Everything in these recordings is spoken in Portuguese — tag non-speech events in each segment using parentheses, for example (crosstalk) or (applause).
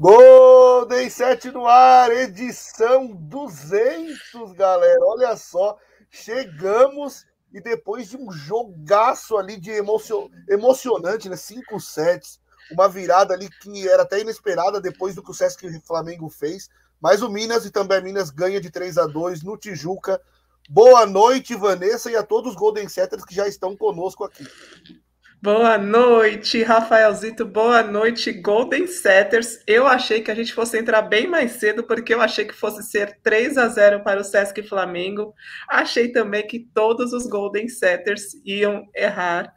Golden 7 no ar, edição 200, galera. Olha só, chegamos e depois de um jogaço ali de emocio... emocionante, né? Cinco sets, uma virada ali que era até inesperada depois do que o Sesc Flamengo fez. Mas o Minas e também Minas ganha de 3 a 2 no Tijuca. Boa noite, Vanessa, e a todos os Golden Setters que já estão conosco aqui. Boa noite, Rafaelzito. Boa noite, Golden Setters. Eu achei que a gente fosse entrar bem mais cedo, porque eu achei que fosse ser 3 a 0 para o Sesc Flamengo. Achei também que todos os Golden Setters iam errar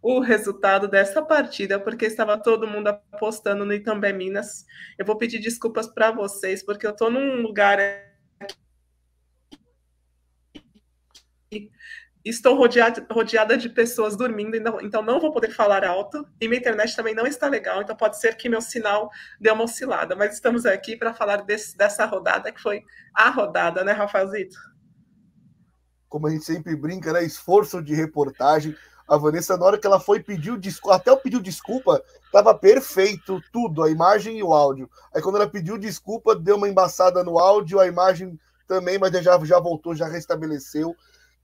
o resultado dessa partida, porque estava todo mundo apostando no Itambé Minas. Eu vou pedir desculpas para vocês, porque eu estou num lugar Estou rodeada, rodeada de pessoas dormindo, então não vou poder falar alto. E minha internet também não está legal, então pode ser que meu sinal dê uma oscilada. Mas estamos aqui para falar desse, dessa rodada, que foi a rodada, né, Rafaelzito? Como a gente sempre brinca, né? Esforço de reportagem. A Vanessa, na hora que ela foi pedir desculpa, até o pediu desculpa, estava perfeito tudo, a imagem e o áudio. Aí quando ela pediu desculpa, deu uma embaçada no áudio, a imagem também, mas já, já voltou, já restabeleceu.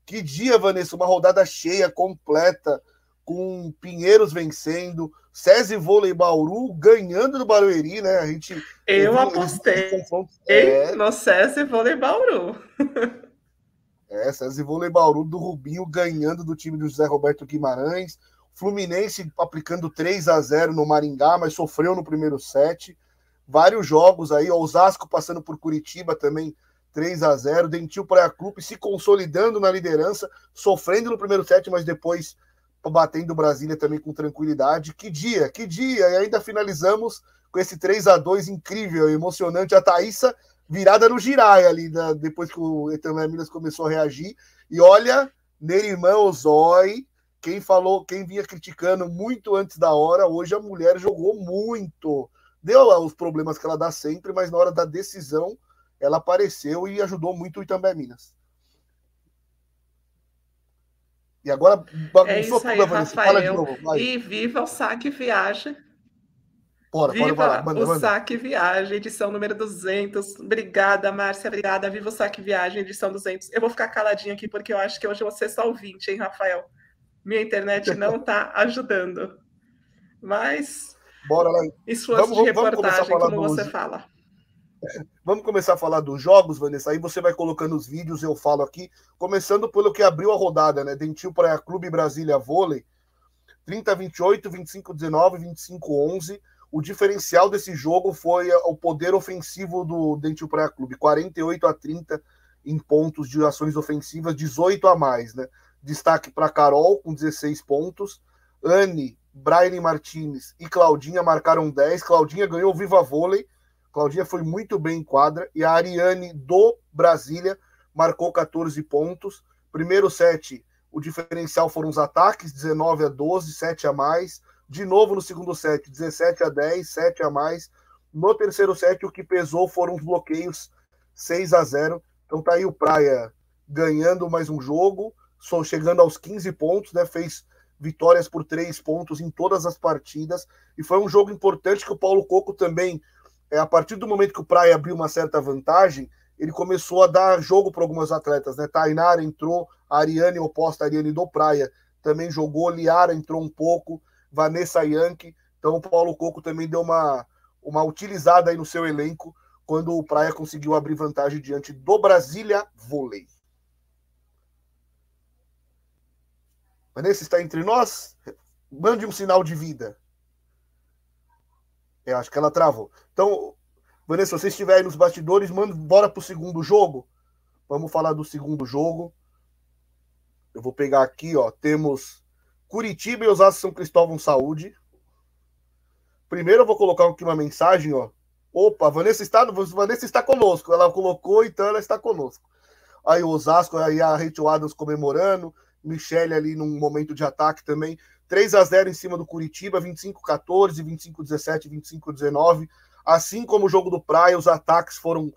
Que dia, Vanessa, uma rodada cheia, completa, com Pinheiros vencendo, César Vôlei Bauru ganhando do Barueri, né? A gente. Eu apostei é... no César Vôlei Bauru. (laughs) é, César Vôlei Bauru do Rubinho ganhando do time do José Roberto Guimarães. Fluminense aplicando 3 a 0 no Maringá, mas sofreu no primeiro set. Vários jogos aí, Osasco passando por Curitiba também 3 a 0 Dentil Praia Clube se consolidando na liderança, sofrendo no primeiro set, mas depois batendo Brasília também com tranquilidade. Que dia, que dia! E ainda finalizamos com esse 3 a 2 incrível, emocionante. A Thaísa virada no girai ali, da, depois que o Eterno Minas começou a reagir. E olha, Nerimã Ozói, quem falou, quem vinha criticando muito antes da hora, hoje a mulher jogou muito. Deu os problemas que ela dá sempre, mas na hora da decisão ela apareceu e ajudou muito o Itambé Minas. E agora é isso aí, tudo, Rafael. de novo, e viva o Saque Viagem. Bora, viva bora, bora, o Saque Viagem, edição número 200. Obrigada, Márcia, obrigada. Viva o Saque Viagem, edição 200. Eu vou ficar caladinho aqui, porque eu acho que hoje você é só ouvinte, hein, Rafael? Minha internet (laughs) não está ajudando. Mas... Bora lá. Esforço vamos, de reportagem, como você fala. (laughs) Vamos começar a falar dos jogos, Vanessa. Aí você vai colocando os vídeos, eu falo aqui. Começando pelo que abriu a rodada, né? Dentil Praia Clube Brasília Vôlei. 30 28, 25 19, 25 11. O diferencial desse jogo foi o poder ofensivo do Dentil Praia Clube. 48 a 30 em pontos de ações ofensivas, 18 a mais, né? Destaque para Carol, com 16 pontos. Anne, Brian Martinez e Claudinha marcaram 10. Claudinha ganhou Viva Vôlei Claudinha foi muito bem em quadra e a Ariane do Brasília marcou 14 pontos. Primeiro set, o diferencial foram os ataques, 19 a 12, 7 a mais. De novo no segundo set, 17 a 10, 7 a mais. No terceiro set, o que pesou foram os bloqueios, 6 a 0. Então tá aí o Praia ganhando mais um jogo, só chegando aos 15 pontos, né? Fez vitórias por três pontos em todas as partidas. E foi um jogo importante que o Paulo Coco também é, a partir do momento que o Praia abriu uma certa vantagem, ele começou a dar jogo para algumas atletas, né? Tainara entrou, a Ariane, oposta a Ariane do Praia, também jogou, Liara entrou um pouco, Vanessa Yankee. Então o Paulo Coco também deu uma, uma utilizada aí no seu elenco quando o Praia conseguiu abrir vantagem diante do Brasília Vôlei. Vanessa está entre nós? Mande um sinal de vida. Eu acho que ela travou. Então, Vanessa, se você estiver aí nos bastidores, manda, bora pro segundo jogo. Vamos falar do segundo jogo. Eu vou pegar aqui, ó. Temos Curitiba e Osasco São Cristóvão Saúde. Primeiro eu vou colocar aqui uma mensagem, ó. Opa, Vanessa está, Vanessa está conosco. Ela colocou, então ela está conosco. Aí o Osasco, aí a Rachel Adams comemorando. Michele ali num momento de ataque também. 3 a 0 em cima do Curitiba, 25-14, 25-17, 25-19. Assim como o jogo do Praia, os ataques foram,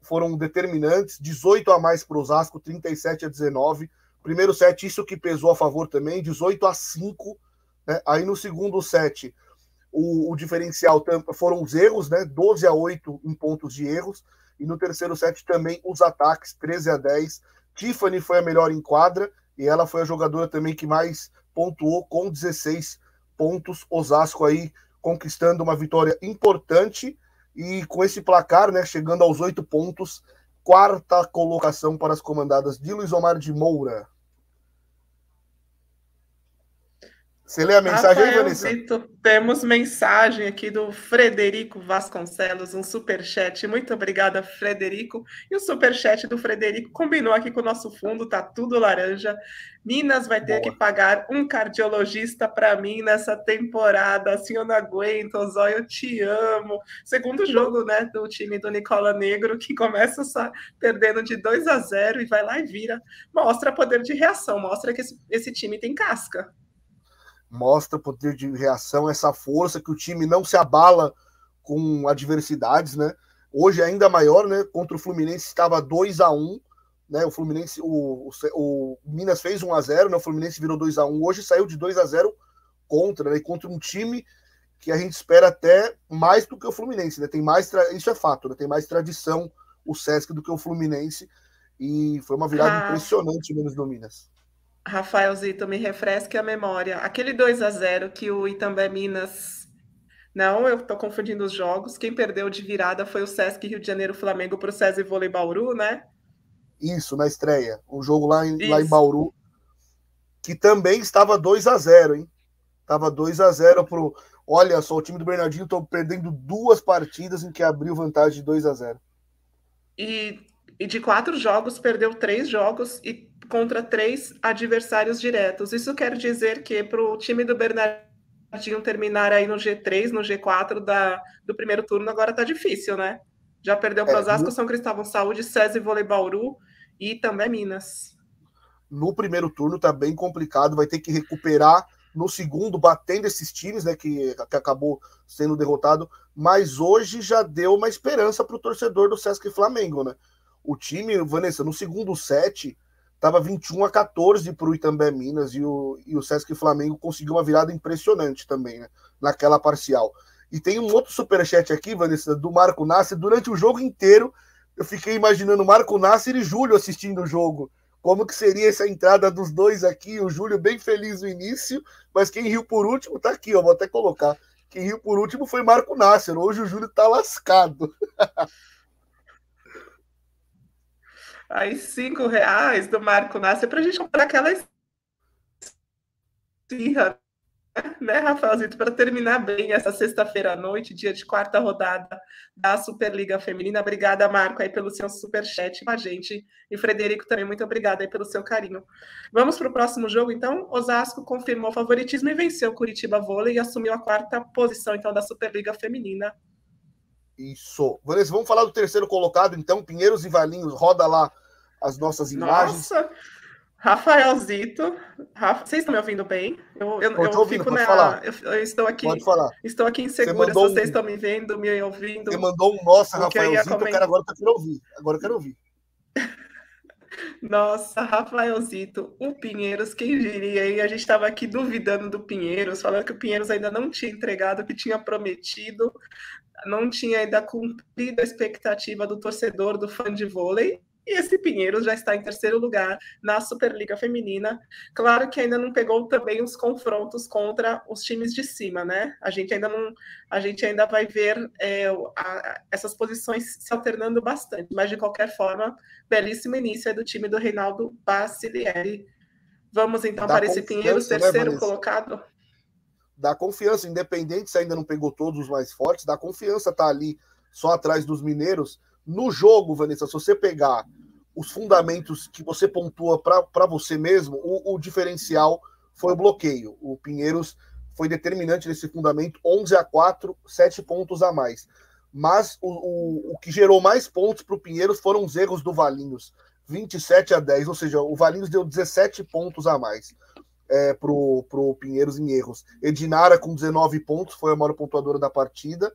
foram determinantes. 18 a mais para o Osasco, 37 a 19. Primeiro set, isso que pesou a favor também, 18 a 5. Né? Aí no segundo set, o, o, diferencial foram os erros, né? 12 a 8 em pontos de erros. E no terceiro set também os ataques, 13 a 10. Tiffany foi a melhor em quadra e ela foi a jogadora também que mais pontuou com 16 pontos. Osasco aí conquistando uma vitória importante e com esse placar, né, chegando aos oito pontos, quarta colocação para as comandadas de Luiz Omar de Moura. Você lê a mensagem aí, Vanessa? temos mensagem aqui do Frederico Vasconcelos, um superchat. Muito obrigada, Frederico. E o superchat do Frederico combinou aqui com o nosso fundo, tá tudo laranja. Minas vai ter Boa. que pagar um cardiologista para mim nessa temporada. Assim eu não aguento, Zóio, eu te amo. Segundo jogo, né, do time do Nicola Negro, que começa só perdendo de 2 a 0 e vai lá e vira. Mostra poder de reação, mostra que esse, esse time tem casca mostra poder de reação, essa força que o time não se abala com adversidades, né? Hoje ainda maior, né? Contra o Fluminense estava 2 a 1 né? O Fluminense, o, o, o Minas fez 1 a 0 né? O Fluminense virou 2 a 1 Hoje saiu de 2 a 0 contra, né? Contra um time que a gente espera até mais do que o Fluminense, né? Tem mais, isso é fato, né? Tem mais tradição o Sesc do que o Fluminense e foi uma virada ah. impressionante menos do Minas. Rafael Zito, me refresque a memória. Aquele 2 a 0 que o Itambé Minas. Não, eu estou confundindo os jogos. Quem perdeu de virada foi o Sesc Rio de Janeiro Flamengo para o César Vôlei Bauru, né? Isso, na estreia. Um jogo lá em, lá em Bauru. Que também estava 2 a 0 hein? Estava 2 a 0 pro. Olha só, o time do Bernardinho estão perdendo duas partidas em que abriu vantagem de 2 a 0 e, e de quatro jogos, perdeu três jogos e contra três adversários diretos. Isso quer dizer que para o time do Bernardinho terminar aí no G3, no G4 da, do primeiro turno, agora tá difícil, né? Já perdeu para é, Osasco, no... São Cristóvão Saúde, SESI Vôlei Bauru e também Minas. No primeiro turno tá bem complicado, vai ter que recuperar no segundo, batendo esses times, né, que, que acabou sendo derrotado, mas hoje já deu uma esperança para o torcedor do Sesc Flamengo, né? O time, Vanessa, no segundo set, Tava 21 a 14 para o Itambé Minas e o, e o Sesc Flamengo conseguiu uma virada impressionante também, né, naquela parcial. E tem um outro superchat aqui, Vanessa, do Marco Nasser. Durante o jogo inteiro, eu fiquei imaginando Marco Nasser e Júlio assistindo o jogo. Como que seria essa entrada dos dois aqui? O Júlio bem feliz no início, mas quem riu por último tá aqui, ó, vou até colocar. Quem riu por último foi Marco Nasser. Hoje o Júlio tá lascado. (laughs) aí cinco reais do Marco Nasser para a gente comprar aquela esfirra, né, Rafaelzito, para terminar bem essa sexta-feira à noite, dia de quarta rodada da Superliga Feminina. Obrigada, Marco, aí pelo seu superchat com a gente. E Frederico também, muito obrigada aí pelo seu carinho. Vamos para o próximo jogo, então. Osasco confirmou o favoritismo e venceu o Curitiba Vôlei e assumiu a quarta posição, então, da Superliga Feminina isso. Vanessa, vamos falar do terceiro colocado, então. Pinheiros e Valinhos, roda lá as nossas imagens. Nossa! Rafaelzito, Rafa, vocês estão me ouvindo bem? Eu, eu, eu ouvindo, fico na. Eu, eu, estou aqui. Pode falar. Estou aqui insegura se vocês um... estão me vendo, me ouvindo. Você mandou um nossa, Rafaelzito, eu, quero agora eu quero ouvir. Agora eu quero ouvir. (laughs) Nossa, Rafaelzito, o Pinheiros, quem diria? E a gente estava aqui duvidando do Pinheiros, falando que o Pinheiros ainda não tinha entregado o que tinha prometido não tinha ainda cumprido a expectativa do torcedor, do fã de vôlei, e esse Pinheiros já está em terceiro lugar na Superliga Feminina. Claro que ainda não pegou também os confrontos contra os times de cima, né? A gente ainda não, a gente ainda vai ver é, a, essas posições se alternando bastante, mas de qualquer forma, belíssimo início é do time do Reinaldo Bacilieri. Vamos então Dá para esse Pinheiros, né, terceiro né, colocado dá confiança, independente se ainda não pegou todos os mais fortes, dá confiança tá ali só atrás dos mineiros. No jogo, Vanessa, se você pegar os fundamentos que você pontua para você mesmo, o, o, diferencial foi o bloqueio. O Pinheiros foi determinante nesse fundamento, 11 a 4, 7 pontos a mais. Mas o, o, o que gerou mais pontos para o Pinheiros foram os erros do Valinhos, 27 a 10, ou seja, o Valinhos deu 17 pontos a mais é, pro, pro Pinheiros em erros. Edinara com 19 pontos, foi a maior pontuadora da partida.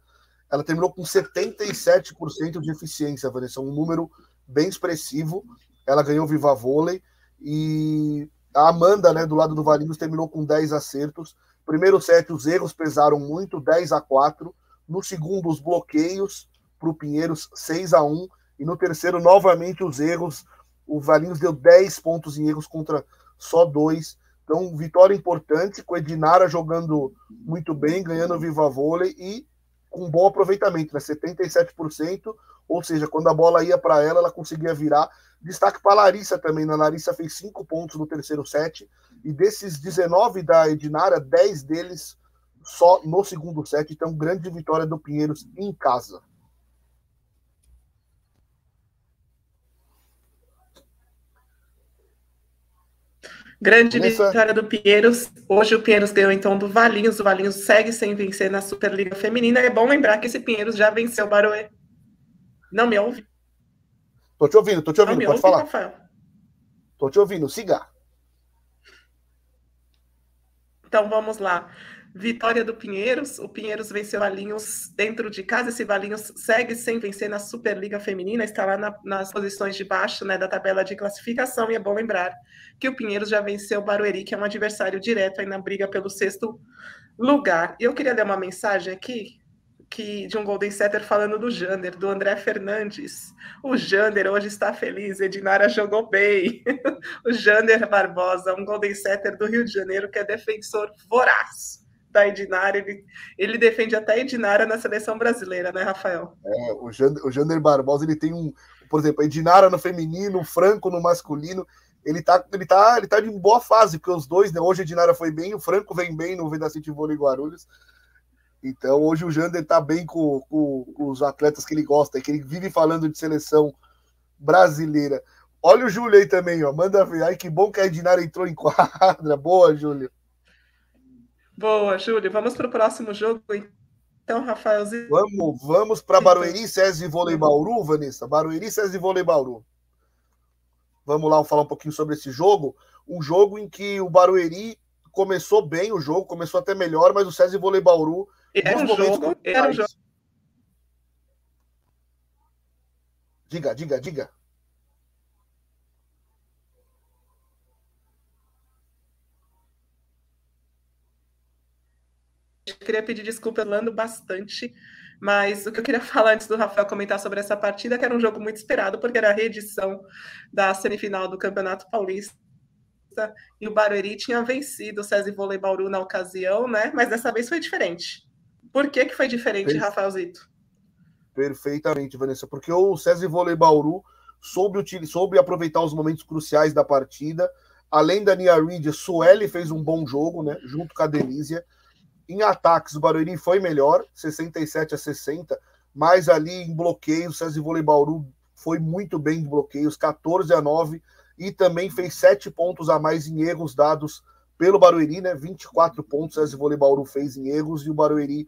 Ela terminou com 77% de eficiência, Vanessa, um número bem expressivo. Ela ganhou Viva Vôlei e a Amanda, né, do lado do Valinhos, terminou com 10 acertos. Primeiro set, os erros pesaram muito, 10 a 4. No segundo, os bloqueios para o Pinheiros, 6 a 1. E no terceiro, novamente, os erros. O Valinhos deu 10 pontos em erros contra só dois. Então, vitória importante, com Edinara jogando muito bem, ganhando Viva Vôlei e com bom aproveitamento, né? 77%, ou seja, quando a bola ia para ela, ela conseguia virar. Destaque para a Larissa também, né? a Larissa fez 5 pontos no terceiro set, e desses 19 da Edinara, 10 deles só no segundo set, então grande vitória do Pinheiros em casa. Grande Nessa... vitória do Pinheiros. Hoje o Pinheiros ganhou então do Valinhos. O Valinhos segue sem vencer na Superliga Feminina. É bom lembrar que esse Pinheiros já venceu o Baroé. Não me ouve? Tô te ouvindo, tô te ouvindo, pode ouve, falar. Rafael. Tô te ouvindo, siga. Então vamos lá. Vitória do Pinheiros. O Pinheiros venceu Valinhos dentro de casa. Esse Valinhos segue sem vencer na Superliga Feminina, está lá na, nas posições de baixo né, da tabela de classificação. E é bom lembrar que o Pinheiros já venceu o Barueri, que é um adversário direto aí na briga pelo sexto lugar. E eu queria ler uma mensagem aqui que, de um Golden Setter falando do Jander, do André Fernandes. O Jander hoje está feliz, Edinara jogou bem. (laughs) o Jander Barbosa, um Golden Setter do Rio de Janeiro, que é defensor voraz da Edinara, ele, ele defende até a Edinara na seleção brasileira, né, Rafael? É, o Jander, o Jander Barbosa, ele tem um, por exemplo, a Edinara no feminino, o Franco no masculino, ele tá, ele tá, ele tá de boa fase, porque os dois, né, hoje a Edinara foi bem, o Franco vem bem no Vedacity Vôlei Guarulhos, então hoje o Jander tá bem com, com, com os atletas que ele gosta, que ele vive falando de seleção brasileira. Olha o Júlio aí também, ó. Manda ver. Ai, que bom que a Edinara entrou em quadra. Boa, Júlio. Boa, Júlio. Vamos para o próximo jogo, então, Rafaelzinho. Vamos, vamos para Barueri, César e Vôlei Bauru, Vanessa. Barueri, César e Vôlei Bauru. Vamos lá falar um pouquinho sobre esse jogo. Um jogo em que o Barueri começou bem o jogo, começou até melhor, mas o César e Vôlei Bauru. Era um jogo, era um jogo. Diga, diga, diga. Queria pedir desculpa, Orlando, bastante. Mas o que eu queria (laughs) falar antes do Rafael comentar sobre essa partida, que era um jogo muito esperado, porque era a reedição da semifinal do Campeonato Paulista. E o Barueri tinha vencido o César Vôlei Bauru na ocasião, né? Mas dessa vez foi diferente. Por que, que foi diferente. Rafaelzito? Perfeitamente, Vanessa. Porque o César Vôlei Bauru soube, soube aproveitar os momentos cruciais da partida. Além da Nia Reed, Sueli fez um bom jogo, né? Junto com a Delísia. Em ataques, o Barueri foi melhor, 67 a 60, mas ali em bloqueios, César Vôlei Bauru foi muito bem em bloqueios, 14 a 9, e também fez 7 pontos a mais em erros dados pelo Barueri, né? 24 pontos César Vôlei Bauru fez em erros, e o Barueri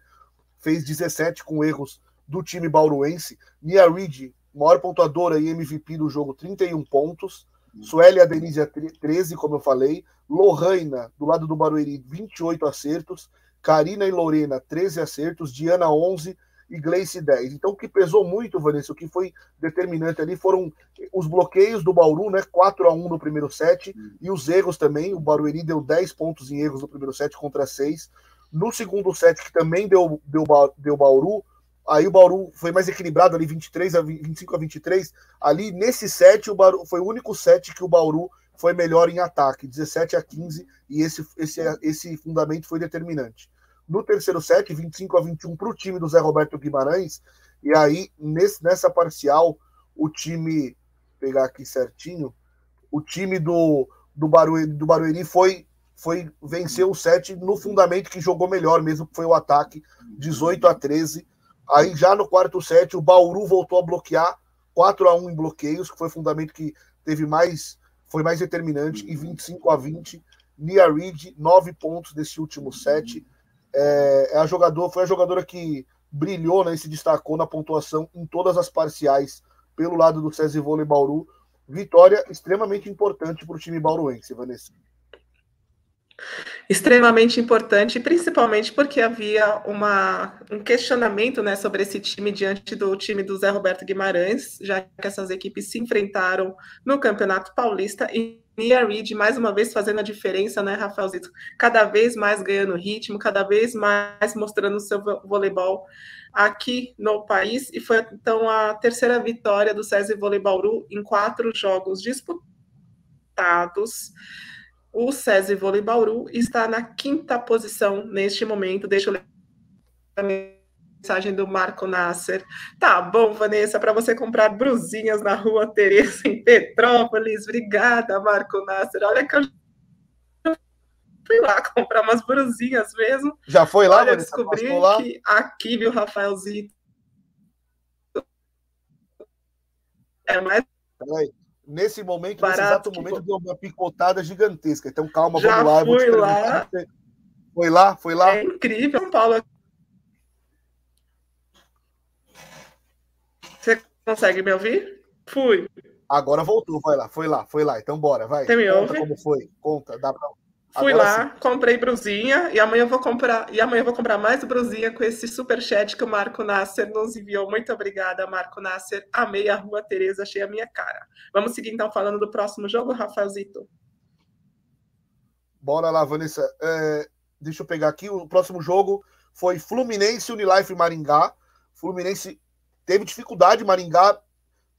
fez 17 com erros do time bauruense. Nia Reed, maior pontuadora e MVP do jogo, 31 pontos. Suélia Denise, 13, como eu falei. Lohana, do lado do Barueri, 28 acertos. Karina e Lorena, 13 acertos, Diana, 11 e Gleice, 10. Então, o que pesou muito, Vanessa, o que foi determinante ali foram os bloqueios do Bauru, né? 4 a 1 no primeiro set, hum. e os erros também. O Barueri deu 10 pontos em erros no primeiro set contra 6. No segundo set, que também deu, deu, deu Bauru, aí o Bauru foi mais equilibrado ali, 23 a 25 a 23. Ali, nesse set, o Bauru, foi o único set que o Bauru foi melhor em ataque, 17 a 15, e esse, esse, esse fundamento foi determinante no terceiro set, 25 a 21 para o time do Zé Roberto Guimarães. E aí, nesse, nessa parcial, o time, pegar aqui certinho, o time do, do, Barueri, do Barueri foi, foi vencer o set no fundamento que jogou melhor mesmo, que foi o ataque, 18 a 13. Aí já no quarto set, o Bauru voltou a bloquear 4 a 1 em bloqueios, que foi o fundamento que teve mais, foi mais determinante, e 25 a 20. Nia Reed, 9 pontos desse último set é, é a jogador, foi a jogadora que brilhou né, e se destacou na pontuação em todas as parciais pelo lado do César Vôlei Bauru. Vitória extremamente importante para o time bauruense, Vanessa. Extremamente importante, principalmente porque havia uma, um questionamento né, sobre esse time diante do time do Zé Roberto Guimarães, já que essas equipes se enfrentaram no Campeonato Paulista e Nia Reed, mais uma vez fazendo a diferença, né, Rafaelzito? Cada vez mais ganhando ritmo, cada vez mais mostrando o seu voleibol aqui no país. E foi, então, a terceira vitória do SESI Voleibauru em quatro jogos disputados. O SESI Voleibauru está na quinta posição neste momento. Deixa eu ler mensagem do Marco Nasser. Tá bom, Vanessa, para você comprar brusinhas na rua Tereza, em Petrópolis. Obrigada, Marco Nasser. Olha que eu fui lá comprar umas brusinhas mesmo. Já foi lá, Olha, Vanessa? descobri que aqui, viu, Rafaelzito? É mais. Peraí. Nesse momento, Barato, nesse exato momento, deu uma picotada gigantesca. Então, calma, Já vamos lá. Fui lá. Foi lá? Foi lá? É incrível, São Paulo Você consegue me ouvir? Fui. Agora voltou, vai lá, foi lá, foi lá. Então bora, vai. Você me Conta ouve? como foi. Conta, dá pra... Fui Agora lá, sim. comprei brusinha e amanhã eu vou comprar e amanhã vou comprar mais brusinha com esse super chat que o Marco Nasser nos enviou. Muito obrigada, Marco Nasser. Amei a Rua Tereza, achei a minha cara. Vamos seguir então falando do próximo jogo, Rafaelzito. Bora lá, Vanessa. É, deixa eu pegar aqui. O próximo jogo foi Fluminense Unilife Maringá. Fluminense Teve dificuldade, Maringá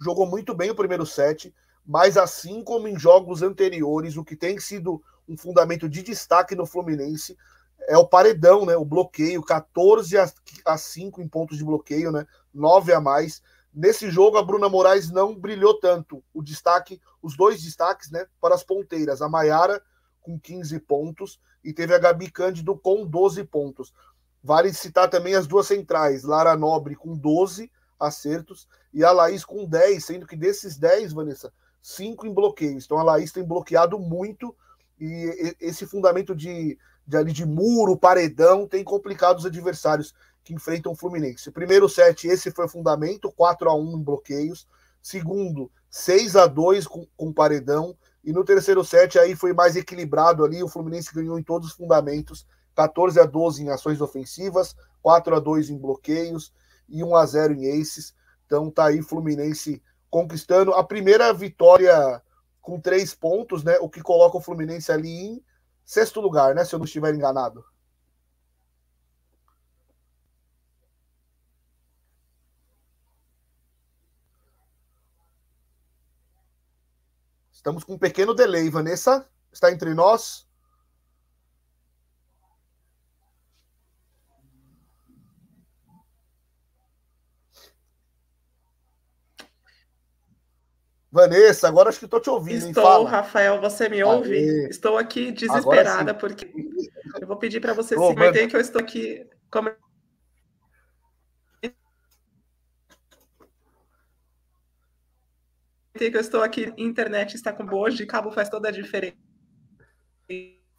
jogou muito bem o primeiro set, mas assim como em jogos anteriores, o que tem sido um fundamento de destaque no Fluminense é o paredão, né? O bloqueio, 14 a 5 em pontos de bloqueio, né? 9 a mais. Nesse jogo, a Bruna Moraes não brilhou tanto. O destaque, os dois destaques, né? Para as ponteiras. A Maiara com 15 pontos e teve a Gabi Cândido com 12 pontos. Vale citar também as duas centrais, Lara Nobre com 12 acertos e a Laís com 10, sendo que desses 10, Vanessa, 5 em bloqueios. Então a Laís tem bloqueado muito e esse fundamento de, de, ali de muro, paredão, tem complicado os adversários que enfrentam o Fluminense. Primeiro set, esse foi o fundamento, 4 a 1 em bloqueios. Segundo, 6 a 2 com, com paredão. E no terceiro set aí foi mais equilibrado ali, o Fluminense ganhou em todos os fundamentos, 14 a 12 em ações ofensivas, 4 a 2 em bloqueios e 1 a 0 em Aces. Então tá aí Fluminense conquistando a primeira vitória com três pontos, né? O que coloca o Fluminense ali em sexto lugar, né? Se eu não estiver enganado. Estamos com um pequeno delay. Vanessa, está entre nós? Vanessa, agora acho que estou te ouvindo. Estou, Rafael, você me ouve? Aê. Estou aqui desesperada, porque eu vou pedir para você oh, se manter que eu estou aqui. Como... que eu estou aqui, internet está com boa de cabo faz toda a diferença.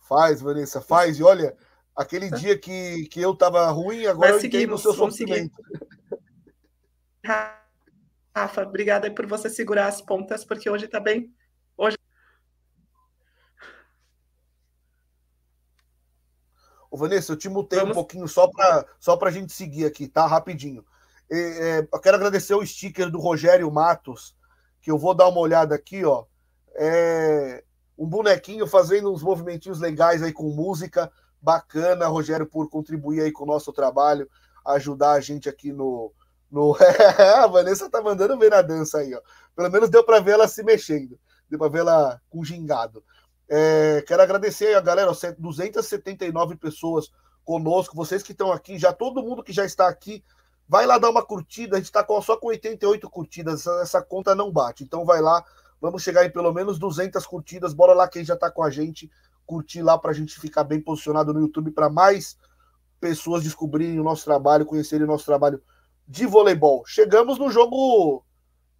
Faz, Vanessa, faz. E olha, aquele dia que, que eu estava ruim, agora Mas eu seguimos, entendo o seu sofrimento. (laughs) Seguir. Rafa, obrigada por você segurar as pontas, porque hoje está bem. Hoje. Ô, Vanessa, eu te mutei Vamos... um pouquinho só para só a gente seguir aqui, tá? Rapidinho. É, é, eu quero agradecer o sticker do Rogério Matos, que eu vou dar uma olhada aqui, ó. É um bonequinho fazendo uns movimentinhos legais aí com música. Bacana, Rogério, por contribuir aí com o nosso trabalho, ajudar a gente aqui no, no... (laughs) a Vanessa tá mandando ver na dança aí, ó. Pelo menos deu para ver ela se mexendo. Deu para ver ela com gingado. É, quero agradecer a galera, 279 pessoas conosco, vocês que estão aqui, já todo mundo que já está aqui, vai lá dar uma curtida. A gente está só com 88 curtidas, essa, essa, conta não bate. Então vai lá, vamos chegar em pelo menos 200 curtidas. Bora lá, quem já está com a gente, curtir lá para a gente ficar bem posicionado no YouTube para mais pessoas descobrirem o nosso trabalho, conhecerem o nosso trabalho de voleibol. Chegamos no jogo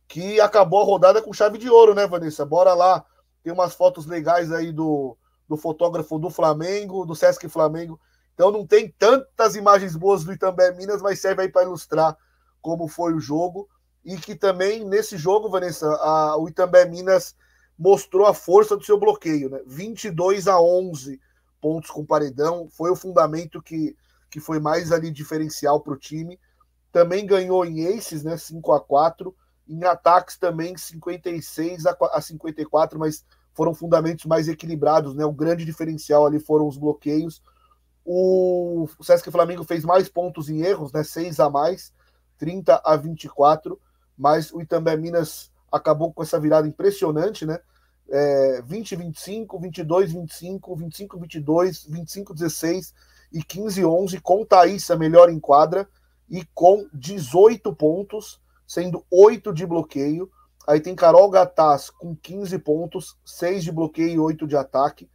que acabou a rodada com chave de ouro, né, Vanessa? Bora lá. Tem umas fotos legais aí do, do fotógrafo do Flamengo, do Sesc Flamengo. Então não tem tantas imagens boas do Itambé Minas, mas serve aí para ilustrar como foi o jogo. E que também nesse jogo, Vanessa, a, o Itambé Minas mostrou a força do seu bloqueio, né? 22 a 11 pontos com paredão. Foi o fundamento que, que foi mais ali diferencial para o time. Também ganhou em aces, né? 5 a 4 Em ataques também 56 a 54, mas foram fundamentos mais equilibrados, né? O grande diferencial ali foram os bloqueios. O, Sesc Flamengo fez mais pontos em erros, né? 6 a mais, 30 a 24, mas o Itambé Minas acabou com essa virada impressionante, né? É, 20 25, 22 25, 25 22, 25 16 e 15 11 com Thaís a melhor em quadra e com 18 pontos, sendo 8 de bloqueio. Aí tem Carol Gataz com 15 pontos, 6 de bloqueio e 8 de ataque.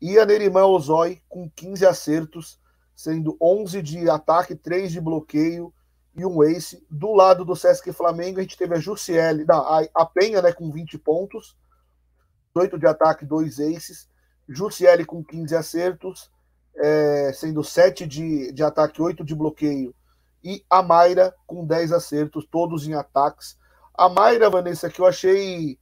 E a Nerimã Ozói com 15 acertos, sendo 11 de ataque, 3 de bloqueio e um ace. Do lado do Sesc Flamengo, a gente teve a Jussiele, não, a Penha né, com 20 pontos, 8 de ataque, 2 aces. Jussiele com 15 acertos, é, sendo 7 de, de ataque, 8 de bloqueio. E a Mayra com 10 acertos, todos em ataques. A Mayra, Vanessa, que eu achei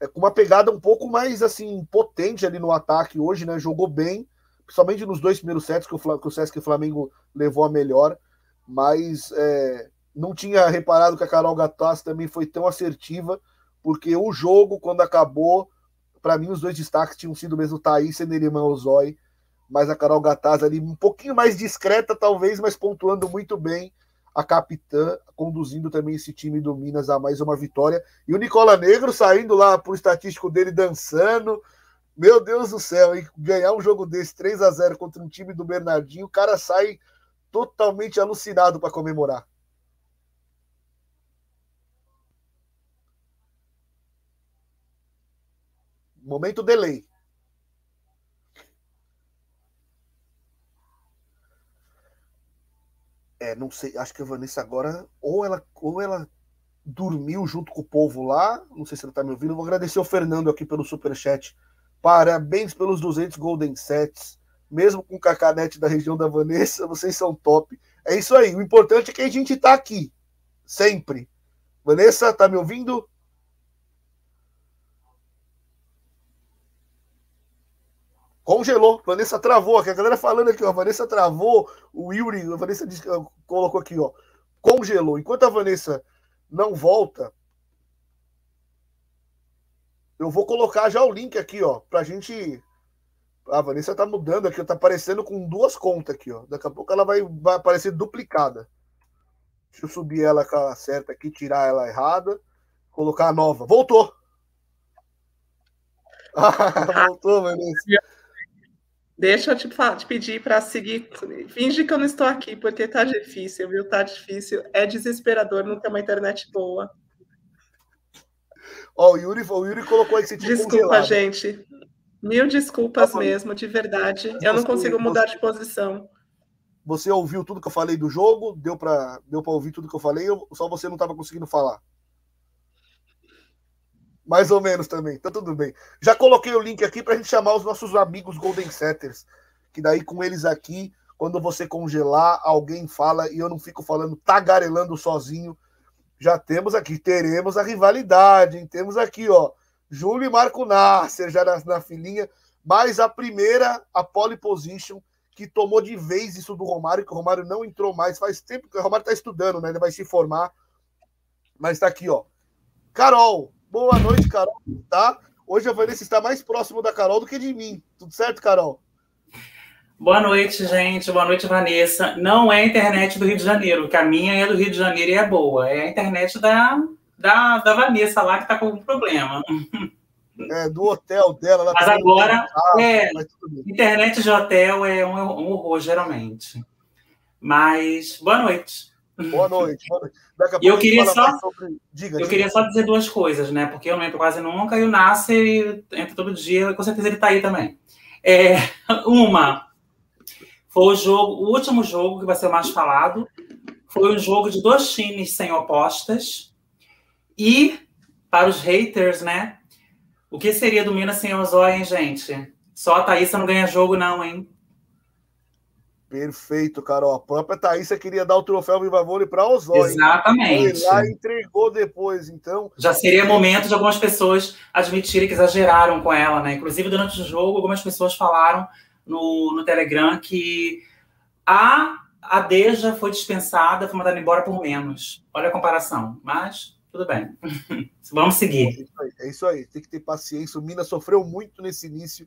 é, com uma pegada um pouco mais assim potente ali no ataque hoje, né? Jogou bem, principalmente nos dois primeiros sets que o, que o Sesc Flamengo levou a melhor, mas é, não tinha reparado que a Carol Gattas também foi tão assertiva, porque o jogo, quando acabou, para mim os dois destaques tinham sido mesmo Thaís e Nerimã Ozói, mas a Carol Gataz ali um pouquinho mais discreta, talvez, mas pontuando muito bem a capitã, conduzindo também esse time do Minas a mais uma vitória. E o Nicola Negro saindo lá pro estatístico dele dançando. Meu Deus do céu, e ganhar um jogo desse 3 a 0 contra um time do Bernardinho, o cara sai totalmente alucinado para comemorar. Momento delay. É, não sei, acho que a Vanessa agora, ou ela, ou ela dormiu junto com o povo lá, não sei se ela tá me ouvindo, vou agradecer o Fernando aqui pelo superchat. Parabéns pelos 200 Golden Sets, mesmo com o cacanete da região da Vanessa, (laughs) vocês são top. É isso aí, o importante é que a gente tá aqui, sempre. Vanessa, tá me ouvindo? Congelou. Vanessa travou aqui. A galera falando aqui, ó. Vanessa travou. O Yuri, a Vanessa disse, colocou aqui, ó. Congelou. Enquanto a Vanessa não volta, eu vou colocar já o link aqui, ó, pra gente. A Vanessa tá mudando aqui, tá aparecendo com duas contas aqui, ó. Daqui a pouco ela vai, vai aparecer duplicada. Deixa eu subir ela com a certa aqui, tirar ela errada, colocar a nova. Voltou! (laughs) Voltou, Vanessa. Deixa eu te, te pedir para seguir. Finge que eu não estou aqui, porque tá difícil, viu? Tá difícil. É desesperador não ter uma internet boa. Ó, oh, o, Yuri, o Yuri colocou esse tipo Desculpa, congelado. gente. Mil desculpas tá mesmo, de verdade. Eu não consigo mudar de posição. Você ouviu tudo que eu falei do jogo? Deu para deu ouvir tudo que eu falei? Ou só você não estava conseguindo falar? Mais ou menos também, tá tudo bem. Já coloquei o link aqui para a gente chamar os nossos amigos Golden Setters, que daí com eles aqui, quando você congelar, alguém fala e eu não fico falando tagarelando sozinho. Já temos aqui, teremos a rivalidade, hein? temos aqui, ó, Júlio e Marco Nasser já na, na filinha, mas a primeira, a pole position, que tomou de vez isso do Romário, que o Romário não entrou mais, faz tempo que o Romário tá estudando, né? Ele vai se formar, mas tá aqui, ó. Carol, Boa noite, Carol. Tá? Hoje a Vanessa está mais próximo da Carol do que de mim. Tudo certo, Carol? Boa noite, gente. Boa noite, Vanessa. Não é a internet do Rio de Janeiro, que a minha é do Rio de Janeiro e é boa. É a internet da, da, da Vanessa lá que está com algum problema. É, do hotel dela. mas agora, é, mas internet de hotel é um, um horror, geralmente. Mas, boa noite. Boa noite. Boa noite. Eu queria só, sobre... diga, eu diga. queria só dizer duas coisas, né? Porque eu não entro quase nunca e o Nasser entra todo dia, e com certeza ele está aí também. É, (laughs) uma, foi o jogo, o último jogo que vai ser o mais falado, foi um jogo de dois times sem opostas. E, para os haters, né? O que seria do Minas sem Ozói, hein, gente? Só a Thaísa não ganha jogo, não, hein? Perfeito, Carol. A própria Thaís queria dar o troféu Viva Vôlei para Osório. Exatamente. Foi lá e entregou depois, então. Já seria momento de algumas pessoas admitirem que exageraram com ela, né? Inclusive, durante o jogo, algumas pessoas falaram no, no Telegram que a, a Deja foi dispensada, foi mandada embora por menos. Olha a comparação. Mas tudo bem. (laughs) Vamos seguir. É isso, aí, é isso aí, tem que ter paciência. O Minas sofreu muito nesse início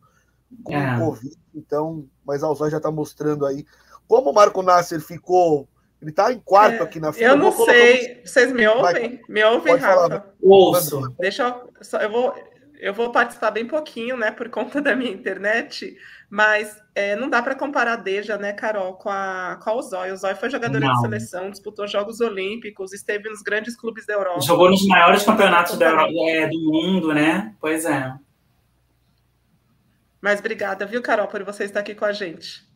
com é. o Covid, então, mas a Alzói já está mostrando aí. Como o Marco Nasser ficou. Ele está em quarto é, aqui na fila. Eu não sei. Vocês me ouvem? Vai, me ouvem, Rafa? Ouço. Deixa eu. Eu vou, eu vou participar bem pouquinho, né, por conta da minha internet, mas é, não dá para comparar a Deja, né, Carol, com a, com a Ozói. O Zói foi jogadora não. de seleção, disputou Jogos Olímpicos, esteve nos grandes clubes da Europa. Jogou nos maiores campeonatos da, é, do mundo, né? Pois é. Mas obrigada, viu, Carol, por você estar aqui com a gente.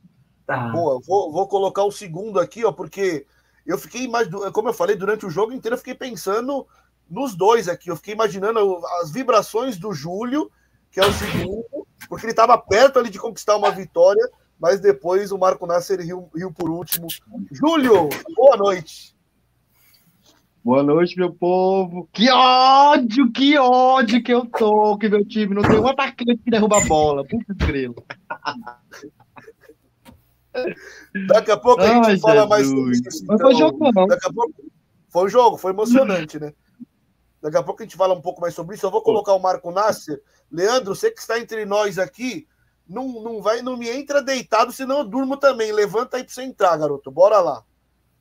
Tá. Boa, vou, vou colocar o segundo aqui, ó, porque eu fiquei mais, como eu falei, durante o jogo inteiro, eu fiquei pensando nos dois aqui. Eu fiquei imaginando as vibrações do Júlio, que é o segundo, porque ele estava perto ali de conquistar uma vitória, mas depois o Marco Nasser riu, riu por último. Júlio, boa noite. Boa noite, meu povo. Que ódio, que ódio que eu tô, que meu time não tem um atacante que derruba a bola. Puta grilo. Daqui a pouco a gente Ai, fala Jesus. mais sobre isso. Então, foi jogo, não. Daqui a pouco... Foi um jogo, foi emocionante, né? Daqui a pouco a gente fala um pouco mais sobre isso. Eu vou colocar o Marco Nasser. Leandro, você que está entre nós aqui, não, não vai, não me entra deitado, senão eu durmo também. Levanta aí para você entrar, garoto. Bora lá.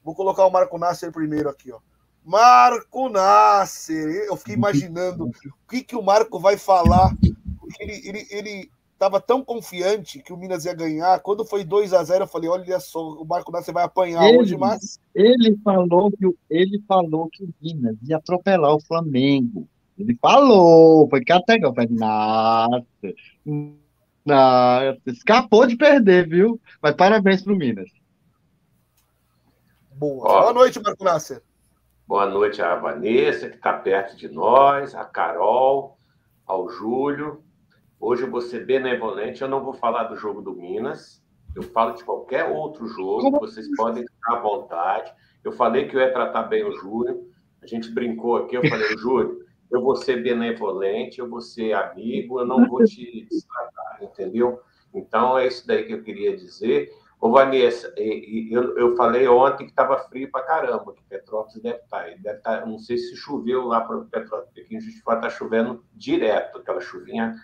Vou colocar o Marco Nasser primeiro aqui, ó. Marco Nasser. Eu fiquei imaginando o que, que o Marco vai falar. Porque ele, ele, ele estava tão confiante que o Minas ia ganhar. Quando foi 2 a 0 eu falei: olha só, o Marco Nasser vai apanhar ele, hoje, mas. Ele falou, que, ele falou que o Minas ia atropelar o Flamengo. Ele falou, foi categórico. Eu falei, nossa, nossa, escapou de perder, viu? Mas parabéns para o Minas. Boa. Ó, Boa noite, Marco Nasser. Boa noite à Vanessa, que está perto de nós, a Carol, ao Júlio. Hoje eu vou ser benevolente, eu não vou falar do jogo do Minas, eu falo de qualquer outro jogo, vocês podem ficar à vontade. Eu falei que eu ia tratar bem o Júlio, a gente brincou aqui, eu falei, Júlio, eu vou ser benevolente, eu vou ser amigo, eu não vou te destratar, entendeu? Então é isso daí que eu queria dizer. Ô, Vanessa, eu, eu falei ontem que estava frio para caramba, que Petrópolis deve estar. Tá, deve estar tá, não sei se choveu lá para Petrópolis, porque aqui em está chovendo direto, aquela chuvinha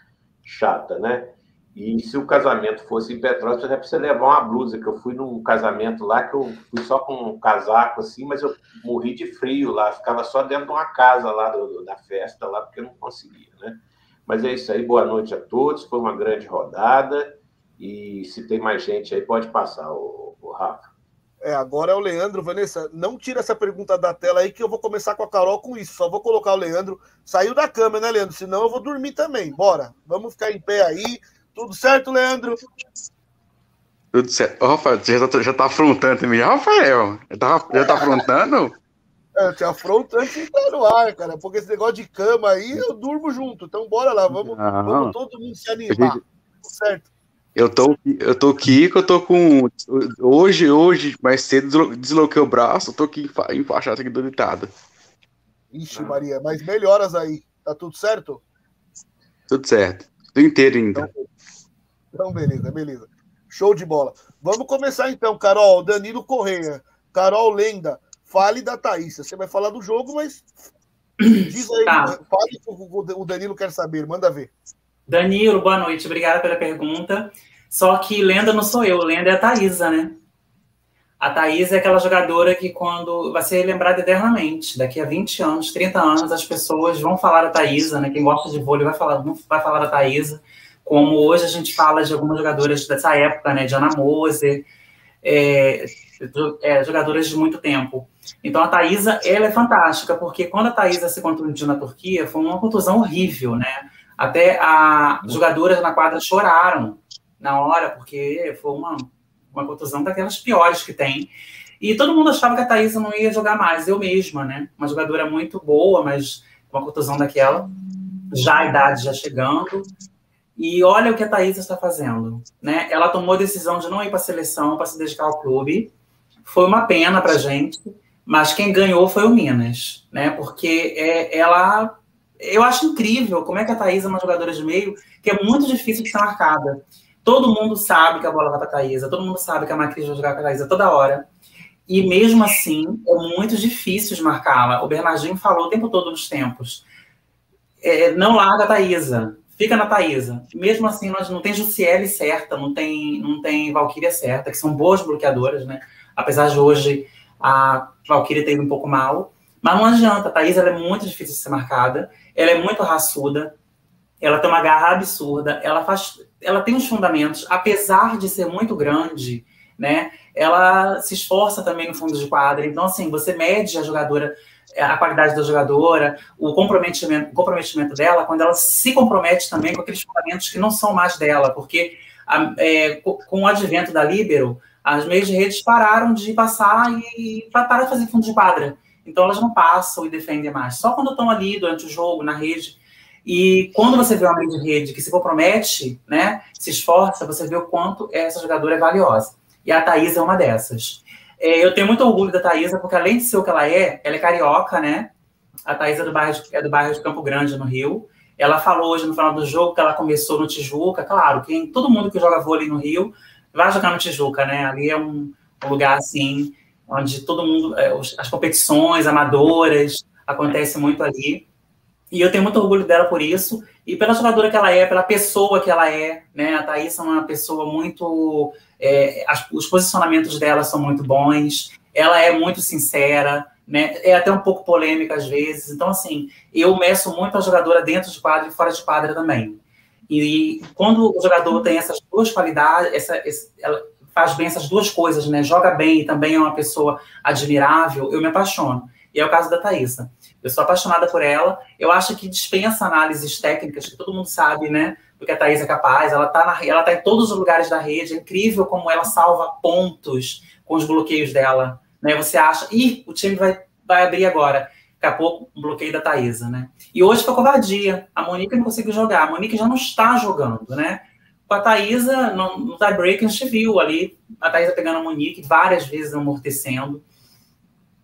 chata, né? E se o casamento fosse em Petrópolis, era para você levar uma blusa, que eu fui num casamento lá que eu fui só com um casaco assim, mas eu morri de frio lá, ficava só dentro de uma casa lá do, da festa lá, porque eu não conseguia, né? Mas é isso aí, boa noite a todos, foi uma grande rodada, e se tem mais gente aí, pode passar, o, o Rafa. É, agora é o Leandro. Vanessa, não tira essa pergunta da tela aí, que eu vou começar com a Carol com isso. Só vou colocar o Leandro. Saiu da cama, né, Leandro? Senão eu vou dormir também. Bora. Vamos ficar em pé aí. Tudo certo, Leandro? Tudo certo. Ô, Rafael, você já tá, já tá afrontando também, Rafael? Já tá, já tá afrontando? É, te afronto antes de entrar no ar, cara. Porque esse negócio de cama aí, eu durmo junto. Então, bora lá. Vamos, vamos todo mundo se animar. Gente... Certo. Eu tô, eu tô aqui, que eu tô com. Hoje, hoje, mais cedo, desloquei o braço, eu tô aqui enfaixado aqui do ditado. Ixi, Maria, mas melhoras aí. Tá tudo certo? Tudo certo. Tô inteiro ainda. Então, então, beleza, beleza. Show de bola. Vamos começar então, Carol. Danilo Correia. Carol Lenda. Fale da Thaís. Você vai falar do jogo, mas diz aí. Tá. Fale que o Danilo quer saber. Manda ver. Danilo, boa noite. Obrigada pela pergunta. Só que lenda não sou eu, lenda é a Thaisa, né? A Thaisa é aquela jogadora que quando vai ser lembrada eternamente, daqui a 20 anos, 30 anos, as pessoas vão falar da Thaisa, né? Quem gosta de vôlei vai falar, vai falar da Thaisa, como hoje a gente fala de algumas jogadoras dessa época, né? De Ana Moser, é, é, jogadoras de muito tempo. Então a Thaisa, ela é fantástica, porque quando a Thaisa se contundiu na Turquia, foi uma contusão horrível, né? Até as jogadoras na quadra choraram na hora, porque foi uma, uma contusão daquelas piores que tem. E todo mundo achava que a Thaisa não ia jogar mais, eu mesma, né? Uma jogadora muito boa, mas uma contusão daquela, já a idade já chegando. E olha o que a Thaisa está fazendo, né? Ela tomou a decisão de não ir para a seleção, para se dedicar ao clube. Foi uma pena para gente, mas quem ganhou foi o Minas, né? Porque é, ela eu acho incrível como é que a Thaís é uma jogadora de meio que é muito difícil de ser marcada. Todo mundo sabe que a bola vai para a Thaisa, todo mundo sabe que a Macris vai jogar com a Thaisa toda hora. E mesmo assim, é muito difícil de marcá-la. O Bernardinho falou o tempo todo nos tempos. É, não larga a Thaisa, fica na Thaisa. Mesmo assim, nós não tem Jussiele certa, não tem, não tem Valkyria certa, que são boas bloqueadoras, né? Apesar de hoje a Valkyria ter ido um pouco mal. Mas não adianta, a Thaisa é muito difícil de ser marcada, ela é muito raçuda, ela tem uma garra absurda, ela faz, ela tem uns fundamentos, apesar de ser muito grande, né? Ela se esforça também no fundo de quadra. Então, assim, você mede a jogadora a qualidade da jogadora, o comprometimento, o comprometimento dela, quando ela se compromete também com aqueles fundamentos que não são mais dela, porque a, é, com o advento da Libero, as meias de redes pararam de passar e de fazer fundo de quadra. Então elas não passam e defendem mais. Só quando estão ali durante o jogo, na rede. E quando você vê uma meia de rede que se compromete, né, se esforça, você vê o quanto essa jogadora é valiosa. E a Thaís é uma dessas. É, eu tenho muito orgulho da Thaisa, porque além de ser o que ela é, ela é carioca, né? A Thaisa é do bairro, é do bairro de Campo Grande, no Rio. Ela falou hoje no final do jogo que ela começou no Tijuca. Claro, quem, todo mundo que joga vôlei no Rio vai jogar no Tijuca, né? Ali é um, um lugar assim, onde todo mundo, é, as competições amadoras acontecem muito ali. E eu tenho muito orgulho dela por isso, e pela jogadora que ela é, pela pessoa que ela é, né? A Thaís é uma pessoa muito é, as, os posicionamentos dela são muito bons, ela é muito sincera, né? É até um pouco polêmica às vezes. Então, assim, eu meço muito a jogadora dentro de quadra e fora de quadra também. E, quando o jogador tem essas duas qualidades, essa, essa, ela faz bem essas duas coisas, né? Joga bem e também é uma pessoa admirável, eu me apaixono. E é o caso da Thaisa. Eu sou apaixonada por ela. Eu acho que dispensa análises técnicas, que todo mundo sabe, né? do que a Thaís é capaz. Ela está ela tá em todos os lugares da rede. É incrível como ela salva pontos com os bloqueios dela. Né? Você acha, ih, o time vai, vai abrir agora. Daqui a pouco, um bloqueio da Thaisa, né? E hoje foi covardia. A Monique não conseguiu jogar. A Monique já não está jogando, né? Com a Thaisa, no, no tie-break, a gente viu ali a Thaisa pegando a Monique várias vezes amortecendo.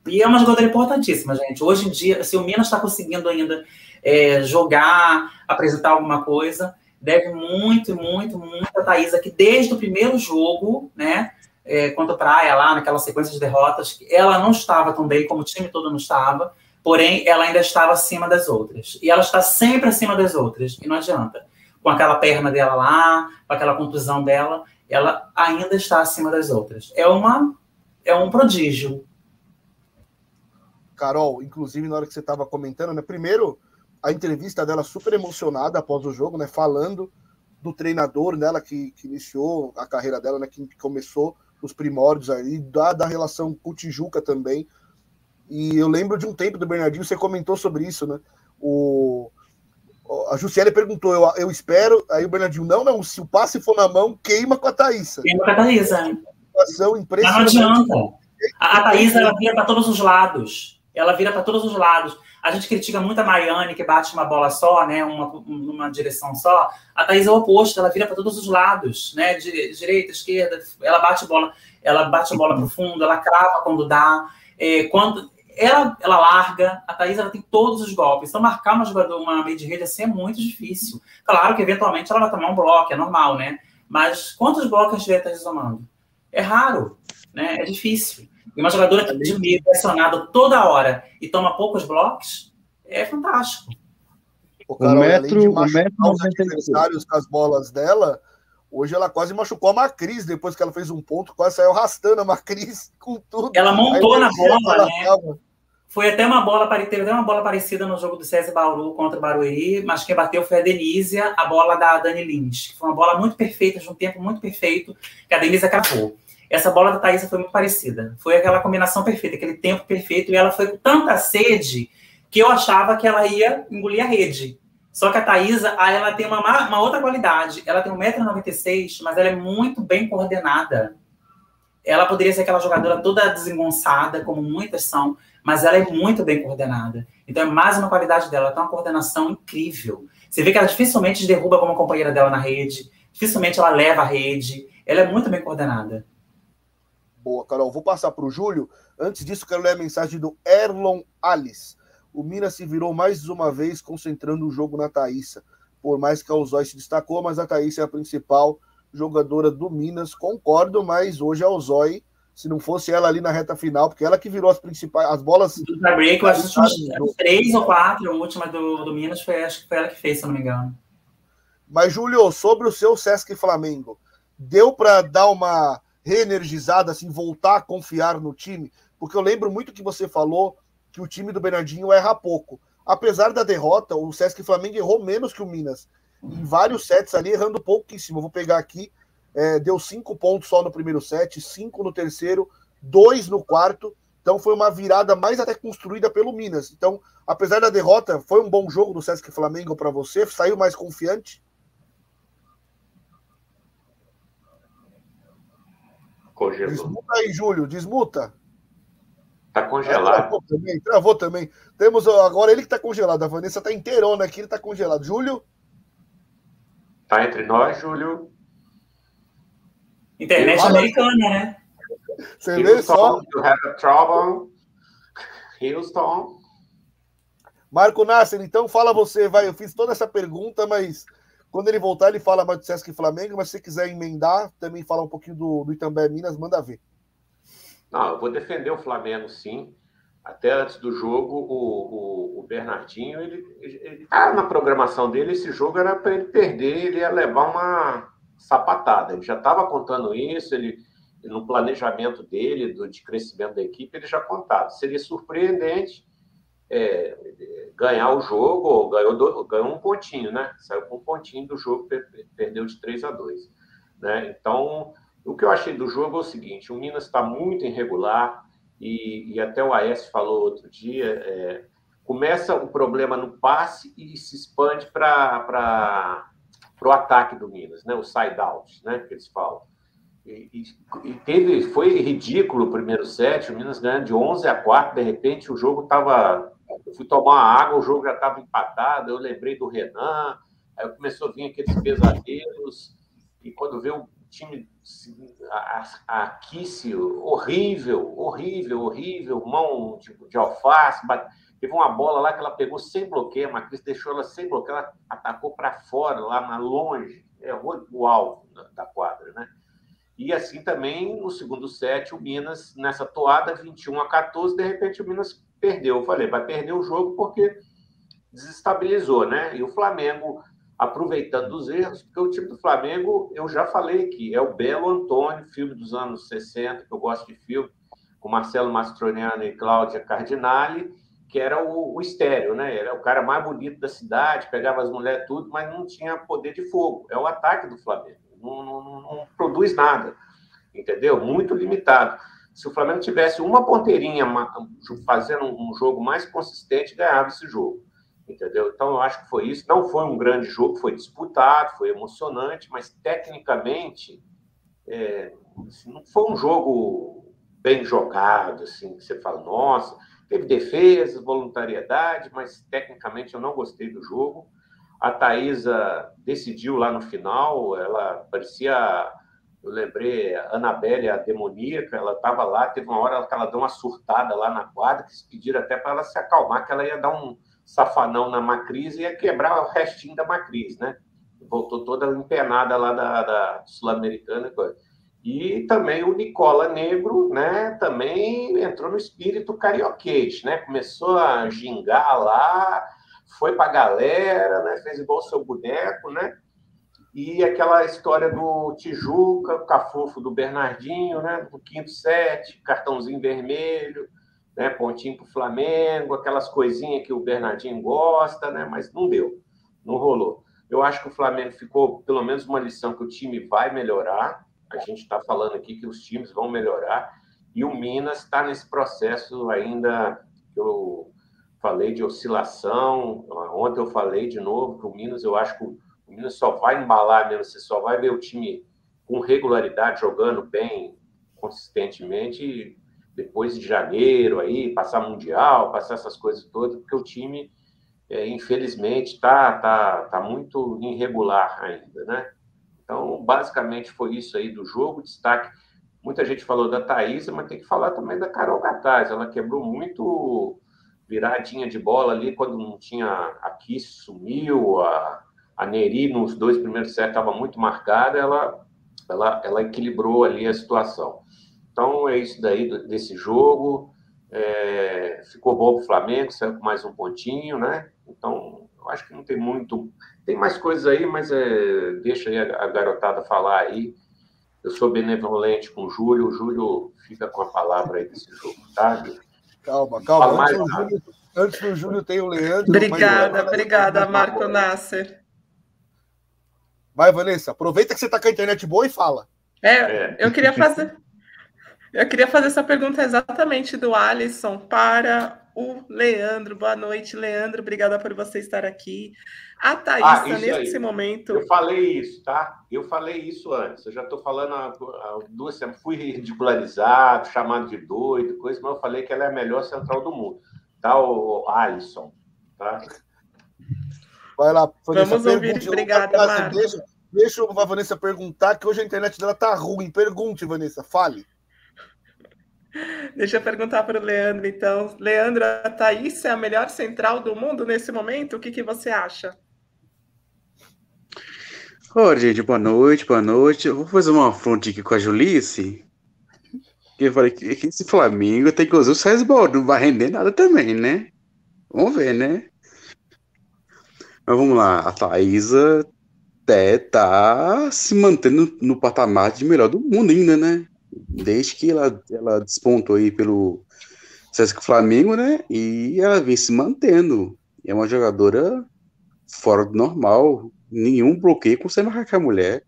E é uma jogadora importantíssima, gente. Hoje em dia, se o Minas está conseguindo ainda é, jogar, apresentar alguma coisa, deve muito, muito, muito a Thaisa, que desde o primeiro jogo, né, é, contra Praia, lá naquela sequência de derrotas, ela não estava tão bem como o time todo não estava, porém ela ainda estava acima das outras. E ela está sempre acima das outras, e não adianta. Com aquela perna dela lá, com aquela contusão dela, ela ainda está acima das outras. É uma é um prodígio. Carol, inclusive na hora que você estava comentando, né? Primeiro, a entrevista dela super emocionada após o jogo, né? Falando do treinador dela que, que iniciou a carreira dela, né? Que começou os primórdios aí, da, da relação com o Tijuca também. E eu lembro de um tempo do Bernardinho, você comentou sobre isso, né? O, a Jussiele perguntou, eu, eu espero, aí o Bernardinho, não, não, se o passe for na mão, queima com a Thaísa. Queima com a Thaísa. Não adianta. A, a Thaísa, ela vira para todos os lados. Ela vira para todos os lados. A gente critica muito a Mariane, que bate uma bola só, né, uma, uma direção só. A Thaís é o oposto, ela vira para todos os lados, né, direita, esquerda, ela bate bola, ela bate bola para o fundo, ela crava quando dá. É, quando ela, ela larga, a Thaís ela tem todos os golpes. Então, marcar uma jogadora, uma meia de rede assim é muito difícil. Claro que, eventualmente, ela vai tomar um bloco, é normal, né? Mas quantos blocos a gente vê a tomando? É raro, né? É difícil. E uma jogadora que de meio pressionada toda hora e toma poucos blocos, é fantástico. O, Carol, o metro, além de metro os adversários com as bolas dela, hoje ela quase machucou a Macris depois que ela fez um ponto, quase saiu arrastando a Macris (laughs) com tudo. Ela montou na bola, né? Tava... Foi até uma bola, teve até uma bola parecida no jogo do César Bauru contra o Barueri, mas quem bateu foi a Denísia, a bola da Dani Lins, que foi uma bola muito perfeita, de um tempo muito perfeito, que a Denise acabou. Essa bola da Thaisa foi muito parecida. Foi aquela combinação perfeita, aquele tempo perfeito, e ela foi com tanta sede que eu achava que ela ia engolir a rede. Só que a Thaisa, ela tem uma, uma outra qualidade. Ela tem 1,96m, mas ela é muito bem coordenada. Ela poderia ser aquela jogadora toda desengonçada, como muitas são, mas ela é muito bem coordenada. Então é mais uma qualidade dela. Ela tem uma coordenação incrível. Você vê que ela dificilmente derruba como companheira dela na rede, dificilmente ela leva a rede. Ela é muito bem coordenada. Boa, Carol. Vou passar para o Júlio. Antes disso, quero ler a mensagem do Erlon Alice. O Minas se virou mais uma vez concentrando o jogo na Thaísa. Por mais que a Ozói se destacou, mas a Thaísa é a principal jogadora do Minas. Concordo, mas hoje a Ozói se não fosse ela ali na reta final, porque ela que virou as principais, as bolas. Do break, eu acho que três ou quatro, a última do, do Minas foi, acho que foi ela que fez, se não me engano. Mas, Júlio, sobre o seu Sesc Flamengo, deu para dar uma reenergizada, assim, voltar a confiar no time? Porque eu lembro muito que você falou que o time do Bernardinho erra pouco. Apesar da derrota, o Sesc Flamengo errou menos que o Minas. Em vários sets ali, errando pouquíssimo. Vou pegar aqui é, deu cinco pontos só no primeiro set, cinco no terceiro, dois no quarto. Então foi uma virada mais até construída pelo Minas. Então, apesar da derrota, foi um bom jogo do Sesc Flamengo para você? Saiu mais confiante? Congelou. Desmuta aí, Júlio, desmuta. Tá congelado. travou também, travou também. Temos agora ele que tá congelado. A Vanessa tá inteirona aqui, ele tá congelado. Júlio? Tá entre nós, Júlio. Internet americana, né? Você vê só. You have trouble. Houston. Marco Nasser, então fala você, vai. Eu fiz toda essa pergunta, mas quando ele voltar, ele fala mais do Sesc Flamengo, mas se você quiser emendar, também fala um pouquinho do, do Itambé Minas, manda ver. Não, eu vou defender o Flamengo, sim. Até antes do jogo, o, o, o Bernardinho, ele, ele ah, na programação dele, esse jogo era para ele perder, ele ia levar uma, sapatada. Ele já estava contando isso, ele no planejamento dele, do, de crescimento da equipe, ele já contava. Seria surpreendente é, ganhar o jogo, ou ganhou, do, ganhou um pontinho, né? Saiu com um pontinho do jogo, perdeu de 3 a 2. Né? Então, o que eu achei do jogo é o seguinte: o Minas está muito irregular, e, e, até o AS falou outro dia. É, começa o problema no passe e se expande para o ataque do Minas, né? O side out, né? Que eles falam. E, e, teve, foi ridículo o primeiro set, o Minas ganhando de 11 a 4, de repente o jogo estava. Fui tomar água, o jogo já estava empatado. Eu lembrei do Renan, aí começou a vir aqueles pesadelos, e quando vê o time, a, a Kiss, horrível, horrível, horrível, mão de, de alface, bate, Teve uma bola lá que ela pegou sem bloqueio, a Macris deixou ela sem bloqueio, ela atacou para fora, lá na longe, errou o alvo da quadra, né? E assim também no segundo set, o Minas, nessa toada 21 a 14, de repente o Minas perdeu. Eu falei, vai perder o jogo porque desestabilizou, né? E o Flamengo aproveitando os erros, porque o time do Flamengo, eu já falei aqui, é o Belo Antônio, filme dos anos 60, que eu gosto de filme, com Marcelo Mastroniano e Cláudia Cardinale, que era o, o estéreo, né? Era o cara mais bonito da cidade, pegava as mulheres tudo, mas não tinha poder de fogo. É o ataque do Flamengo. Não, não, não produz nada, entendeu? Muito limitado. Se o Flamengo tivesse uma ponteirinha fazendo um jogo mais consistente, ganhava esse jogo, entendeu? Então eu acho que foi isso. Não foi um grande jogo, foi disputado, foi emocionante, mas tecnicamente é, assim, não foi um jogo bem jogado, assim, que você fala, nossa Teve defesa, voluntariedade, mas tecnicamente eu não gostei do jogo. A Thaisa decidiu lá no final, ela parecia. Eu lembrei, a Anabelle, a demoníaca, ela estava lá, teve uma hora que ela deu uma surtada lá na quadra, que se pediram até para ela se acalmar, que ela ia dar um safanão na Macris e ia quebrar o restinho da Macris, né? Voltou toda empenada lá da, da Sul-Americana. E também o Nicola Negro, né, também entrou no espírito carioquês, né? Começou a gingar lá, foi para a galera, né? Fez igual o seu boneco, né? E aquela história do Tijuca, o cafofo do Bernardinho, né? Do quinto set, cartãozinho vermelho, né? Pontinho para o Flamengo, aquelas coisinhas que o Bernardinho gosta, né? Mas não deu, não rolou. Eu acho que o Flamengo ficou, pelo menos, uma lição que o time vai melhorar, a gente está falando aqui que os times vão melhorar e o Minas está nesse processo ainda que eu falei de oscilação. Ontem eu falei de novo que o Minas, eu acho que o Minas só vai embalar mesmo, você só vai ver o time com regularidade jogando bem consistentemente depois de janeiro aí passar mundial, passar essas coisas todas, porque o time é, infelizmente está tá, tá muito irregular ainda, né? Então, basicamente foi isso aí do jogo. Destaque. Muita gente falou da Thaís, mas tem que falar também da Carol Gataz. Ela quebrou muito viradinha de bola ali quando não tinha. Aqui sumiu, a, a Neri nos dois primeiros sets estava muito marcada, ela, ela, ela equilibrou ali a situação. Então é isso daí desse jogo. É, ficou bom para o Flamengo, saiu com mais um pontinho, né? Então, eu acho que não tem muito. Tem mais coisas aí, mas é, deixa aí a, a, garotada falar aí. Eu sou benevolente com o Júlio, o Júlio fica com a palavra aí desse jogo, tá? Calma, calma. Antes, do Júlio, antes do Júlio tem o Leandro. Obrigada, mas... obrigada, Marco Nasser. Vai, Vanessa, aproveita que você está com a internet boa e fala. É, é. eu queria fazer. Eu queria fazer essa pergunta exatamente do Alisson para o Leandro. Boa noite, Leandro. Obrigada por você estar aqui. A Thaísa, ah, nesse aí. momento. Eu falei isso, tá? Eu falei isso antes. Eu já estou falando há, há duas semanas. Fui ridicularizado, chamado de doido, coisa, mas eu falei que ela é a melhor central do mundo. Tá, o Alisson? Tá? Vai lá, Vanessa. Vamos ouvir. Obrigada. Deixa, deixa a Vanessa perguntar, que hoje a internet dela tá ruim. Pergunte, Vanessa, fale. Deixa eu perguntar para o Leandro, então. Leandro, a Thaís é a melhor central do mundo nesse momento? O que, que você acha? Oi, gente, boa noite, boa noite. Eu vou fazer uma fronte aqui com a Julice. Eu falei que, esse Flamengo tem que usar o César não vai render nada também, né? Vamos ver, né? Mas vamos lá, a Thaisa é, tá se mantendo no patamar de melhor do mundo ainda, né? desde que ela, ela despontou aí pelo Sesc Flamengo, né? E ela vem se mantendo. É uma jogadora fora do normal. Nenhum bloqueio consegue marcar com a mulher.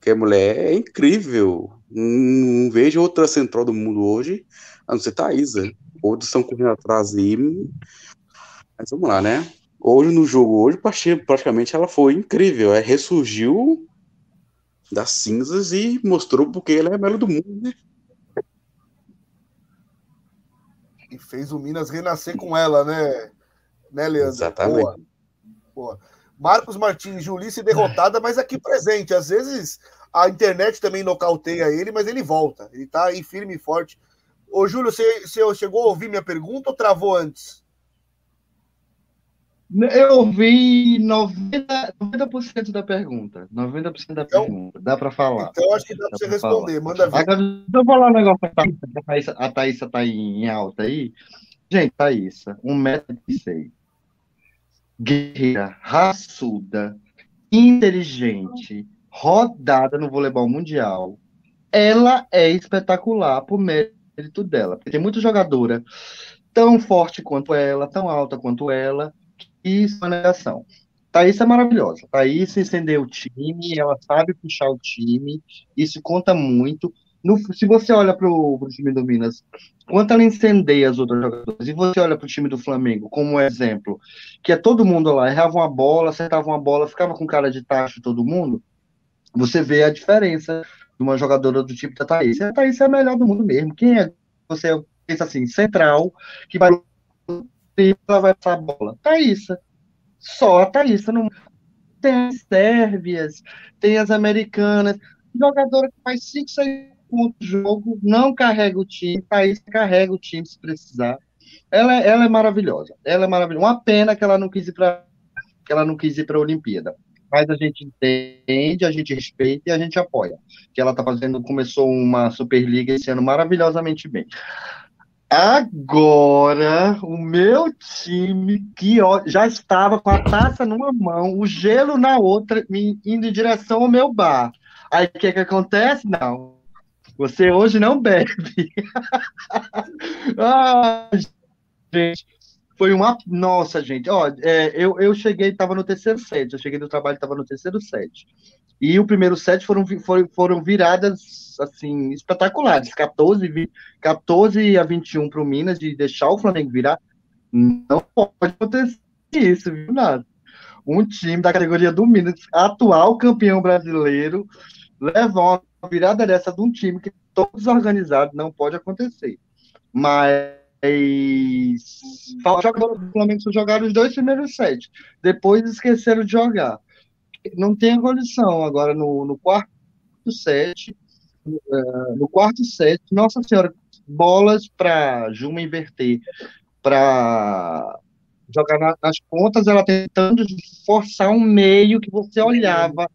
Que a mulher é incrível. Não, vejo outra central do mundo hoje, a não ser Thaisa. Outros estão correndo atrás aí. Mas vamos lá, né? Hoje no jogo, hoje praticamente ela foi incrível. É, ressurgiu das cinzas e mostrou porque ela é a melhor do mundo, né? E fez o Minas renascer com ela, né? Né, Leandro? Exatamente. Boa. Boa. Marcos Martins, Julice derrotada, mas aqui presente. Às vezes a internet também nocauteia ele, mas ele volta. Ele tá aí firme e forte. Ô, Júlio, você, você chegou a ouvir minha pergunta ou travou antes? Eu ouvi 90%, 90 da pergunta. 90% da então, pergunta. Dá para falar. Então acho que dá, dá para você responder. Falar. Manda ver. Agora, deixa eu falar um negócio a Thaísa. A Thaísa está em alta aí. Gente, Thaísa, 1,36m. Guerreira, raçuda, inteligente, rodada no voleibol mundial. Ela é espetacular por mérito dela. Porque tem muita jogadora tão forte quanto ela, tão alta quanto ela e sonegação. Thaís é maravilhosa. Thaís incendeu o time, ela sabe puxar o time, isso conta muito. No, se você olha para o time do Minas, quanto ela incendeia as outras jogadoras, e você olha para o time do Flamengo como exemplo, que é todo mundo lá, errava uma bola, acertava uma bola, ficava com cara de tacho todo mundo, você vê a diferença de uma jogadora do tipo da Thaís. A Thaís é a melhor do mundo mesmo. Quem é, você pensa assim, central, que vai ela vai passar a bola. Thaísa. Só a Thaísa. Tem as sérvias, tem as americanas. Jogadora que faz 5, 6 pontos jogo, não carrega o time. Thaísa carrega o time se precisar. Ela, ela é maravilhosa. Ela é maravilhosa. Uma pena que ela não quis ir para que ela não quis ir para a Olimpíada. Mas a gente entende, a gente respeita e a gente apoia. Que ela está fazendo, começou uma Superliga esse ano maravilhosamente bem. Agora, o meu time, que já estava com a taça numa mão, o gelo na outra, indo em direção ao meu bar. Aí o que, que acontece? Não. Você hoje não bebe. (laughs) ah, gente, foi uma. Nossa, gente. Ó, é, eu, eu cheguei, estava no terceiro set. Eu cheguei do trabalho, estava no terceiro set. E o primeiro set foram, foram, foram viradas assim espetaculares, 14, 14 a 21 para o Minas de deixar o Flamengo virar. Não pode acontecer isso, viu, nada. Um time da categoria do Minas, atual campeão brasileiro, levar uma virada dessa de um time que todos organizados não pode acontecer. Mas jogadores do Flamengo jogaram os dois primeiros sets. Depois esqueceram de jogar não tem condição. Agora, no, no quarto set, uh, no quarto set, nossa senhora, bolas para Juma inverter, para jogar na, nas pontas, ela tentando forçar um meio que você olhava,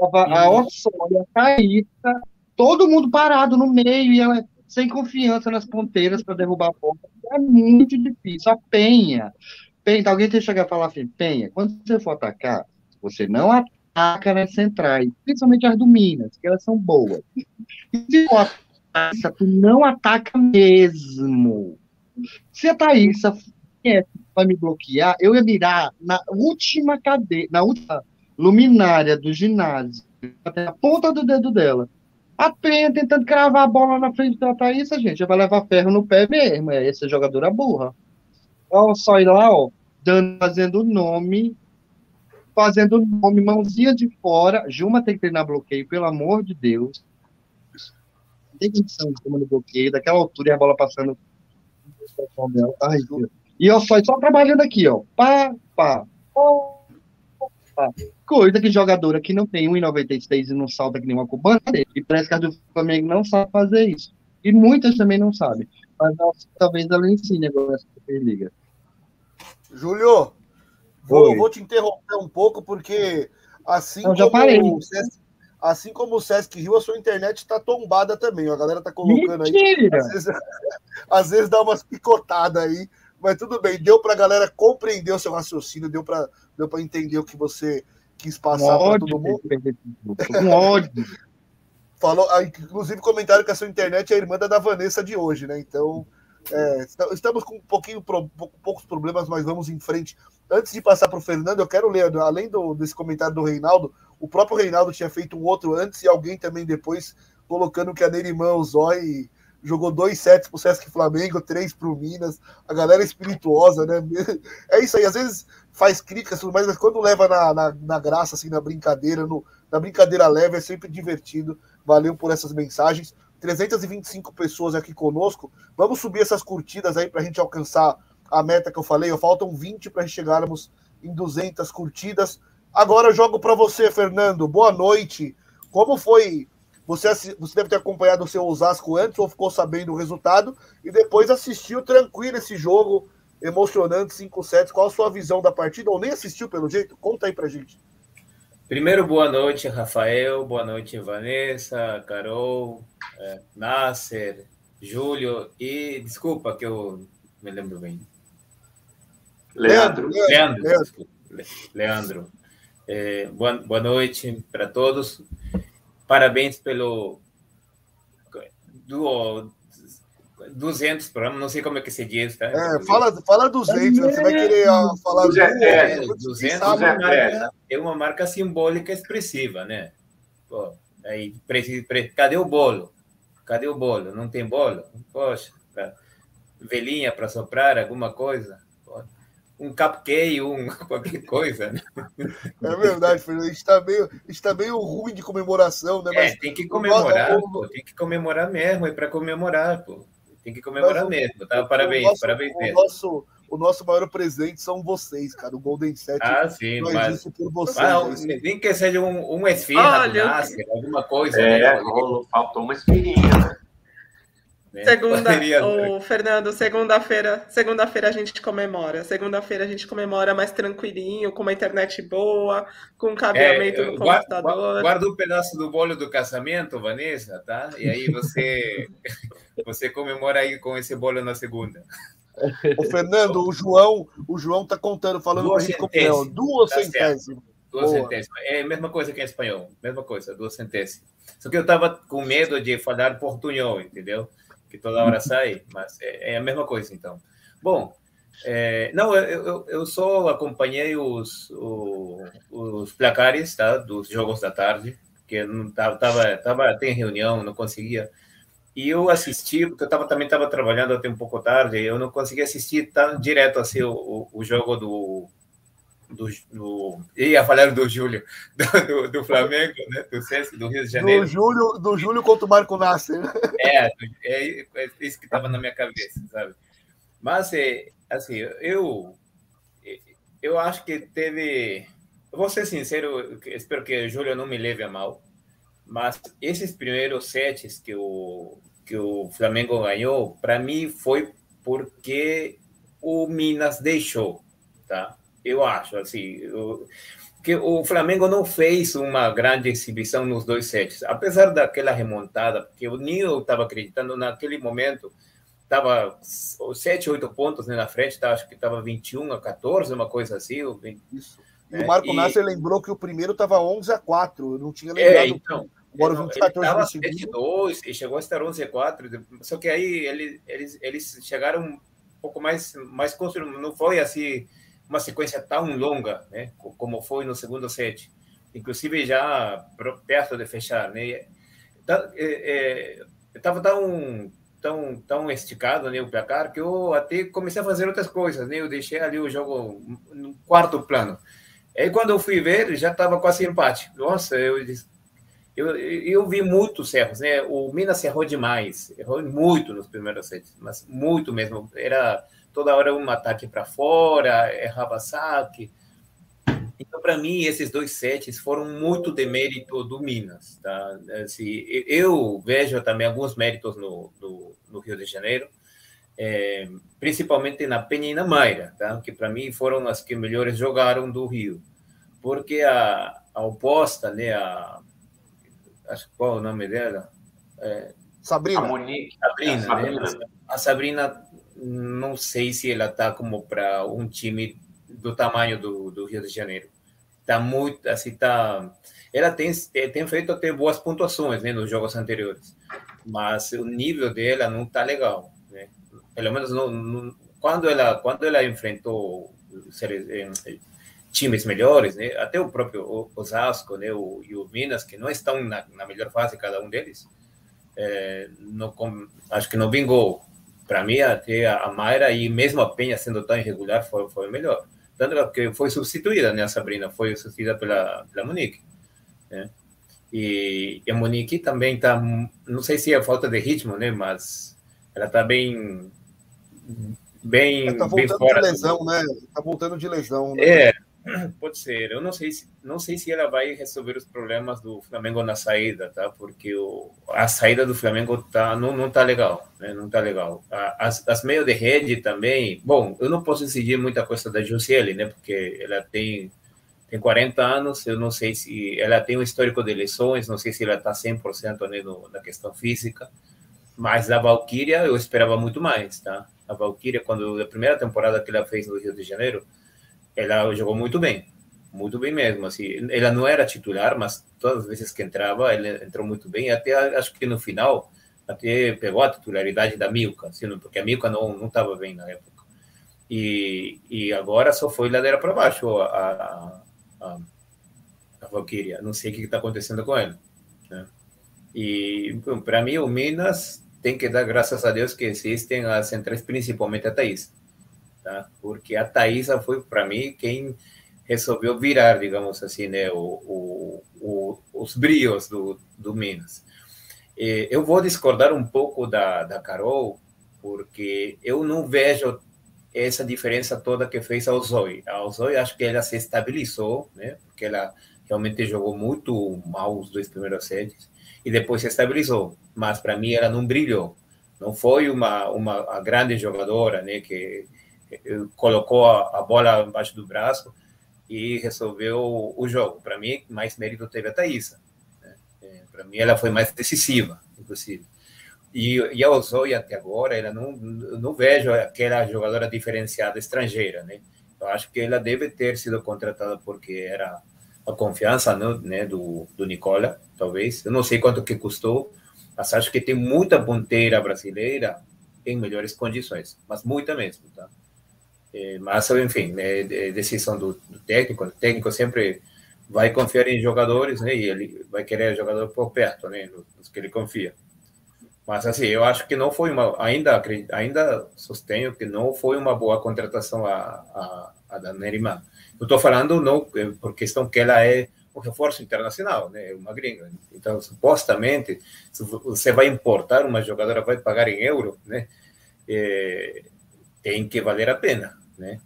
a Orsolha, a Thaísa, todo mundo parado no meio, e ela sem confiança nas ponteiras para derrubar a bola. É muito difícil. A Penha. Penha, alguém tem que chegar e falar assim, Penha, quando você for atacar, você não ataca nas centrais, principalmente as do Minas, que elas são boas. E se for Thaísa, tu não ataca mesmo. Se a Thaísa vai me bloquear, eu ia mirar na última cadeira, na última luminária do ginásio, até a ponta do dedo dela. A Penha tentando cravar a bola na frente da Thaísa, gente, já vai levar ferro no pé mesmo. É essa jogadora burra. Ó, só ir lá, ó, dando, fazendo o nome, fazendo nome, mãozinha de fora. Juma tem que treinar bloqueio, pelo amor de Deus. Tem condição de tomar no bloqueio, daquela altura e a bola passando. Ai, e eu só, só trabalhando aqui, ó. Pá, pá, Coisa que jogadora que não tem 1,96 e não salta que nem uma cubana, e parece que a do Flamengo não sabe fazer isso. E muitas também não sabem. Mas talvez ela ensine agora essa Superliga. Júlio, vou, vou, te interromper um pouco, porque assim como o Sesc, assim como o Sesc Rio, a sua internet está tombada também. A galera tá colocando Mentira. aí. Às vezes, (laughs) às vezes dá umas picotadas aí mas tudo bem, deu para a galera compreender o seu raciocínio, deu para deu entender o que você quis passar para todo mundo. Um ódio. Falou, ah, inclusive comentário que a sua internet é a irmã da Vanessa de hoje, né? Então, é, estamos com um pouquinho poucos problemas, mas vamos em frente. Antes de passar para o Fernando, eu quero ler, além do, desse comentário do Reinaldo, o próprio Reinaldo tinha feito um outro antes e alguém também depois colocando que a Nerimã, Zói jogou dois sets pro Sesc Flamengo, três pro Minas, a galera é espirituosa, né? (laughs) É isso aí, às vezes faz críticas, mas quando leva na, na, na, graça, assim, na brincadeira, no, na brincadeira leve, é sempre divertido. Valeu por essas mensagens. 325 pessoas aqui conosco. Vamos subir essas curtidas aí para a gente alcançar a meta que eu falei. Faltam 20 para chegarmos em 200 curtidas. Agora eu jogo para você, Fernando. Boa noite. Como foi você, você deve ter acompanhado o seu Osasco antes ou ficou sabendo o resultado e depois assistiu tranquilo esse jogo emocionante, 5 sets. Qual a sua visão da partida? Ou nem assistiu pelo jeito? Conta aí pra gente. Primeiro, boa noite, Rafael. Boa noite, Vanessa, Carol, é, Nasser, Júlio e desculpa que eu me lembro bem. Leandro. Leandro. Leandro. Leandro. É, boa, boa noite para todos. Parabéns pelo do 200 programas, não sei como é que se diz, tá? É, fala, fala 200, né? você vai querer ó, falar 200, é, 200 é, uma marca, é uma marca simbólica expressiva, né? Pô, aí, cadê o bolo? Cadê o bolo? Não tem bolo? Poxa, velhinha para soprar, alguma coisa? Um cupcake, um (laughs) qualquer coisa. Né? É verdade, Fernando. Está meio, está meio ruim de comemoração, né? Mas é, tem que comemorar, pô, tem que comemorar mesmo, é para comemorar, pô. Tem que comemorar mesmo, tá? Parabéns, nosso, parabéns o mesmo. Nosso, o nosso maior presente são vocês, cara. O Golden Set. Ah, sim, mas. Isso por vocês, ah? Nem que seja um, um esfirra Olha, Nasser, alguma coisa. É, né? faltou uma esfirrinha, né? Né? Segunda, o Fernando, segunda-feira, segunda-feira a gente comemora. Segunda-feira a gente comemora mais tranquilinho, com uma internet boa, com cabeamento é, no guarda, computador. Guarda um pedaço do bolo do casamento, Vanessa, tá? E aí você (laughs) você comemora aí com esse bolo na segunda. O Fernando, o João, o João tá contando, falando duas centésimas. Duas tá centésimas. Duas centésimas. É a mesma coisa que em espanhol, mesma coisa, duas centésimas. Só que eu tava com medo de falar portunhol, entendeu? Que toda hora sai, mas é, é a mesma coisa, então. Bom, é, não, eu, eu, eu, só acompanhei os, os, os, placares tá, dos jogos da tarde, que não tava, tava, tava tem reunião, não conseguia. E eu assisti, porque eu tava, também estava trabalhando até um pouco tarde, eu não consegui assistir tão direto assim o, o jogo do, do, do ia falar do Júlio, (laughs) do, do, do, Flamengo, né? Do César, do Rio de Janeiro. Do Júlio, do Júlio contra o Marco Nasser. É, é, é isso que estava na minha cabeça, sabe? Mas, é, assim, eu, eu acho que teve. vou ser sincero, espero que o Júlio não me leve a mal, mas esses primeiros sets que o, que o Flamengo ganhou, para mim foi porque o Minas deixou, tá? Eu acho, assim, eu, que o Flamengo não fez uma grande exibição nos dois sets, apesar daquela remontada, porque o Nil estava acreditando naquele momento, estava 7, 8 pontos né, na frente, tá, acho que estava 21 a 14, uma coisa assim. Isso. E o Marco é, Nasser lembrou que o primeiro estava 11 a 4, não tinha lembrado. É, então, Agora, ele estava 7 2 e chegou a estar 11 a 4, só que aí ele, eles, eles chegaram um pouco mais, mais construídos, não foi assim uma sequência tão longa, né, como foi no segundo set, inclusive já perto de fechar, né, estava tão tão tão esticado né, o placar que eu até comecei a fazer outras coisas, né, eu deixei ali o jogo no quarto plano. Aí quando eu fui ver, já estava quase empate. Nossa, eu eu, eu vi muitos erros, né? O Minas errou demais, errou muito nos primeiros sets, mas muito mesmo. Era toda hora um ataque para fora, errava saque. Então, para mim, esses dois sets foram muito de mérito do Minas. Tá? Assim, eu vejo também alguns méritos no, no, no Rio de Janeiro, é, principalmente na Penha e na Mayra, tá? que para mim foram as que melhores jogaram do Rio. Porque a, a oposta, né, a, acho qual é o nome dela? É, Sabrina. A Monique. Sabrina, a Sabrina. Né? A Sabrina não sei se ela está como para um time do tamanho do, do Rio de Janeiro. Está muito, assim, tá. Ela tem, tem feito até boas pontuações, né, nos jogos anteriores, mas o nível dela não está legal, né? Pelo menos no, no, quando ela quando ela enfrentou eh, times melhores, né? Até o próprio Osasco, né? O, e o Minas que não estão na, na melhor fase cada um deles, é, não, acho que não vingou para mim, até a Mayra e mesmo a Penha sendo tão irregular foi, foi melhor. Tanto que foi substituída, né? A Sabrina foi substituída pela, pela Monique. Né? E, e, a Monique também está, não sei se é falta de ritmo, né? Mas ela está bem, bem, tá bem fora. De lesão, do... né? Está voltando de lesão. Né? É, (clears throat) Pode ser. Eu não sei se não sei se ela vai resolver os problemas do Flamengo na saída, tá? Porque o, a saída do Flamengo tá não, não tá legal, né? Não tá legal. As, as meios de rede também. Bom, eu não posso decidir muita coisa da Jussiele, né? Porque ela tem tem 40 anos, eu não sei se ela tem um histórico de lesões, não sei se ela está 100% né, no, na questão física, mas a Valkyria eu esperava muito mais, tá? A Valkyria, quando a primeira temporada que ela fez no Rio de Janeiro, ela jogou muito bem, muito bem mesmo. Assim, ela não era titular, mas todas as vezes que entrava, ela entrou muito bem. Até acho que no final, até pegou a titularidade da Milka, assim, porque a Milka não estava bem na época. E, e agora só foi ladeira para baixo a, a, a, a Valkyria. Não sei o que está acontecendo com ela. Né? E para mim, o Minas tem que dar graças a Deus que existem as centrais, principalmente a Thaís tá? Porque a Thaisa foi, para mim, quem resolveu virar, digamos assim, né, o, o, o, os brios do, do Minas. Eu vou discordar um pouco da, da Carol, porque eu não vejo essa diferença toda que fez a Zoe. A Zoe, acho que ela se estabilizou, né, porque ela realmente jogou muito mal os dois primeiros sets, e depois se estabilizou, mas para mim ela não brilhou. Não foi uma, uma grande jogadora, né, que colocou a, a bola embaixo do braço e resolveu o jogo. Para mim, mais mérito teve a Thaísa. Né? É, Para mim, ela foi mais decisiva, inclusive. E, e a Ozoi, até agora, ela não, não vejo aquela jogadora diferenciada estrangeira, né? Eu acho que ela deve ter sido contratada porque era a confiança né, do, do Nicola, talvez. Eu não sei quanto que custou, mas acho que tem muita ponteira brasileira em melhores condições, mas muita mesmo, tá? É, mas, enfim, é, é decisão do, do, técnico. O técnico sempre vai confiar em jogadores, né? E ele vai querer jogador por perto, né? Nos que ele confia. Mas, assim, eu acho que não foi uma. Ainda, ainda sostenho que não foi uma boa contratação a, a, a da Nerimar. Eu estou falando não é, por questão que ela é um reforço internacional, né? Uma gringa. Então, supostamente, se você vai importar uma jogadora, vai pagar em euro, né? É, tem que valer a pena né?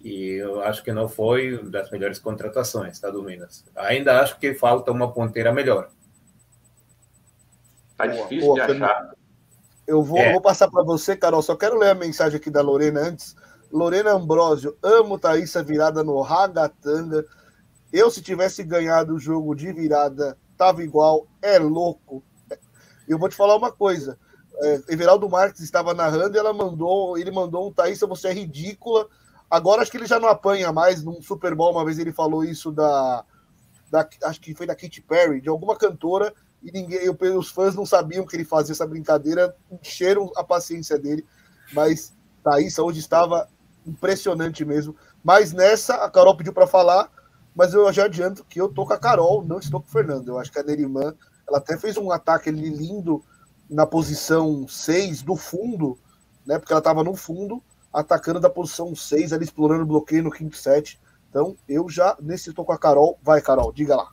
E eu acho que não foi das melhores contratações, tá, do Minas. Ainda acho que falta uma ponteira melhor. Tá difícil de achar. Eu vou, é. vou passar para você, Carol. Só quero ler a mensagem aqui da Lorena antes. Lorena Ambrosio, amo Thaísa virada no Ragatanga. Eu, se tivesse ganhado o jogo de virada, tava igual, é louco. Eu vou te falar uma coisa. É, Everaldo Marques estava narrando e ela mandou, ele mandou um Thaísa, você é ridícula. Agora acho que ele já não apanha mais. Num Super Bowl, uma vez ele falou isso da, da acho que foi da Katy Perry, de alguma cantora, e ninguém, os fãs não sabiam que ele fazia essa brincadeira, encheram a paciência dele. Mas Thaísa hoje estava impressionante mesmo. Mas nessa, a Carol pediu para falar, mas eu já adianto que eu tô com a Carol, não estou com o Fernando. Eu acho que a Nerimã, ela até fez um ataque lindo na posição 6 do fundo, né? Porque ela estava no fundo, atacando da posição 6, ali explorando o bloqueio no quinto set. Então, eu já nesse com a Carol. Vai, Carol, diga lá.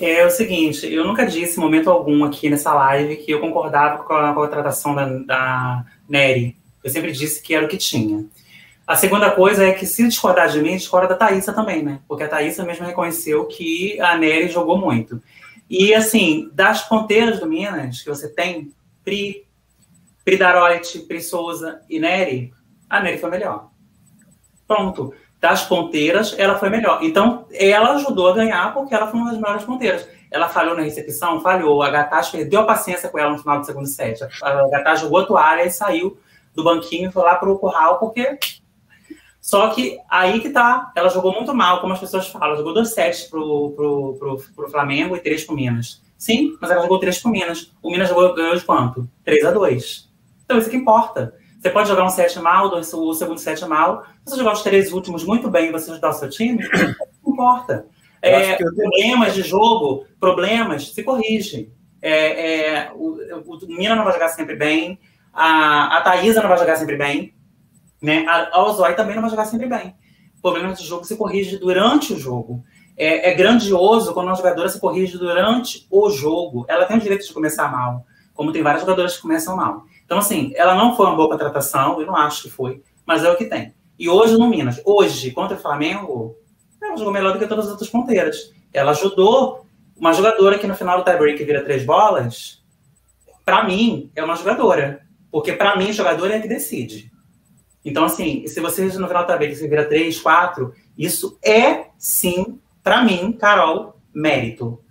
É o seguinte, eu nunca disse em momento algum aqui nessa live que eu concordava com a contratação da, da Nery. Eu sempre disse que era o que tinha. A segunda coisa é que, se discordar de mim, discorda da Thaísa também, né? Porque a Thaísa mesmo reconheceu que a Nery jogou muito. E, assim, das ponteiras do Minas, que você tem, Pri, Pri Daroit, Pri Souza e Nery, a Nery foi melhor. Pronto. Das ponteiras, ela foi melhor. Então, ela ajudou a ganhar porque ela foi uma das melhores ponteiras. Ela falhou na recepção, falhou. A Gataz perdeu a paciência com ela no final do segundo set. A Gataz jogou a toalha e saiu do banquinho e foi lá para o curral porque só que aí que tá, ela jogou muito mal, como as pessoas falam, jogou dois sets pro, pro, pro, pro Flamengo e três pro Minas. Sim, mas ela jogou três pro Minas. O Minas jogou, ganhou de quanto? 3 a 2 Então isso que importa. Você pode jogar um set mal, o segundo set mal. Se você jogar os três últimos muito bem e você ajudar o seu time, (coughs) não importa. É, problemas de jogo, problemas, se corrigem. É, é, o, o, o Mina não vai jogar sempre bem, a, a Thaisa não vai jogar sempre bem, né? A, a também não vai jogar sempre bem. O problema de jogo se corrige durante o jogo. É, é, grandioso quando uma jogadora se corrige durante o jogo. Ela tem o direito de começar mal, como tem várias jogadoras que começam mal. Então, assim, ela não foi uma boa contratação, eu não acho que foi, mas é o que tem. E hoje no Minas, hoje, contra o Flamengo, ela jogou melhor do que todas as outras ponteiras. Ela ajudou uma jogadora que no final do tie-break vira três bolas. Para mim, é uma jogadora. Porque para mim, jogador é que decide. Então, assim, se você no final da tabela você vira 3, 4, isso é sim, para mim, Carol, mérito.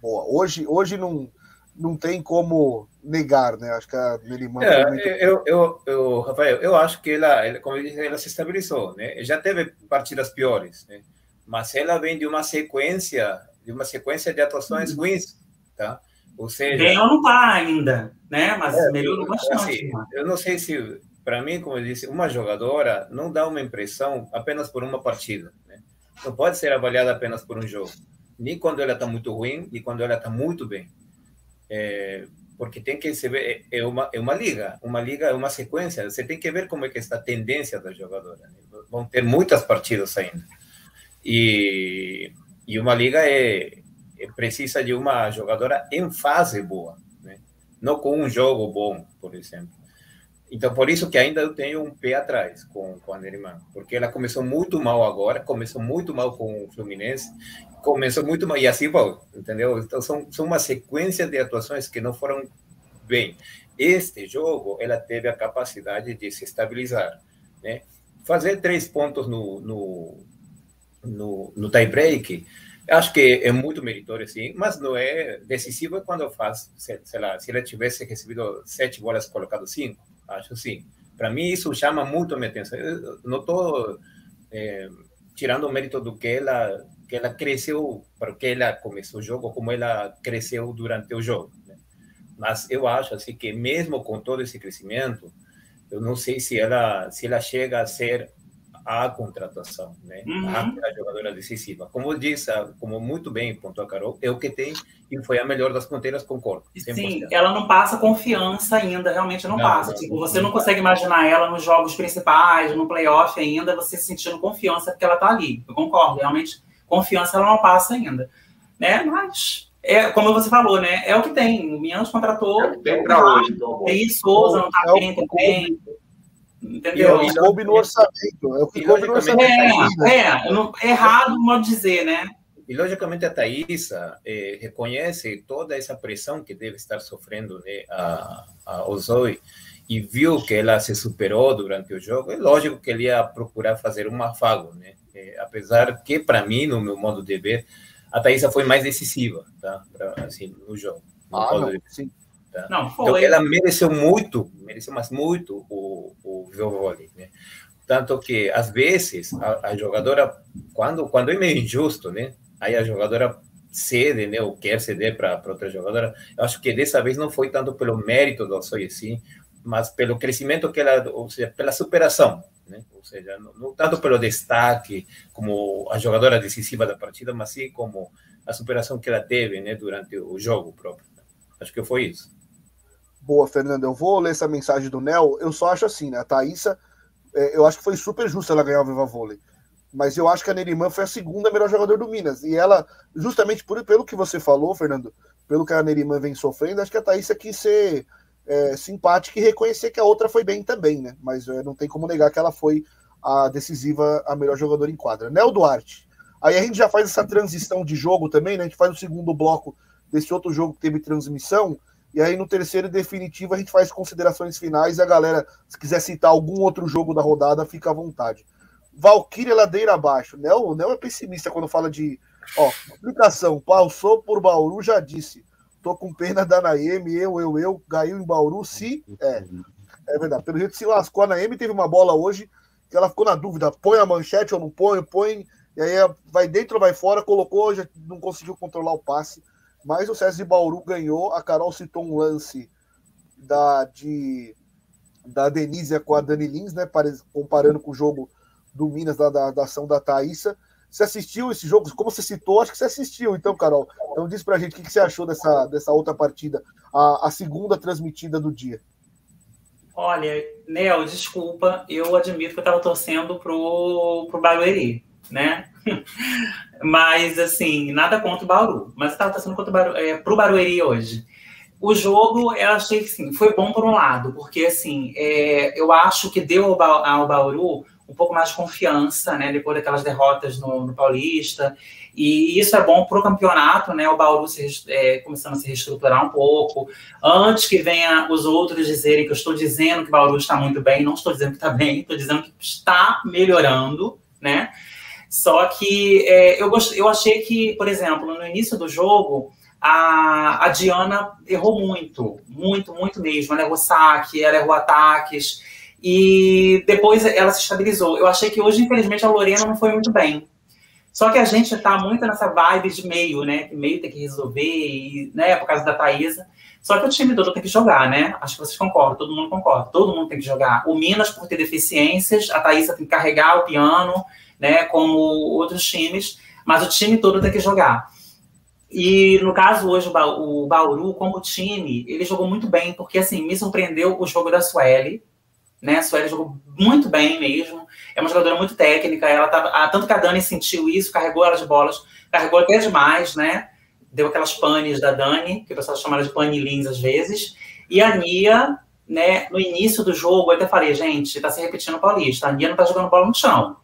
Boa. Hoje, hoje não, não tem como negar, né? Acho que a Nelimã. É, muito... eu, eu, eu, Rafael, eu acho que ela, como eu disse, ela se estabilizou, né? Já teve partidas piores, né? Mas ela vem de uma sequência, de uma sequência de atuações uhum. ruins, tá? Ou seja, bem, ela não tá ainda, né? Mas é, melhorou bastante. Assim, eu não sei se para mim, como eu disse, uma jogadora não dá uma impressão apenas por uma partida. Né? Não pode ser avaliada apenas por um jogo. Nem quando ela está muito ruim, nem quando ela está muito bem. É, porque tem que se ver, é, é uma, é uma liga, uma liga é uma sequência. Você tem que ver como é que está a tendência da jogadora. Né? Vão ter muitas partidas ainda. E, e uma liga é, é precisa de uma jogadora em fase boa, né? não com um jogo bom, por exemplo. Então, por isso que ainda eu tenho um pé atrás com, com a Nerimã, porque ela começou muito mal agora, começou muito mal com o Fluminense, começou muito mal, e assim vai, entendeu? Então, são, são uma sequência de atuações que não foram bem. Este jogo, ela teve a capacidade de se estabilizar, né? Fazer três pontos no, no, no, no tie-break, acho que é muito meritório, sim, mas não é decisivo quando faz, sei lá, se ela tivesse recebido sete bolas, colocado cinco, Acho assim. Para mim, isso chama muito a minha atenção. Eu não estou é, tirando o mérito do que ela, que ela cresceu, porque ela começou o jogo, como ela cresceu durante o jogo. Né? Mas eu acho assim que mesmo com todo esse crescimento, eu não sei se ela se ela chega a ser a contratação, né? Uhum. A, jogadora decisiva. Como disse, como muito bem pontuou a Carol, é o que tem e foi a melhor das ponteiras, concordo. 100%. Sim, ela não passa confiança ainda, realmente não, não passa. Não, tipo, você não consegue imaginar ela nos jogos principais, no playoff ainda, você sentindo confiança porque ela tá ali. Eu concordo, realmente, confiança ela não passa ainda. Né? Mas é, como você falou, né? É o que tem. O Mianos contratou. É tem para hoje. Então, Tem Souza, não tá é bem também. Entendeu? E coube no orçamento. É o que coube no orçamento. É, é, no, errado, modo dizer, né? E, logicamente, a Thaisa eh, reconhece toda essa pressão que deve estar sofrendo né, a, a Ozoi e viu que ela se superou durante o jogo. É lógico que ele ia procurar fazer um afago, né? É, apesar que, para mim, no meu modo de ver, a Thaisa foi mais decisiva, tá? Pra, assim, no jogo. No ah, não, sim. Tá? Não, foi. Então, ela mereceu muito, mereceu mais muito o, o vôlei, né? Tanto que, às vezes, a, a, jogadora, quando, quando é meio injusto, né? Aí a jogadora cede, né? Ou quer ceder para outra jogadora. Eu acho que dessa vez não foi tanto pelo mérito do sim, mas pelo crescimento que ela, ou seja, pela superação, né? Ou seja, não, não tanto pelo destaque como a jogadora decisiva da partida, mas sim como a superação que ela teve, né? Durante o jogo próprio. Acho que foi isso. Boa, Fernando. Eu vou ler essa mensagem do Nel. Eu só acho assim, né? A Thaísa, é, eu acho que foi super justo ela ganhar o Viva Vôlei. Mas eu acho que a Nerimã foi a segunda melhor jogadora do Minas. E ela, justamente por, pelo que você falou, Fernando, pelo que a Nerimã vem sofrendo, acho que a Thaísa quis ser é, simpática e reconhecer que a outra foi bem também, né? Mas é, não tem como negar que ela foi a decisiva, a melhor jogadora em quadra. Nel Duarte. Aí a gente já faz essa transição de jogo também, né? A gente faz o segundo bloco desse outro jogo que teve transmissão. E aí no terceiro e definitivo a gente faz considerações finais e a galera, se quiser citar algum outro jogo da rodada, fica à vontade. Valkyria Ladeira Abaixo. Nel, o Nel é pessimista quando fala de. Ó, explicação. Passou por Bauru, já disse. Tô com pena da Naemi, eu, eu, eu. Caiu em Bauru, se. É. É verdade. Pelo jeito se lascou. A Naemi teve uma bola hoje que ela ficou na dúvida: põe a manchete ou não põe, põe. E aí vai dentro ou vai fora, colocou, já não conseguiu controlar o passe. Mas o César de Bauru ganhou. A Carol citou um lance da, de, da Denise com a Dani Lins, né? Comparando com o jogo do Minas, da, da, da ação da Thaísa. Você assistiu esse jogo? Como você citou, acho que você assistiu, então, Carol. Então diz pra gente o que, que você achou dessa, dessa outra partida, a, a segunda transmitida do dia. Olha, Nel, desculpa, eu admito que eu estava torcendo pro, pro Barueri, né? (laughs) Mas, assim, nada contra o Bauru. Mas estava torcendo contra o Baru, é, pro Barueri hoje. O jogo, eu achei que sim, foi bom por um lado, porque assim, é, eu acho que deu ao, ao Bauru um pouco mais de confiança, né, depois daquelas derrotas no, no Paulista, e isso é bom para o campeonato, né, o Bauru se, é, começando a se reestruturar um pouco, antes que venha os outros dizerem que eu estou dizendo que o Bauru está muito bem, não estou dizendo que está bem, estou dizendo que está melhorando, né, só que é, eu, gost... eu achei que, por exemplo, no início do jogo, a, a Diana errou muito, muito, muito mesmo. Ela errou saque, ela errou ataques, e depois ela se estabilizou. Eu achei que hoje, infelizmente, a Lorena não foi muito bem. Só que a gente está muito nessa vibe de meio, né? Que meio tem que resolver, e, né? Por causa da Thaisa. Só que o time todo tem que jogar, né? Acho que vocês concordam, todo mundo concorda. Todo mundo tem que jogar. O Minas, por ter deficiências, a Thaisa tem que carregar o piano, né? Como outros times, mas o time todo tem que jogar. E no caso hoje, o Bauru, como time, ele jogou muito bem, porque assim, me surpreendeu o jogo da Sueli, né? A Sueli jogou muito bem mesmo. É uma jogadora muito técnica. Ela tava, tanto que a Dani sentiu isso, carregou ela de bolas, carregou até demais, né? Deu aquelas panes da Dani, que o pessoal chama de panilins às vezes. E a Nia, né? No início do jogo, eu até falei, gente, tá se repetindo o Paulista. A Nia não tá jogando bola no chão.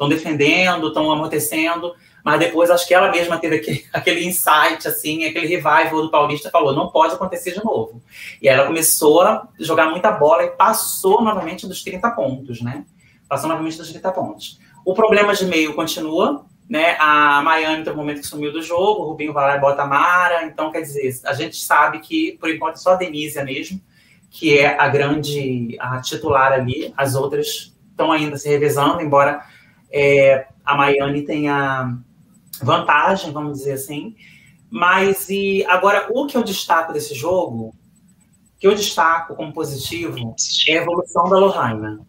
Estão defendendo, estão amortecendo mas depois acho que ela mesma teve aquele, (laughs) aquele insight, assim, aquele revival do Paulista, falou, não pode acontecer de novo. E aí ela começou a jogar muita bola e passou novamente dos 30 pontos, né? Passou novamente dos 30 pontos. O problema de meio continua, né? A Miami tem um momento que sumiu do jogo, o Rubinho vai lá e bota a Mara, então, quer dizer, a gente sabe que, por enquanto, só a Denise mesmo, que é a grande, a titular ali, as outras estão ainda se revezando, embora é, a Miami tenha vantagem, vamos dizer assim. Mas e agora o que eu destaco desse jogo, que eu destaco como positivo, é a evolução da Lohana.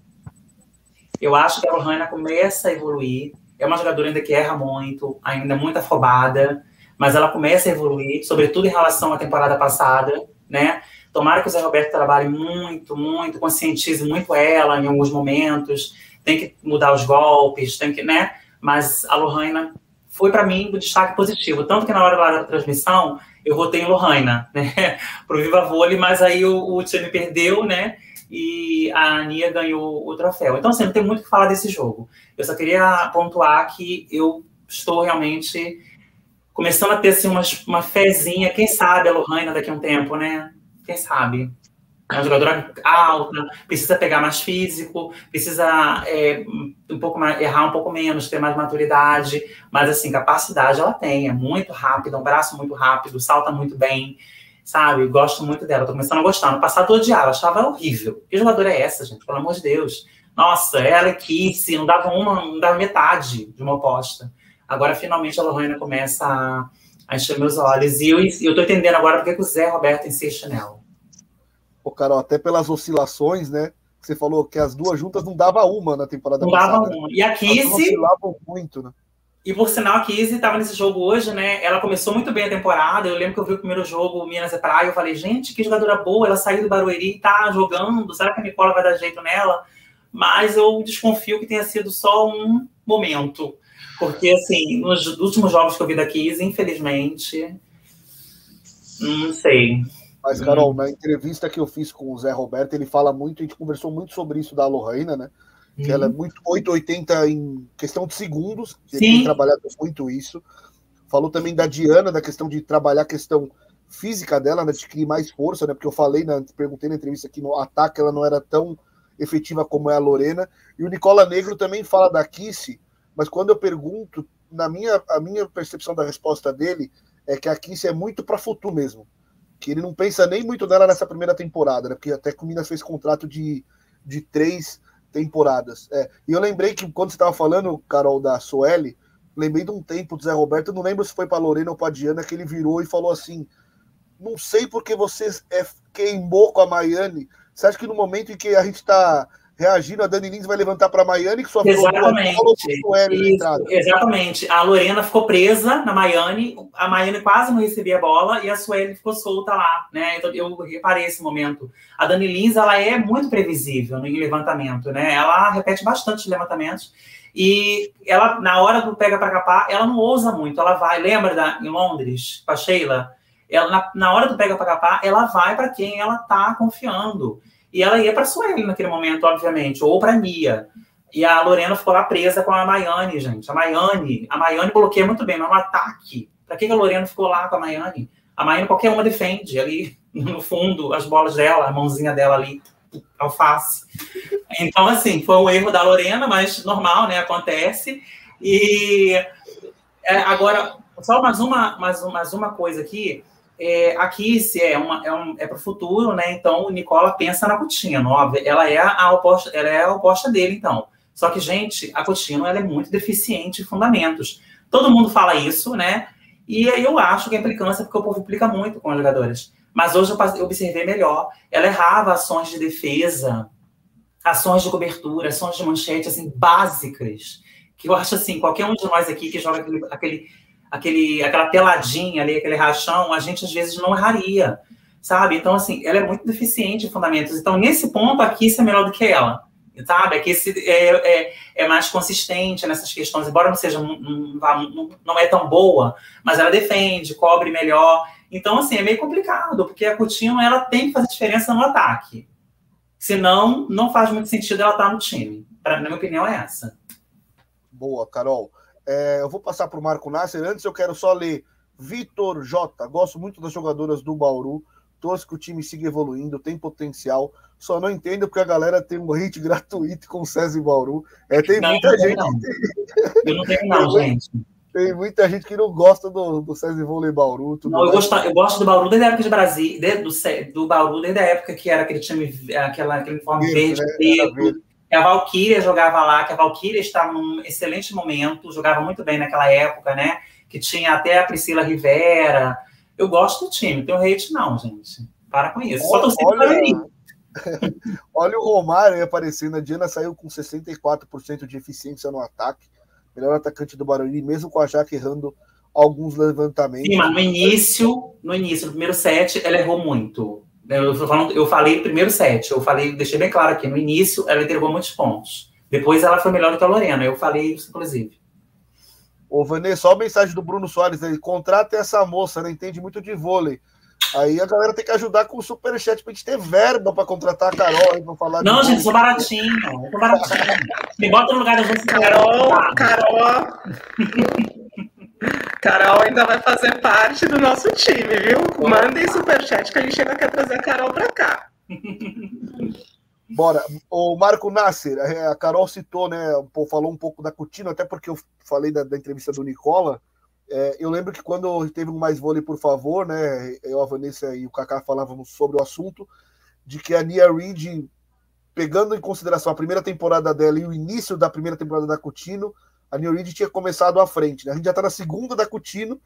Eu acho que a Lohana começa a evoluir. É uma jogadora ainda que erra muito, ainda muito afobada, mas ela começa a evoluir, sobretudo em relação à temporada passada, né? Tomara que o Zé Roberto trabalhe muito, muito, conscientize muito ela em alguns momentos. Tem que mudar os golpes, tem que, né? Mas a Lohana foi para mim do destaque positivo. Tanto que na hora da transmissão eu votei em Lohana, (laughs) né, pro Viva Vôlei, mas aí o, o time perdeu, né, e a Ania ganhou o troféu. Então, assim, não tem muito o que falar desse jogo. Eu só queria pontuar que eu estou realmente começando a ter, assim, uma, uma fezinha, quem sabe a Lohana daqui a um tempo, né, quem sabe. É uma jogadora alta, precisa pegar mais físico, precisa é, um pouco mais, errar um pouco menos, ter mais maturidade, mas assim, capacidade ela tem, é muito rápida, um braço muito rápido, salta muito bem, sabe? Gosto muito dela, tô começando a gostar. No passado eu odiava, achava horrível. Que jogadora é essa, gente? Pelo amor de Deus. Nossa, ela e Kissy, não dava uma, não dava metade de uma aposta. Agora, finalmente, a Lohana começa a, a encher meus olhos. E eu, eu tô entendendo agora porque que o Zé Roberto insiste nela. Ô, Carol, até pelas oscilações, né? Você falou que as duas juntas não dava uma na temporada não passada. Não dava uma. E a Kissy... oscilavam muito, né? E por sinal, a Kizzy estava nesse jogo hoje, né? Ela começou muito bem a temporada. Eu lembro que eu vi o primeiro jogo, Minas é Praia. Eu falei, gente, que jogadora boa. Ela saiu do Barueri e tá jogando. Será que a Nicola vai dar jeito nela? Mas eu desconfio que tenha sido só um momento. Porque, assim, nos últimos jogos que eu vi da Kizzy, infelizmente, não sei. Mas, Carol, na entrevista que eu fiz com o Zé Roberto, ele fala muito, a gente conversou muito sobre isso da Lohana, né? Que uhum. ela é uhum. muito 880 em questão de segundos, ele Sim. tem trabalhado muito isso. Falou também da Diana, da questão de trabalhar a questão física dela, né, de criar mais força, né? Porque eu falei, na, perguntei na entrevista que no ataque ela não era tão efetiva como é a Lorena. E o Nicola Negro também fala da Kissy, mas quando eu pergunto, na minha, a minha percepção da resposta dele é que a Kissy é muito para futuro mesmo que ele não pensa nem muito nela nessa primeira temporada, né? Porque até que o Minas fez contrato de, de três temporadas. É. E eu lembrei que quando você estava falando, Carol, da Sueli, lembrei de um tempo do Zé Roberto, não lembro se foi para Lorena ou para Diana, que ele virou e falou assim: não sei porque você é, queimou com a Maiane. Você acha que no momento em que a gente está reagindo, a Dani Lins vai levantar para a Maiane, que sua Exatamente. Isso, exatamente. A Lorena ficou presa na Maiane, a Maiane quase não recebia a bola e a Sueli ficou solta lá, né? Então eu reparei esse momento. A Dani Lins, ela é muito previsível no levantamento, né? Ela repete bastante os levantamentos. E ela, na hora do pega para capar, ela não ousa muito. Ela vai, lembra da, em Londres, com a Sheila? Ela, na, na hora do pega para capar, ela vai para quem ela tá confiando. E ela ia para Sueli naquele momento, obviamente, ou para Nia. E a Lorena ficou lá presa com a Maiane, gente. A Maiane, a Maiane bloqueia muito bem, mas no ataque. Para que, que a Lorena ficou lá com a Maiane? A Maiane qualquer uma defende ali (laughs) no fundo as bolas dela, a mãozinha dela ali, alface. Então, assim, foi um erro da Lorena, mas normal, né? Acontece. E é, agora, só mais uma, mais, mais uma coisa aqui é, aqui se é, uma, é, um, é para o futuro, né? Então, Nicola pensa na Coutinho. Ela é a oposta, ela é a oposta dele, então. Só que, gente, a Coutinho ela é muito deficiente em fundamentos. Todo mundo fala isso, né? E eu acho que a implicância é porque o povo implica muito com os jogadores. Mas hoje eu observei melhor. Ela errava ações de defesa, ações de cobertura, ações de manchete, assim, básicas. Que eu acho assim, qualquer um de nós aqui que joga aquele, aquele aquele, aquela peladinha ali, aquele rachão, a gente às vezes não erraria, sabe? Então, assim, ela é muito deficiente em fundamentos. Então, nesse ponto, aqui, isso é melhor do que ela, sabe? Aqui esse é, é, é mais consistente nessas questões, embora não seja, não, não, é tão boa, mas ela defende, cobre melhor. Então, assim, é meio complicado, porque a Coutinho, ela tem que fazer diferença no ataque. Senão, não faz muito sentido ela estar no time. Pra, na minha opinião, é essa. Boa, Carol. É, eu vou passar para o Marco Nasser. Antes eu quero só ler Vitor J. Gosto muito das jogadoras do Bauru. Torço que o time siga evoluindo, tem potencial. Só não entendo porque a galera tem um hate gratuito com o César e Bauru. É, tem não, muita gente. Não. Eu não tenho, não, gente. Tem muita gente que não gosta do, do César Vôlei Bauru. não, eu, gosto, eu gosto do Bauru desde a época de Brasília, do, do Bauru desde a época que era aquele time, aquela, aquele uniforme verde, né? preto que a Valkyria jogava lá, que a Valkyria estava num excelente momento, jogava muito bem naquela época, né? Que tinha até a Priscila Rivera. Eu gosto do time, tenho hate não, gente. Para com isso. Só torcendo olha, (laughs) olha o Romário aparecendo. A Diana saiu com 64% de eficiência no ataque. Melhor atacante do Barueri, mesmo com a Jaque errando alguns levantamentos. Sim, mas no início, no início, no primeiro set, ela errou muito. Eu, falando, eu falei primeiro set, eu falei, deixei bem claro aqui, no início ela entregou muitos pontos. Depois ela foi melhor do que a Lorena, eu falei isso, inclusive. Ô, Vanessa, só a mensagem do Bruno Soares aí. Contrata essa moça, né? Entende muito de vôlei. Aí a galera tem que ajudar com o superchat pra gente ter verba pra contratar a Carol aí pra falar. Não, gente, sou baratinho. Eu sou baratinho. Me bota no lugar da gente. Carol, Carol. (laughs) Carol ainda vai fazer parte do nosso time, viu? Mandem superchat que a gente ainda quer trazer a Carol para cá. (laughs) Bora. O Marco Nasser, a Carol citou, né? Falou um pouco da Coutinho, até porque eu falei da, da entrevista do Nicola. É, eu lembro que quando teve um mais vôlei, por favor, né? Eu, a Vanessa e o Kaká falávamos sobre o assunto, de que a Nia Reid, pegando em consideração a primeira temporada dela e o início da primeira temporada da Coutinho, a Nia Reid tinha começado à frente. Né? A gente já está na segunda da Coutinho,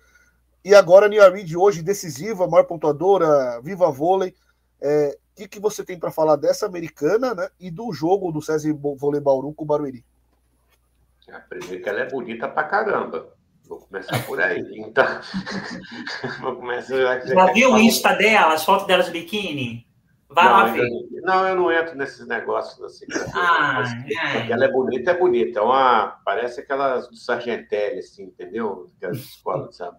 e agora a Nia Reid, hoje decisiva, maior pontuadora, viva vôlei. É, o que, que você tem para falar dessa americana né, e do jogo do César Vôlei Bauru com o Barueri? É, primeiro que ela é bonita pra caramba. Vou começar por aí. Então, (laughs) vou começar. Já viu o Insta dela, as fotos dela de biquíni? Vai não, lá ver. Não, eu não entro nesses negócios assim. Ah, é. Ela é bonita, é bonita. É uma, parece aquelas do Sargentelli, assim, entendeu? Aquelas escolas, sabe?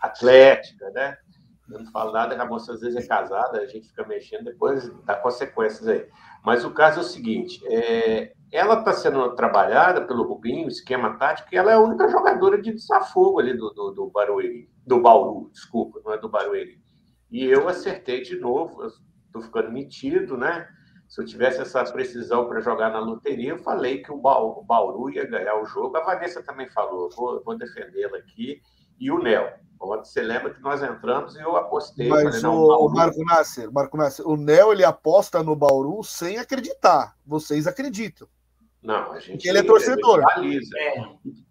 Atlética, né? Eu não falo nada, a moça às vezes é casada, a gente fica mexendo, depois dá consequências aí. Mas o caso é o seguinte: é, ela está sendo trabalhada pelo Rubinho, esquema tático, e ela é a única jogadora de desafogo ali do, do, do Barueri, do Bauru, desculpa, não é do Barueri. E eu acertei de novo, estou ficando metido, né? Se eu tivesse essa precisão para jogar na loteria, eu falei que o Bauru, o Bauru ia ganhar o jogo. A Vanessa também falou, vou, vou defendê-la aqui. E o Nel. Você lembra que nós entramos e eu apostei. Mas falei, não, o, o Marco Nasser, Marco Nasser, o Nel ele aposta no Bauru sem acreditar. Vocês acreditam. Não, a gente. Porque ele é torcedor. É.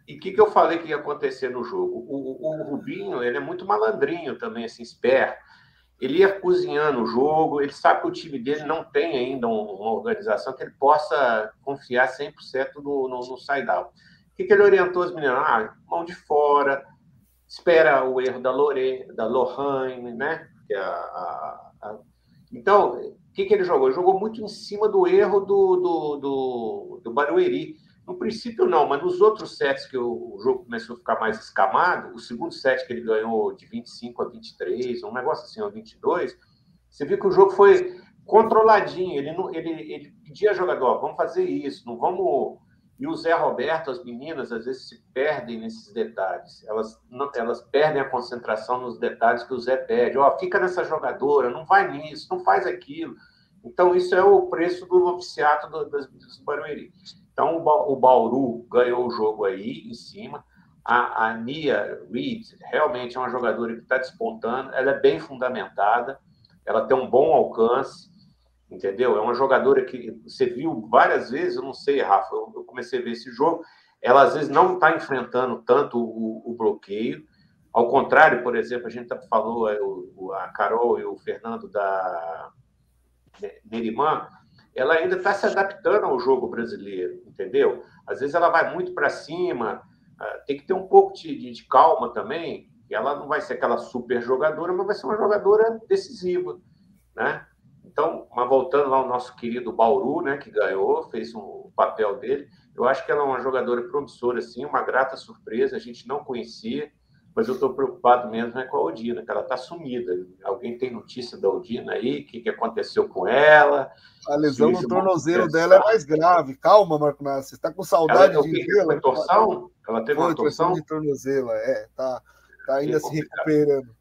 E o que, que eu falei que ia acontecer no jogo? O, o, o, Rubinho, ele é muito malandrinho também, assim, esperto. Ele ia cozinhando o jogo, ele sabe que o time dele não tem ainda uma organização que ele possa confiar 100% no, no, no side-out. O que, que ele orientou os meninos? Ah, mão de fora, espera o erro da Lore, da né? É a, a, a... Então, o que, que ele jogou? Ele jogou muito em cima do erro do, do, do, do Barueri. No princípio, não, mas nos outros sets que o, jogo começou a ficar mais escamado, o segundo set que ele ganhou de 25 a 23, um negócio assim, a 22, você viu que o jogo foi controladinho. Ele, não, ele, ele pedia jogador: vamos fazer isso, não vamos e o Zé Roberto, as meninas, às vezes se perdem nesses detalhes. Elas, não, elas perdem a concentração nos detalhes que o Zé pede. Ó, oh, fica nessa jogadora, não vai nisso, não faz aquilo. Então, isso é o preço do oficiato do, das meninas do Barueri. Então, o, Bauru ganhou o jogo aí, em cima. A, a Nia Reed realmente é uma jogadora que está despontando. Ela é bem fundamentada. Ela tem um bom alcance entendeu? É uma jogadora que você viu várias vezes, eu não sei, Rafa, eu comecei a ver esse jogo, ela às vezes não está enfrentando tanto o, o, bloqueio, ao contrário, por exemplo, a gente tá, falou, é, a Carol e o Fernando da Nerimã, ela ainda está se adaptando ao jogo brasileiro, entendeu? Às vezes ela vai muito para cima, ah, tem que ter um pouco de, de, calma também, ela não vai ser aquela super jogadora, mas vai ser uma jogadora decisiva, né? Então, mas voltando lá ao nosso querido Bauru, né, que ganhou, fez um papel dele. Eu acho que ela é uma jogadora promissora, assim, uma grata surpresa. A gente não conhecia, mas eu estou preocupado mesmo é com a Odina, que ela está sumida. Alguém tem notícia da Odina aí? O que, que aconteceu com ela? A lesão no tornozelo dela é mais grave. Calma, Marco Nassi. Você está com saudade ela, de vê-la? Foi torção? Ela teve Foi, uma torção? de tornozelo, é. Tá, tá ainda se recuperando.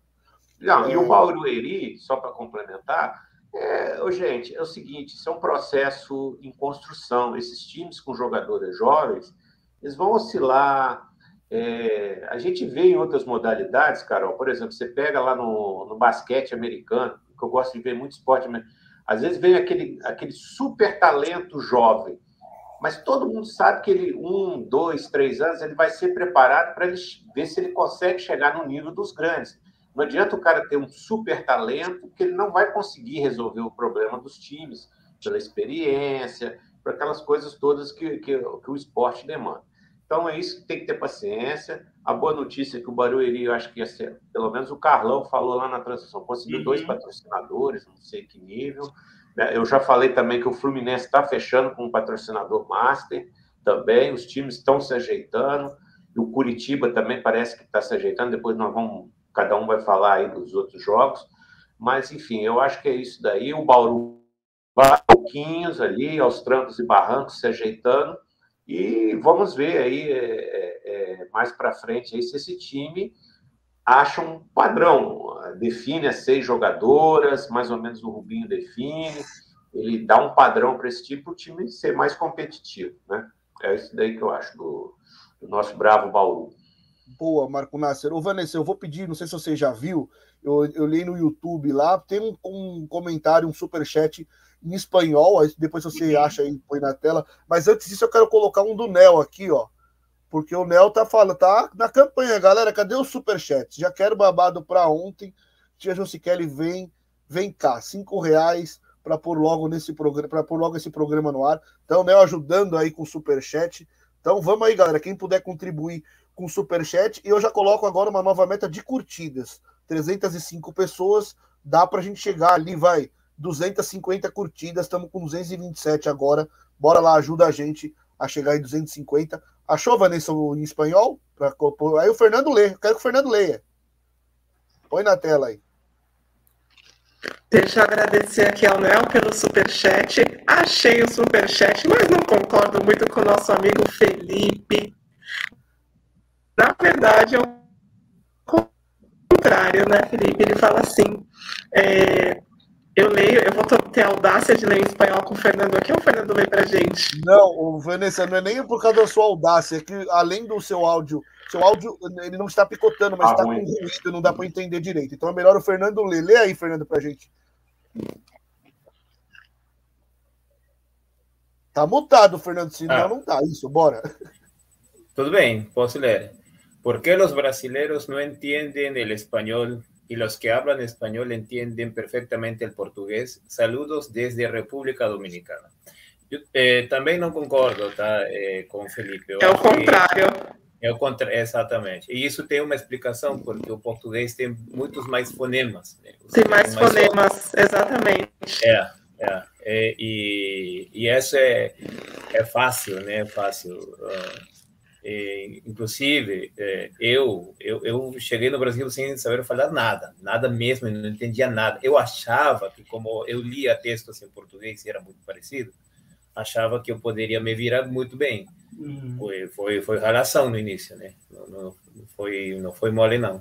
Não, é... E o é. Barueri, só para complementar, é, gente, é o seguinte, isso é um processo em construção. Esses times com jogadores jovens, eles vão oscilar. É, a gente vê em outras modalidades, Carol, por exemplo, você pega lá no, no basquete americano, que eu gosto de ver muito esporte, mas às vezes vem aquele, aquele super talento jovem, mas todo mundo sabe que ele, um, dois, três anos, ele vai ser preparado para ver se ele consegue chegar no nível dos grandes. Não adianta o cara ter um super talento, porque ele não vai conseguir resolver o problema dos times, pela experiência, por aquelas coisas todas que, que, que o esporte demanda. Então é isso que tem que ter paciência. A boa notícia é que o Barueri, eu acho que ia ser, pelo menos o Carlão falou lá na transição, conseguiu uhum. dois patrocinadores, não sei que nível. Né? Eu já falei também que o Fluminense está fechando com um patrocinador master também, os times estão se ajeitando, e o Curitiba também parece que está se ajeitando, depois nós vamos cada um vai falar aí dos outros jogos, mas enfim, eu acho que é isso daí. O Bauru vai pouquinhos ali, aos trancos e barrancos, se ajeitando, e vamos ver aí é, é, é mais para frente aí se esse time acha um padrão. define as seis jogadoras, mais ou menos o Rubinho define, ele dá um padrão para esse tipo de time ser mais competitivo, né? É isso daí que eu acho do, do nosso bravo Bauru. Boa, Marco Nasser. Ô, Vanessa, eu vou pedir, não sei se você já viu, eu, eu li no YouTube lá, tem um, um comentário, um superchat em espanhol, aí depois você acha aí, põe na tela. Mas antes disso, eu quero colocar um do Nel aqui, ó. Porque o Nel tá falando, tá na campanha, galera. Cadê o superchat? Já quero babado para ontem. Tia Josikelli, vem, vem cá, cinco reais para pôr logo nesse programa, para pôr logo esse programa no ar. Então, Nel ajudando aí com o superchat. Então, vamos aí, galera. Quem puder contribuir com o superchat, e eu já coloco agora uma nova meta de curtidas. 305 pessoas, dá para a gente chegar ali, vai, 250 curtidas, estamos com 227 agora. Bora lá, ajuda a gente a chegar em 250. Achou, Vanessa, em espanhol? Pra, aí o Fernando lê. Quero que o Fernando leia. Põe na tela aí. Deixa eu agradecer aqui ao Nel pelo superchat. Achei o superchat, mas não concordo muito com o nosso amigo Felipe. Na verdade, é o contrário, né, Felipe? Ele fala assim: é, eu leio, eu vou ter a audácia de ler em espanhol com o Fernando aqui, ou o Fernando lê pra gente? Não, Vanessa, não é nem por causa da sua audácia, é que além do seu áudio, seu áudio, ele não está picotando, mas está ah, com ruído, não dá para entender direito. Então é melhor o Fernando ler. Lê aí, Fernando, pra gente. Tá mutado, Fernando, senão ah. não tá. Isso, bora. Tudo bem, posso ler. ¿Por qué los brasileños no entienden el español y los que hablan español entienden perfectamente el portugués. Saludos desde República Dominicana. Eu, eh, também não concordo tá, eh, com Felipe. Eu é o contrário. É o contra... Exatamente. E isso tem uma explicação, porque o português tem muitos mais fonemas. Né? Tem mais, mais fonemas, exatamente. É, é. é e, e isso é, é fácil, né? Fácil. Uh, é, inclusive, é, eu, eu, eu cheguei no Brasil sem saber falar nada, nada mesmo, não entendia nada. Eu achava que, como eu lia textos em português e era muito parecido, achava que eu poderia me virar muito bem. Uhum. Foi, foi, foi relação no início, né? Não, não, foi, não foi mole, não.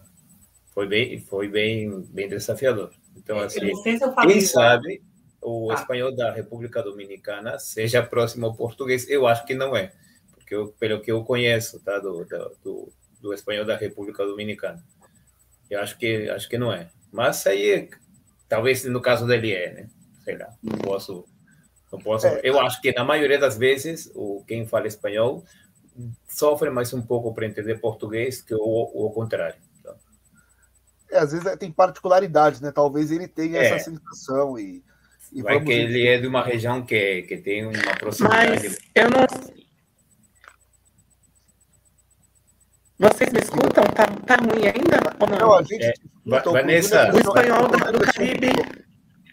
Foi bem, foi bem, bem desafiador. Então, assim, se quem sabe o ah. espanhol da República Dominicana seja próximo ao português, eu acho que não é que eu, pelo que eu conheço, tá, do, do, do espanhol da República Dominicana. Eu acho que acho que não é. Mas aí, talvez no caso dele é, né? Sei lá, não posso, não posso. É. Eu acho que na maioria das vezes o quem fala espanhol sofre mais um pouco para entender português que o, o contrário. Então. É, às vezes é, tem particularidades, né? Talvez ele tenha é. essa sensação e, e Vai que ele é de uma região que, que tem uma proximidade. Mas eu não, Vocês me escutam? Tá, tá ruim ainda ou não? não a gente, é, então, Vanessa, o espanhol do, do Caribe.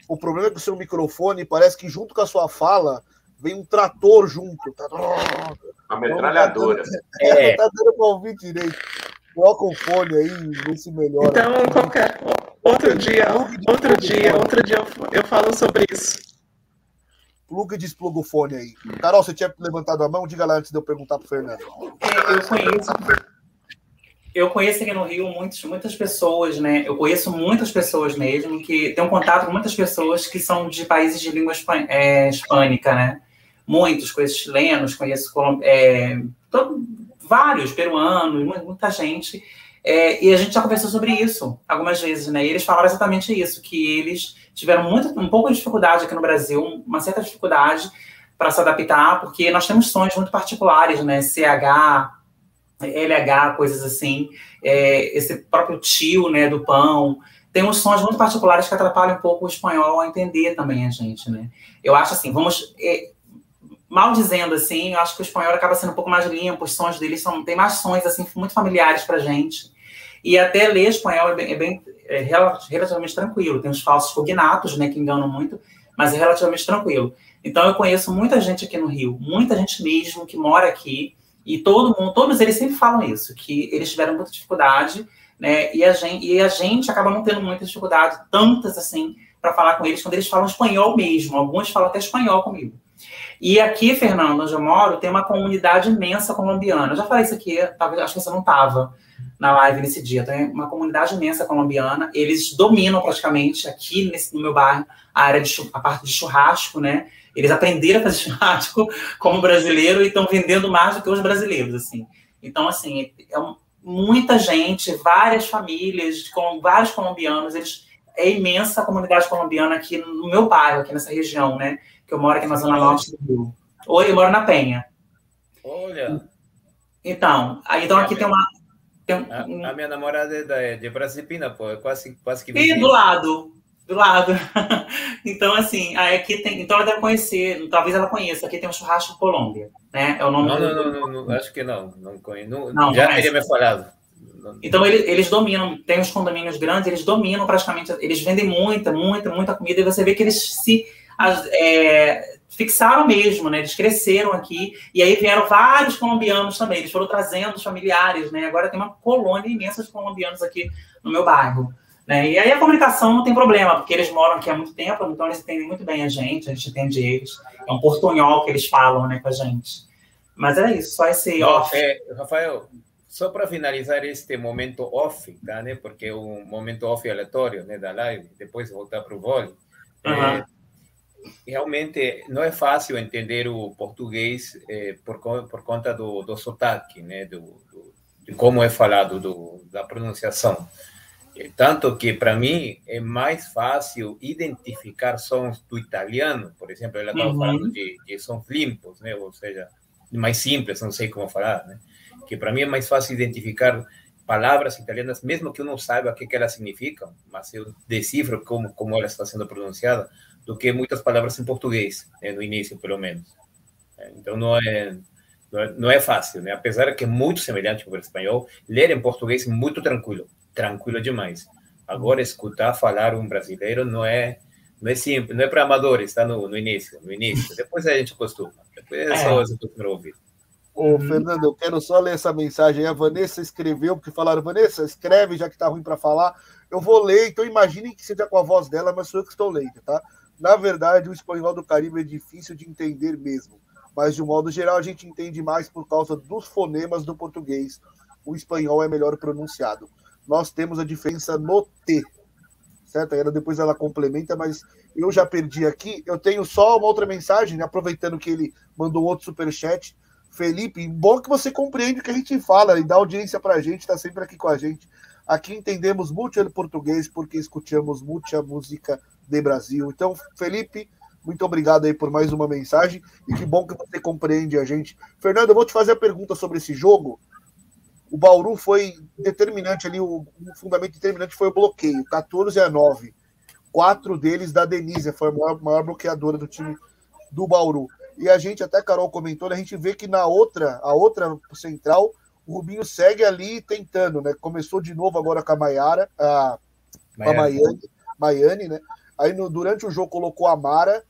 O problema é que o seu microfone parece que junto com a sua fala vem um trator junto. Tá... Uma metralhadora. É, não tá dando para ouvir direito. Coloca o fone aí, vê se melhora. Então, qualquer outro dia, outro dia, outro dia eu, eu falo sobre isso. Pluga e despluga o fone aí. Carol, você tinha levantado a mão? Diga lá antes de eu perguntar pro Fernando. É, eu conheço eu conheço aqui no Rio muitos, muitas pessoas, né? Eu conheço muitas pessoas mesmo que tenho contato com muitas pessoas que são de países de língua é, hispânica, né? Muitos, conheço chilenos, conheço é, todo, vários peruanos, muita gente. É, e a gente já conversou sobre isso algumas vezes, né? E eles falaram exatamente isso, que eles tiveram muito, um pouco de dificuldade aqui no Brasil, uma certa dificuldade para se adaptar, porque nós temos sons muito particulares, né? CH, LH, coisas assim, é, esse próprio tio, né, do pão, tem uns sons muito particulares que atrapalham um pouco o espanhol a entender também a gente, né? Eu acho assim, vamos, é, mal dizendo assim, eu acho que o espanhol acaba sendo um pouco mais limpo, os sons deles são, tem mais sons, assim, muito familiares pra gente, e até ler espanhol é bem, é bem é relativamente tranquilo, tem os falsos cognatos, né, que enganam muito, mas é relativamente tranquilo. Então eu conheço muita gente aqui no Rio, muita gente mesmo que mora aqui, e todo mundo, todos eles sempre falam isso, que eles tiveram muita dificuldade, né? E a gente, e a gente acaba não tendo muita dificuldade, tantas assim, para falar com eles, quando eles falam espanhol mesmo. Alguns falam até espanhol comigo. E aqui, Fernando, onde eu moro, tem uma comunidade imensa colombiana. Eu já falei isso aqui, talvez acho que você não estava na live nesse dia. Tem uma comunidade imensa colombiana, eles dominam praticamente aqui nesse, no meu bairro a área de a parte de churrasco, né? Eles aprenderam a fazer churrasco (laughs) como brasileiro e estão vendendo mais do que os brasileiros, assim. Então, assim, é muita gente, várias famílias, com vários colombianos, eles é imensa a comunidade colombiana aqui no meu bairro, aqui nessa região, né? Que eu moro aqui na Zona Norte do Rio. Oi, eu moro na Penha. Olha. Então, aí, então aqui tem uma. Tem um... a, a, minha namorada é, é de Brasipina, pô, é quase, quase que. E do lado, do lado. (laughs) então, assim, aqui tem. Então ela deve conhecer, talvez ela conheça. Aqui tem um churrasco Colômbia, né? É o nome não, do... não, não, não, não, acho que não. Não conheço. Não, não já teria me falado. Então eles, eles dominam, tem os condomínios grandes, eles dominam praticamente, eles vendem muita, muita, muita comida e você vê que eles se é, fixaram mesmo, né? Eles cresceram aqui e aí vieram vários colombianos também. Eles foram trazendo os familiares, né? Agora tem uma colônia imensa de colombianos aqui no meu bairro. Né? E aí a comunicação não tem problema, porque eles moram aqui há muito tempo, então eles entendem muito bem a gente, a gente entende eles. É um portunhol que eles falam né, com a gente. Mas é isso, só esse off. É, Rafael, só para finalizar este momento off, tá, né? Porque é um momento off aleatório né, da live, depois voltar para o vôlei. Uhum. É, realmente não é fácil entender o português é, por, por conta do, do sotaque, né? Do, do, de como é falado, do, da pronunciação. Tanto que, para mim, é mais fácil identificar sons do italiano, por exemplo, ela estava uhum. falando de, de sons limpos, né? ou seja, mais simples, não sei como falar, né? que para mim é mais fácil identificar palavras italianas, mesmo que eu não saiba o que, que elas significam, mas eu decifro como, como ela está sendo pronunciada, do que muitas palavras em português, né? no início, pelo menos. Então, não é, não é, não é fácil, né? apesar de que é muito semelhante com o espanhol, ler em português é muito tranquilo tranquilo demais. Agora, escutar falar um brasileiro não é não é simples, não é para amadores, está no, no início, no início. Depois a gente costuma. Depois é só é. você ouvir. Ô, Fernando, eu quero só ler essa mensagem. A Vanessa escreveu, porque falaram, Vanessa, escreve, já que tá ruim para falar. Eu vou ler, então imaginem que seja com a voz dela, mas sou eu que estou lendo, tá? Na verdade, o espanhol do Caribe é difícil de entender mesmo. Mas, de um modo geral, a gente entende mais por causa dos fonemas do português. O espanhol é melhor pronunciado nós temos a diferença no T. Certo? Aí depois ela complementa, mas eu já perdi aqui. Eu tenho só uma outra mensagem, né? aproveitando que ele mandou outro superchat. Felipe, bom que você compreende o que a gente fala e dá audiência para a gente, está sempre aqui com a gente. Aqui entendemos muito o português porque escutamos muita música de Brasil. Então, Felipe, muito obrigado aí por mais uma mensagem e que bom que você compreende a gente. Fernando, eu vou te fazer a pergunta sobre esse jogo o Bauru foi determinante ali, o, o, fundamento determinante foi o bloqueio, 14 a 9. Quatro deles da Denise, foi a maior, maior bloqueadora do time do Bauru. E a gente, até a Carol comentou, né, a gente vê que na outra, a outra central, o Rubinho segue ali tentando, né? Começou de novo agora com a Maiara, a, a Maiane, Maiane, né? Aí no, durante o jogo colocou a Mara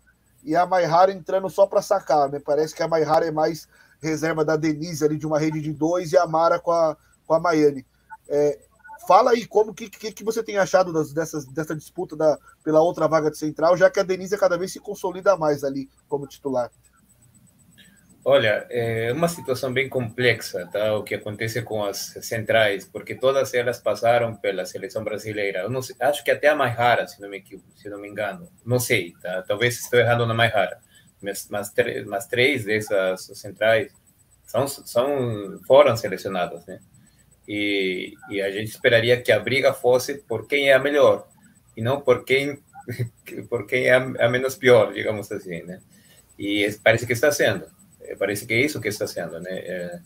e a Maihara entrando só para sacar, né? Parece que a Maihara é mais reserva da Denise ali de uma rede de dois e a Mara com a, com a Maiane. É, fala aí como que, que, que, você tem achado das, dessas, dessa disputa da, pela outra vaga de central, já que a Denise cada vez se consolida mais ali como titular. Olha, é uma situação bem complexa, tá? O que acontece com as centrais, porque todas elas passaram pela seleção brasileira. Sei, acho que até a mais rara, se não me se não me engano. Não sei, tá? Talvez estou errando na mais rara mas, três dessas centrais são, são, foram selecionadas, né? E, e a gente esperaria que a briga fosse por quem é a melhor e não por quem (laughs) por quem é a, menos pior, digamos assim, né? E parece que está sendo, é, parece que é isso que está sendo, né? É,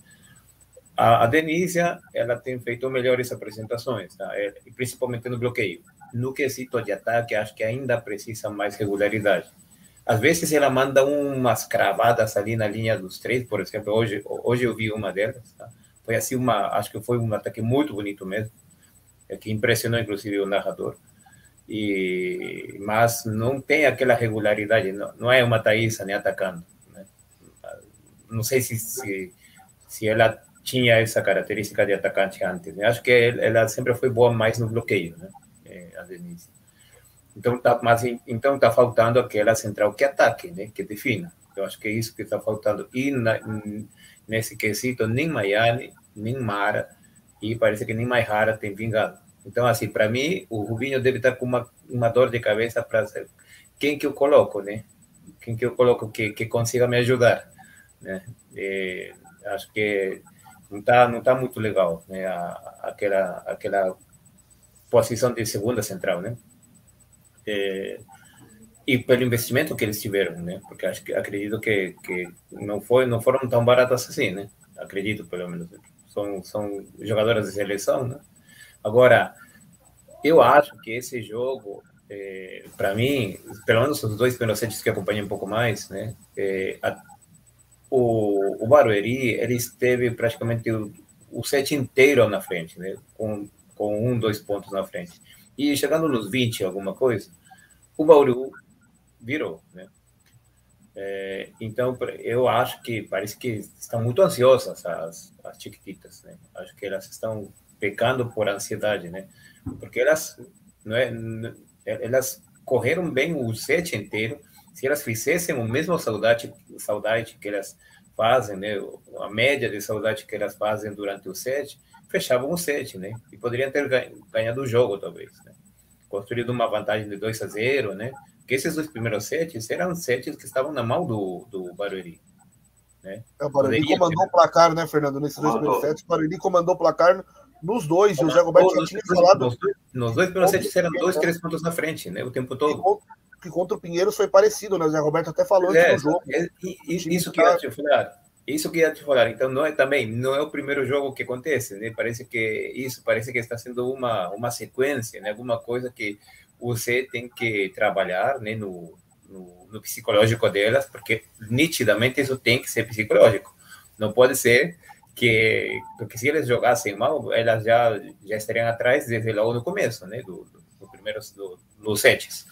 a, a Denícia, ela tem feito melhores apresentações, tá? É, principalmente no bloqueio. No quesito de ataque, acho que ainda precisa mais regularidade. Às vezes ela manda umas cravadas ali na linha dos três, por exemplo. Hoje, hoje eu vi uma delas. Tá? Foi assim uma, acho que foi um ataque muito bonito mesmo, é que impressionou inclusive o narrador. E mas não tem aquela regularidade. Não, não é uma Thaisa nem atacando. Né? Não sei se, se se ela tinha essa característica de atacante antes. Né? Acho que ela sempre foi boa mais no bloqueio, né? É, a Denise. Então tá, mas então tá faltando aquela central que ataque, né, que defina. Eu acho que é isso que está faltando. E na, nesse quesito, nem Miami, nem Mara E parece que nem mais rara tem vingado. Então, assim, para mim, o Rubinho deve estar com uma, uma dor de cabeça para quem que eu coloco, né? Quem que eu coloco que, que consiga me ajudar, né? E acho que não está não tá muito legal, né? A, aquela, aquela posição de segunda central, né? É, e pelo investimento que eles tiveram, né? Porque acho que acredito que, que não foi não foram tão baratas assim, né? Acredito pelo menos são são jogadoras de seleção, né? Agora eu acho que esse jogo é, para mim, pelo menos os dois primeiros sets que acompanhei um pouco mais, né? É, a, o, o Barueri, ele esteve praticamente o, o set inteiro na frente, né? Com, com um, dois pontos na frente. E chegando nos 20, alguma coisa, o Bauru virou, né? É, então, eu acho que parece que estão muito ansiosas as, as chiquititas, né? Acho que elas estão pecando por ansiedade, né? Porque elas, não é, elas correram bem o set inteiro. Se elas fizessem o mesmo saudade, saudade que elas fazem, né? A média de saudade que elas fazem durante o set, fechavam o set, né? E poderiam ter ganhado o jogo, talvez, né? Construído uma vantagem de 2 a 0, né? Porque esses dois primeiros sets eram sets que estavam na mão do, do Barueri. Né? É, o Barueri Poderia comandou ter... o placar, né, Fernando? Nesses dois primeiros sets, o Barueri comandou o placar nos dois, e o Zé Roberto já tinha falado. Nos dois, nos dois primeiros sets eram dois, três pontos na frente, né? O tempo todo. Que contra o Pinheiros foi parecido, né? O Zé Roberto até falou é, no jogo. É, isso que eu te falar. Isso que ia te falar. Então, não é também, não é o primeiro jogo que acontece, né? Parece que isso, parece que está sendo uma, uma sequência, né? Alguma coisa que você tem que trabalhar, né? No, no, no psicológico delas, porque nitidamente isso tem que ser psicológico. Não pode ser que porque se eles jogassem mal, elas já já estariam atrás desde logo no começo, né, do, do, do primeiro do, dos sets.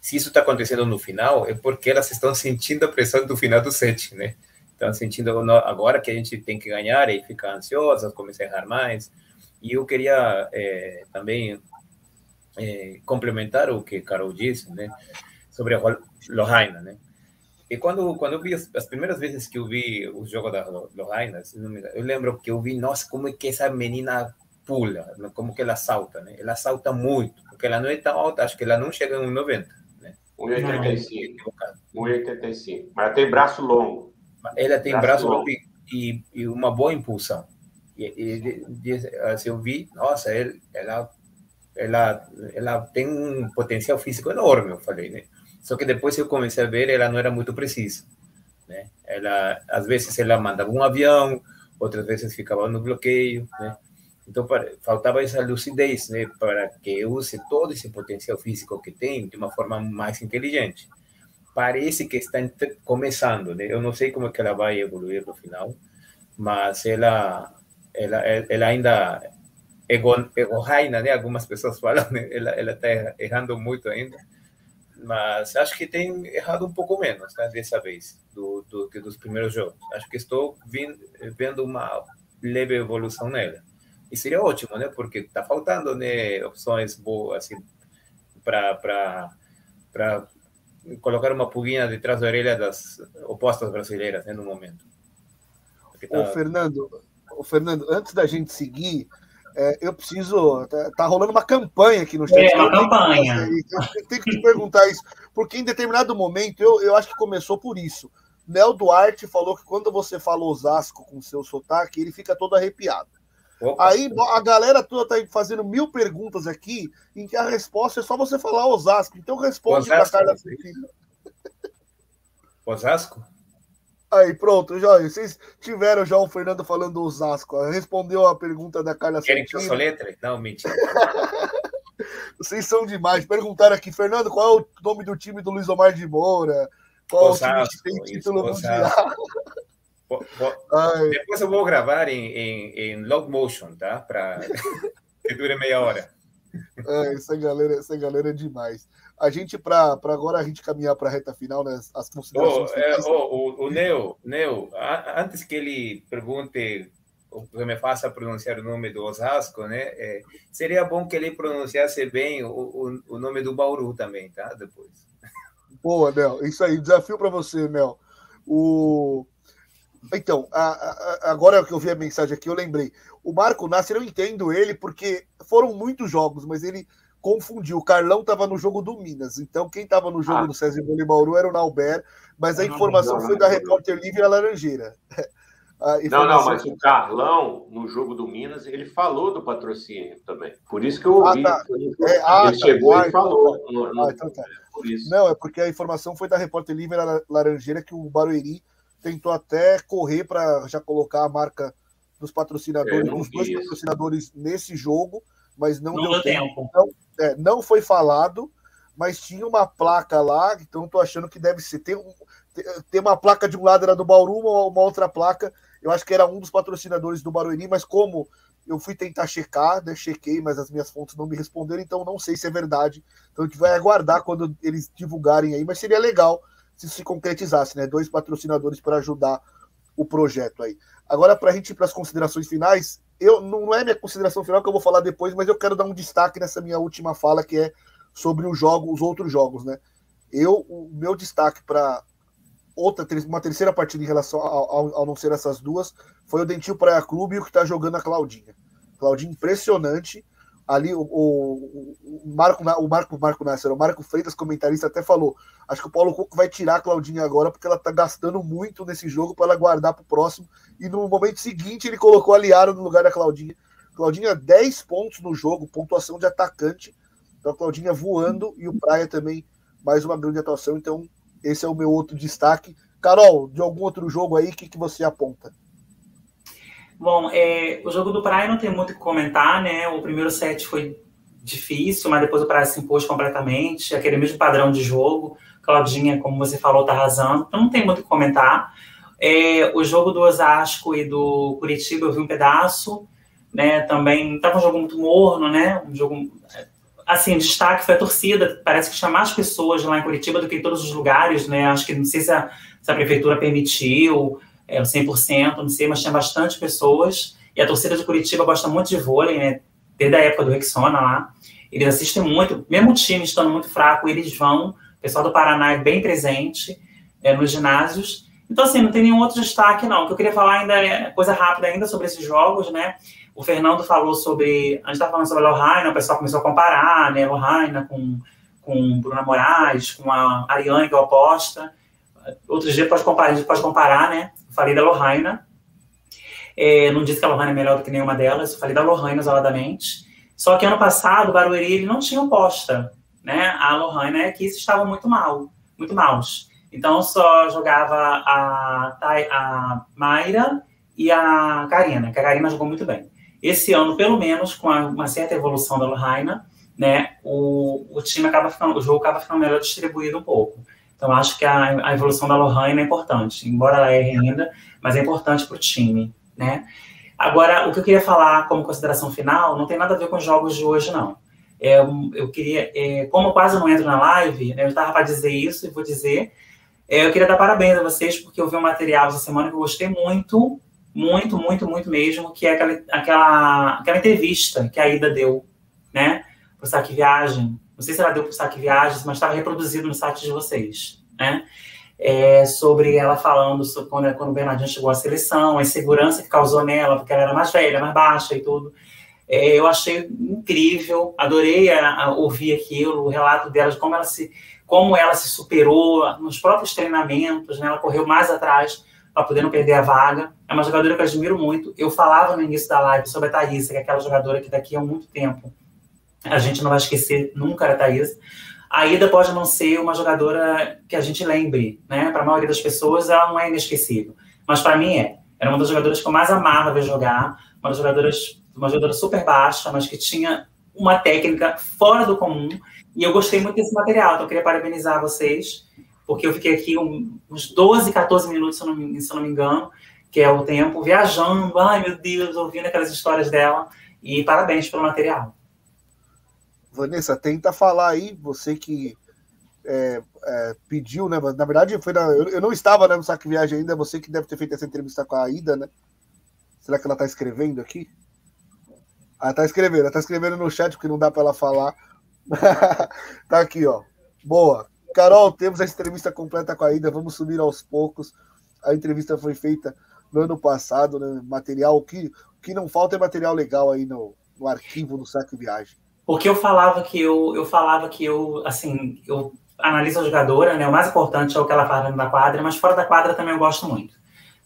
Se isso está acontecendo no final, é porque elas estão sentindo a pressão do final do set, né? Estão sentindo agora que a gente tem que ganhar e ficar ansiosas, começar a errar mais. E eu queria é, também é, complementar o que Carol disse, né, sobre a Lohaina, né? E quando, quando eu vi as, as, primeiras vezes que eu vi o jogo da Lohaina, eu lembro que eu vi, nossa, como é que essa menina pula, como que ela salta, né? Ela salta muito, porque ela não é tão alta, acho que ela não chega em 1,90, né? 1,85. 1,85. Mas ela tem braço longo. Ela tem braço, braço e, e, uma boa impulsão. E, e, assim, eu vi, nossa, ela, ela, ela tem um potencial físico enorme, eu falei, né? Só que depois eu comecei a ver, ela não era muito precisa, né? Ela, às vezes ela mandava um avião, outras vezes ficava no bloqueio, né? Então faltava essa lucidez, né, para que use todo esse potencial físico que tem de uma forma mais inteligente. Parece que está começando, né? Eu não sei como é que ela vai evoluir no final, mas ela ela, ela ainda ego, egohaina, né? Algumas pessoas falam, né? ela ela está errando muito ainda mas acho que tem errado um pouco menos né, dessa vez do, do que dos primeiros jogos. Acho que estou vindo, vendo uma leve evolução nela. E seria ótimo, né? Porque está faltando né, opções boas assim, para colocar uma pulguinha detrás da orelha das opostas brasileiras né, no momento. Tá... Ô, Fernando, ô, Fernando, antes da gente seguir, é, eu preciso. Tá, tá, rolando uma campanha aqui no chat. É, uma campanha. eu tenho que te perguntar isso, porque em determinado momento eu, eu acho que começou por isso. Nel Duarte falou que quando você fala Osasco com seu sotaque, ele fica todo arrepiado. Opa. Aí a galera toda tá fazendo mil perguntas aqui, em que a resposta é só você falar Osasco. Então responde para Carla Osasco? Aí, pronto, já, vocês tiveram já o Fernando falando do Osasco. Respondeu a pergunta da Carla Querem que eu letra? Não, mentira. (laughs) vocês são demais. Perguntaram aqui, Fernando, qual é o nome do time do Luiz Omar de Moura? Qual Osasco, é o time que tem título isso, mundial? (laughs) Depois eu vou gravar em, em, em log motion, tá? Para (laughs) que dure meia hora. É, essa galera, essa galera é demais a gente, para agora a gente caminhar para a reta final, né, as considerações. Oh, é, oh, o, o Neo, Neo, antes que ele pergunte, que me faça pronunciar o nome do Osasco, né, é, seria bom que ele pronunciasse bem o, o, o, nome do Bauru também, tá? Depois. Boa, Nel. Isso aí, desafio para você, Nel. O... Então, a, a, agora que eu vi a mensagem aqui, eu lembrei. O Marco Nasser, eu entendo ele, porque foram muitos jogos, mas ele confundiu. O Carlão estava no jogo do Minas, então quem estava no jogo ah. do César Vôlei Bauru era o Nauber, mas a informação foi da Repórter Livre (laughs) a Laranjeira. Não, não, mas o Carlão, no jogo do Minas, ele falou do patrocínio também. Por isso que eu ah, ouvi. Ah, tá. é, ah, ele tá. chegou ah, e falou. Então, tá. no, então tá. É não, é porque a informação foi da Repórter Livre a Laranjeira que o Barueri tentou até correr para já colocar a marca dos patrocinadores, dos dois isso. patrocinadores nesse jogo, mas não, não deu tempo. tempo. Então, é, não foi falado, mas tinha uma placa lá, então estou achando que deve ser. Tem, tem uma placa de um lado era do Bauru, uma, uma, outra placa, eu acho que era um dos patrocinadores do Barueri, mas como eu fui tentar checar, né, chequei, mas as minhas fontes não me responderam, então não sei se é verdade. Então a gente vai aguardar quando eles divulgarem aí, mas seria legal se se concretizasse, né? Dois patrocinadores para ajudar o projeto aí. Agora, para a gente ir para as considerações finais, eu não é minha consideração final que eu vou falar depois, mas eu quero dar um destaque nessa minha última fala, que é sobre o jogo, os outros jogos, né? Eu, o meu destaque para outra, uma terceira partida em relação ao, ao, ao, não ser essas duas, foi o Dentil Praia Clube e o que está jogando a Claudinha. Claudinha impressionante. Ali o, o, o Marco, o Marco, Marco Nasser, o Marco Freitas, comentarista, até falou: acho que o Paulo Cuco vai tirar a Claudinha agora, porque ela está gastando muito nesse jogo para ela guardar para o próximo. E no momento seguinte ele colocou a Liara no lugar da Claudinha. Claudinha, 10 pontos no jogo, pontuação de atacante. Então a Claudinha voando e o Praia também, mais uma grande atuação. Então, esse é o meu outro destaque. Carol, de algum outro jogo aí, o que, que você aponta? Bom, é, o jogo do Praia não tem muito o que comentar, né? O primeiro set foi difícil, mas depois o Praia se impôs completamente, aquele mesmo padrão de jogo. Claudinha, como você falou, tá arrasando, então não tem muito o que comentar. É, o jogo do Osasco e do Curitiba eu vi um pedaço, né? Também estava um jogo muito morno, né? Um jogo assim, destaque foi a torcida. Parece que tinha mais pessoas lá em Curitiba do que em todos os lugares, né? Acho que não sei se a, se a prefeitura permitiu é, 100%, não sei, mas tinha bastante pessoas. E a torcida de Curitiba gosta muito de vôlei, né? Desde a época do Rexona lá. Eles assistem muito, mesmo o time estando muito fraco, eles vão. O pessoal do Paraná é bem presente é, nos ginásios. Então, assim, não tem nenhum outro destaque, não. O que eu queria falar ainda é coisa rápida ainda sobre esses jogos, né? O Fernando falou sobre. A gente estava falando sobre a Lohraina, o pessoal começou a comparar, né? Lohraina com, com Bruna Moraes, com a Ariane, que é oposta. Outro dia pode comparar, a gente pode comparar, né? Falei da Lohraina. É, não disse que a Lohraina é melhor do que nenhuma delas, falei da Lohraina isoladamente. Só que ano passado, o Barueri ele não tinha oposta, né? A Lohraina e a Kiss estavam muito mal, muito maus. Então só jogava a, a Mayra e a Karina, que a Karina jogou muito bem. Esse ano, pelo menos, com uma certa evolução da Lohaina, né, o, o time acaba ficando, o jogo acaba ficando melhor distribuído um pouco. Então, acho que a, a evolução da Lohaina é importante, embora ela erre ainda, mas é importante para o time, né? Agora, o que eu queria falar como consideração final não tem nada a ver com os jogos de hoje, não. É, eu queria, é, como eu quase não entro na live, né, eu estava para dizer isso e vou dizer, é, eu queria dar parabéns a vocês porque eu vi um material essa semana que eu gostei muito, muito, muito, muito mesmo, que é aquela, aquela, aquela entrevista que a Ida deu, né, para o Saque Viagem. Não sei se ela deu para o Saque Viagens, mas estava reproduzido no site de vocês, né? É, sobre ela falando sobre quando, quando o Bernardinho chegou à seleção, a insegurança que causou nela, porque ela era mais velha, mais baixa e tudo. É, eu achei incrível, adorei a, a ouvir aquilo, o relato dela, de como ela se, como ela se superou nos próprios treinamentos, né? ela correu mais atrás para poder não perder a vaga. É uma jogadora que eu admiro muito. Eu falava no início da live sobre a Thaís, que é aquela jogadora que daqui a muito tempo a gente não vai esquecer nunca a Thaís. A Ida pode não ser uma jogadora que a gente lembre, né? Para a maioria das pessoas, ela não é inesquecível. Mas para mim é. Era uma das jogadoras que eu mais amava ver jogar. Uma das jogadoras, uma jogadora super baixa, mas que tinha uma técnica fora do comum. E eu gostei muito desse material. Então, eu queria parabenizar vocês porque eu fiquei aqui uns 12, 14 minutos, se eu, não, se eu não me engano, que é o tempo, viajando, ai meu Deus, ouvindo aquelas histórias dela, e parabéns pelo material. Vanessa, tenta falar aí, você que é, é, pediu, né? Na verdade, foi na, eu, eu, não estava né, no Saque Viagem ainda, você que deve ter feito essa entrevista com a Ida, né? Será que ela está escrevendo aqui? Ah, tá escrevendo, ela tá escrevendo no chat porque não dá para ela falar. (laughs) tá aqui, ó. Boa. Carol, temos a entrevista completa com a Ida, vamos subir aos poucos. A entrevista foi feita no ano passado, né? Material que, que não falta é material legal aí no, no arquivo do Saque Viagem. Porque eu falava que eu, eu falava que eu, assim, eu analiso a jogadora, né? O mais importante é o que ela faz dentro da quadra, mas fora da quadra também eu gosto muito.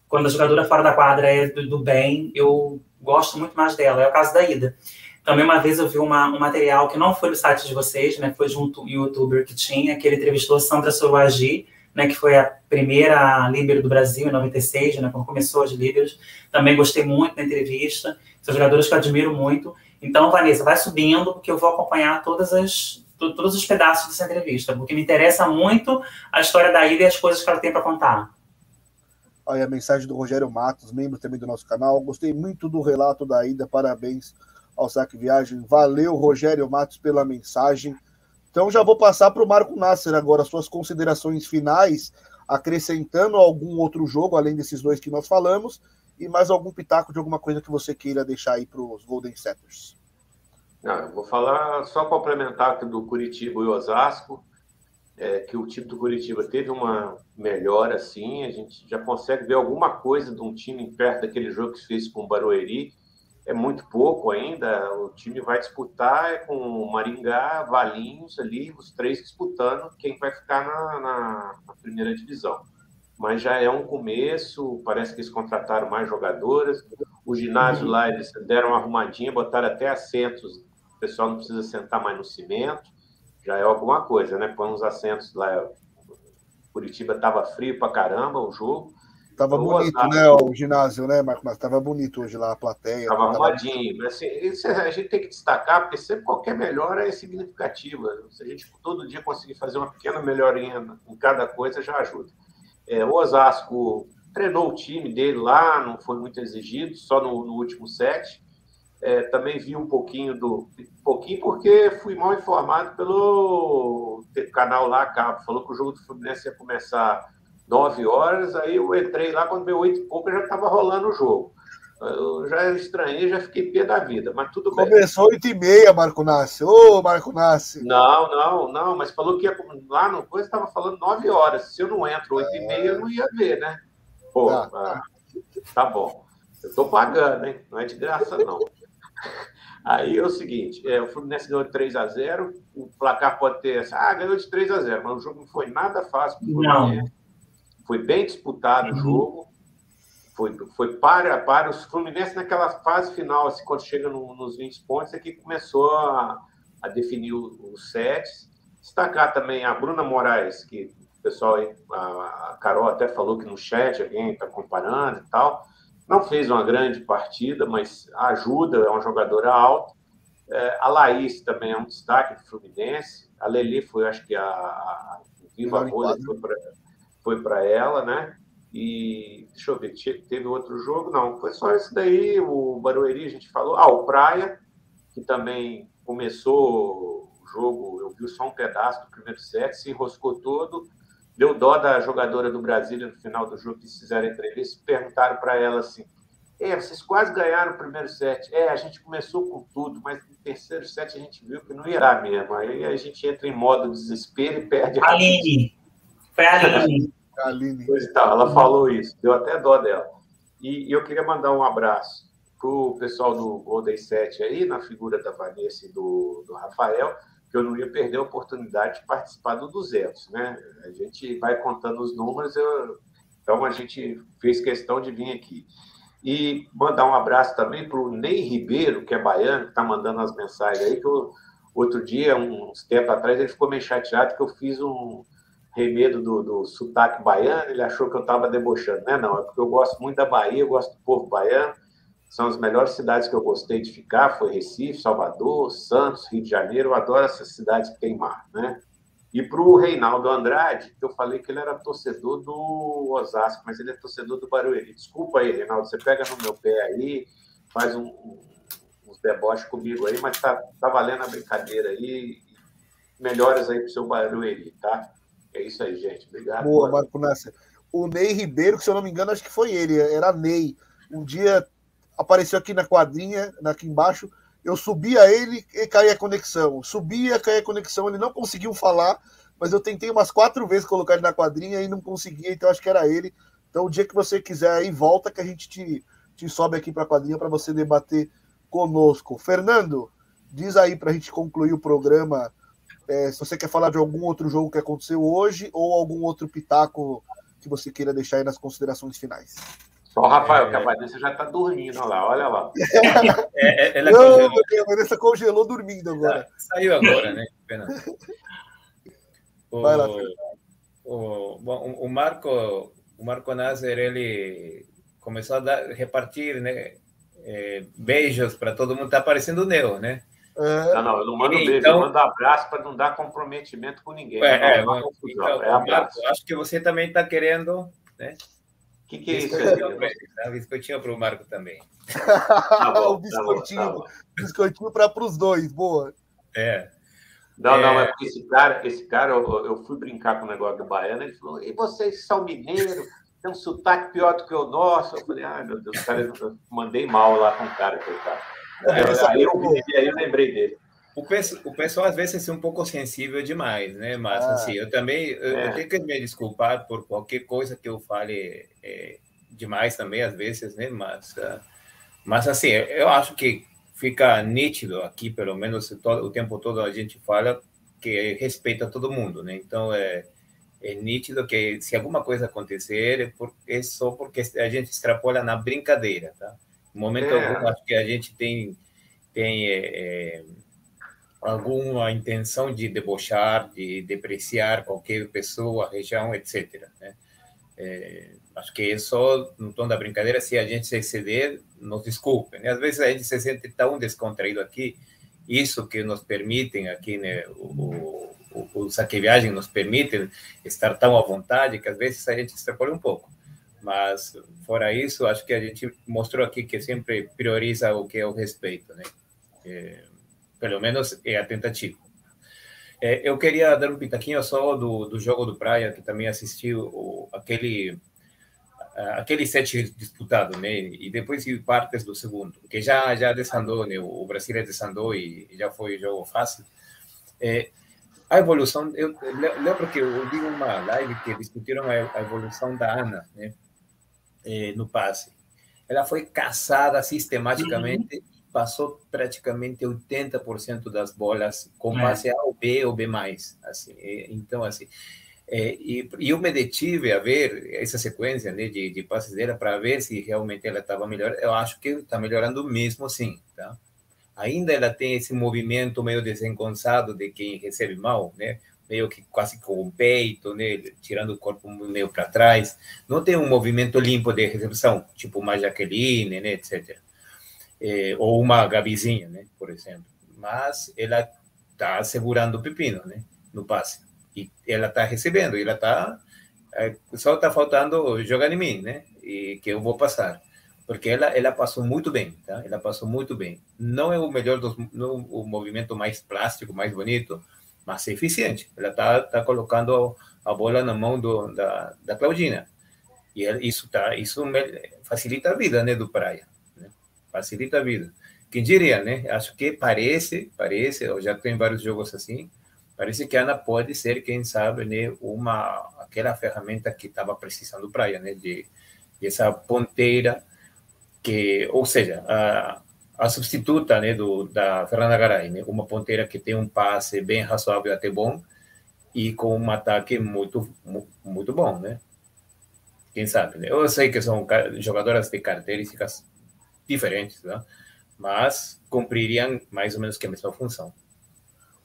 Quando a jogadora fora da quadra é do, do bem, eu gosto muito mais dela. É o caso da Ida. Também uma vez eu vi uma, um material que não foi do site de vocês, né? Foi de um youtuber que tinha, que ele entrevistou Sandra Soruagi, né? Que foi a primeira líbero do Brasil em 96, né? Quando começou as líberos. Também gostei muito da entrevista. São jogadores que eu admiro muito. Então, Vanessa, vai subindo, porque eu vou acompanhar todas as, todos os pedaços dessa entrevista, porque me interessa muito a história da Ida e as coisas que ela tem para contar. Olha a mensagem do Rogério Matos, membro também do nosso canal. Gostei muito do relato da Ida, parabéns ao Saque Viagem. Valeu, Rogério Matos, pela mensagem. Então já vou passar para o Marco Nasser agora, suas considerações finais, acrescentando algum outro jogo, além desses dois que nós falamos, e mais algum pitaco de alguma coisa que você queira deixar aí para os Golden Setters. Não, eu vou falar só complementar do Curitiba e Osasco, é, que o time do Curitiba teve uma melhora, assim, a gente já consegue ver alguma coisa de um time perto daquele jogo que fez com o Barueri, é muito pouco ainda, o time vai disputar é com o Maringá, Valinhos ali, os três disputando quem vai ficar na, na, na primeira divisão mas já é um começo. Parece que eles contrataram mais jogadoras. O ginásio uhum. lá eles deram uma arrumadinha, botaram até assentos. O pessoal não precisa sentar mais no cimento. Já é alguma coisa, né? Põe uns assentos lá. Curitiba estava frio pra caramba o jogo. Tava bonito, né, o ginásio, né, Marco? Mas tava bonito hoje lá a plateia. Tava arrumadinho. Tava... Assim, isso a gente tem que destacar, porque sempre qualquer melhora é significativa. Se a gente todo dia conseguir fazer uma pequena melhorinha em cada coisa, já ajuda. É, o Osasco treinou o time dele lá, não foi muito exigido, só no, no último set. É, também vi um pouquinho do. Um pouquinho porque fui mal informado pelo canal lá, Cabo. Falou que o jogo do Fluminense ia começar 9 horas, aí eu entrei lá, quando deu 8 e pouco já estava rolando o jogo. Eu já estranhei, já fiquei pé da vida, mas tudo bem. Começou 8 e meia, Marco Nassi. Ô, Marco Nassi. Não, não, não, mas falou que ia, lá no coisa estava falando 9 horas. Se eu não entro 8 e meia, eu não ia ver, né? Pô, tá, ah, tá bom. Eu tô pagando, hein? Não é de graça, não. (laughs) Aí é o seguinte: é, o Fluminense ganhou de 3 a 0 o placar pode ter. Ah, ganhou de 3 a 0 mas o jogo não foi nada fácil. Não. Foi bem disputado uhum. o jogo foi, foi para para. O Fluminense, naquela fase final, assim, quando chega no, nos 20 pontos, é que começou a, a definir os sets. Destacar também a Bruna Moraes, que o pessoal, a, a Carol até falou que no chat alguém está comparando e tal. Não fez uma grande partida, mas ajuda, é uma jogadora alta. É, a Laís também é um destaque do Fluminense. A Leli foi, acho que a, a Viva Rolha foi para ela, né? E deixa eu ver, teve outro jogo? Não, foi só esse daí. O Barueri, a gente falou. Ah, o Praia, que também começou o jogo, eu vi só um pedaço do primeiro set, se enroscou todo. Deu dó da jogadora do Brasília no final do jogo que fizeram entrevista. Perguntaram para ela assim: é, vocês quase ganharam o primeiro set. É, a gente começou com tudo, mas no terceiro set a gente viu que não dar mesmo. Aí a gente entra em modo desespero e perde a. Aline! Foi a Aline. Aline. Pois tá, ela falou isso, deu até dó dela. E, e eu queria mandar um abraço para o pessoal do Golden 7 aí, na figura da Vanessa e do, do Rafael, que eu não ia perder a oportunidade de participar do 200, né? A gente vai contando os números, eu, então a gente fez questão de vir aqui. E mandar um abraço também para o Ney Ribeiro, que é baiano, que está mandando as mensagens aí, que eu, outro dia, uns tempos atrás, ele ficou meio chateado que eu fiz um, remedo do, do sotaque baiano, ele achou que eu estava debochando. Não é não, é porque eu gosto muito da Bahia, eu gosto do povo baiano, são as melhores cidades que eu gostei de ficar, foi Recife, Salvador, Santos, Rio de Janeiro, eu adoro essas cidades que tem mar, né? E para o Reinaldo Andrade, eu falei que ele era torcedor do Osasco, mas ele é torcedor do Barueri. Desculpa aí, Reinaldo, você pega no meu pé aí, faz um, um, uns deboches comigo aí, mas tá, tá valendo a brincadeira aí. Melhoras aí para o seu Barueri, tá? É isso aí, gente. Obrigado. Boa, Marco Nasser. O Ney Ribeiro, que se eu não me engano, acho que foi ele, era Ney. Um dia apareceu aqui na quadrinha, aqui embaixo. Eu subia ele e caía a conexão. Subia, caía a conexão. Ele não conseguiu falar, mas eu tentei umas quatro vezes colocar ele na quadrinha e não conseguia, então acho que era ele. Então, o dia que você quiser aí, volta que a gente te, te sobe aqui para a quadrinha para você debater conosco. Fernando, diz aí para a gente concluir o programa é, se você quer falar de algum outro jogo que aconteceu hoje ou algum outro pitaco que você queira deixar aí nas considerações finais. Só o Rafael, é... que a Vanessa já está dormindo, olha lá, olha lá. (laughs) É, é, ela Não, congelou. a Vanessa congelou dormindo agora. saiu agora, né? Pena. O, (laughs) Vai lá, o, bom, o Marco, o Marco Nasser, ele começou a dar, repartir, né? É, beijos para todo mundo. Está aparecendo o Neo, né? É... Não, não, eu não mando então... beijo, eu mando abraço para não dar comprometimento com ninguém. É, é, não, então, é Marco, acho que você também está querendo, né? O que, que é isso? Aí? Biscoitinho para o Marco também. Tá (laughs) bom, o biscoitinho, tá bom, tá biscoitinho para os dois, boa. É. Não, é... não, é porque esse cara, esse cara eu, eu, fui brincar com o negócio do baiano, ele falou, e vocês são mineiros, tem um sotaque pior do que o nosso. Eu falei, ai meu Deus, cara, eu mandei mal lá com o cara, coitado. Aí, aí, eu, aí eu lembrei dele. O pessoal, o pessoal às vezes é um pouco sensível demais, né? Mas ah, assim, eu também eu, é. eu, tenho que me desculpar por qualquer coisa que eu fale é, demais também às vezes, né? Mas, uh, mas assim, eu acho que fica nítido aqui, pelo menos todo, o tempo todo a gente fala que respeita todo mundo, né? Então é, é nítido que se alguma coisa acontecer é, por, é só porque a gente extrapola na brincadeira, tá? No momento é. algum, acho que a gente tem tem é, é alguma intenção de debochar, de depreciar qualquer pessoa, região, etc. Né? É, acho que é só no tom da brincadeira, se a gente se exceder, nos desculpem. Né? Às vezes a gente se sente tão descontraído aqui, isso que nos permitem aqui, né, o, o, o Saque Viagem nos permite estar tão à vontade que às vezes a gente extrapola um pouco. Mas, fora isso, acho que a gente mostrou aqui que sempre prioriza o que é o respeito, né? É, pelo menos é a tentativa. É, eu queria dar um pitaquinho só do, do jogo do Praia, que também assistiu aquele aquele set disputado, né? E depois partes do segundo, que já já desandou, né? O Brasil desandou e já foi jogo fácil. É, a evolução, eu lembro que eu vi uma live que discutiram a, evolução da Ana, né? É, no passe. Ela foi caçada sistematicamente uhum passou praticamente 80% das bolas com é. base A ou B ou B+. Assim, então, assim, é, e, e, eu me detive a ver essa sequência né, de, de passes dela para ver se realmente ela estava melhor. Eu acho que está melhorando mesmo, sim. Tá? Ainda ela tem esse movimento meio desengonçado de quem recebe mal, né? Meio que quase com o peito, né? tirando o corpo meio para trás. Não tem um movimento limpo de recepção, tipo uma Jaqueline, né? etc é, ou uma Gabizinha, né, por exemplo. Mas ela está segurando o pepino, né, no passe. E ela está recebendo, e ela está é, só está faltando jogar em mim, né, e que eu vou passar. Porque ela ela passou muito bem, tá? Ela passou muito bem. Não é o melhor dos não o movimento mais plástico, mais bonito, mas é eficiente. Ela está tá colocando a bola na mão do, da, da Claudina. E isso tá isso facilita a vida, né, do Praia facilita a vida. Quem diria, né? Acho que parece, parece, eu já tenho vários jogos assim, parece que a Ana pode ser, quem sabe, né, uma aquela ferramenta que estava precisando para né, de, de essa ponteira que, ou seja, a, a substituta, né, do da Fernanda Garay, né, uma ponteira que tem um passe bem razoável até bom e com um ataque muito muito bom, né? Quem sabe, né? Eu sei que são jogadoras de características diferentes, né? mas cumpririam mais ou menos que a mesma função.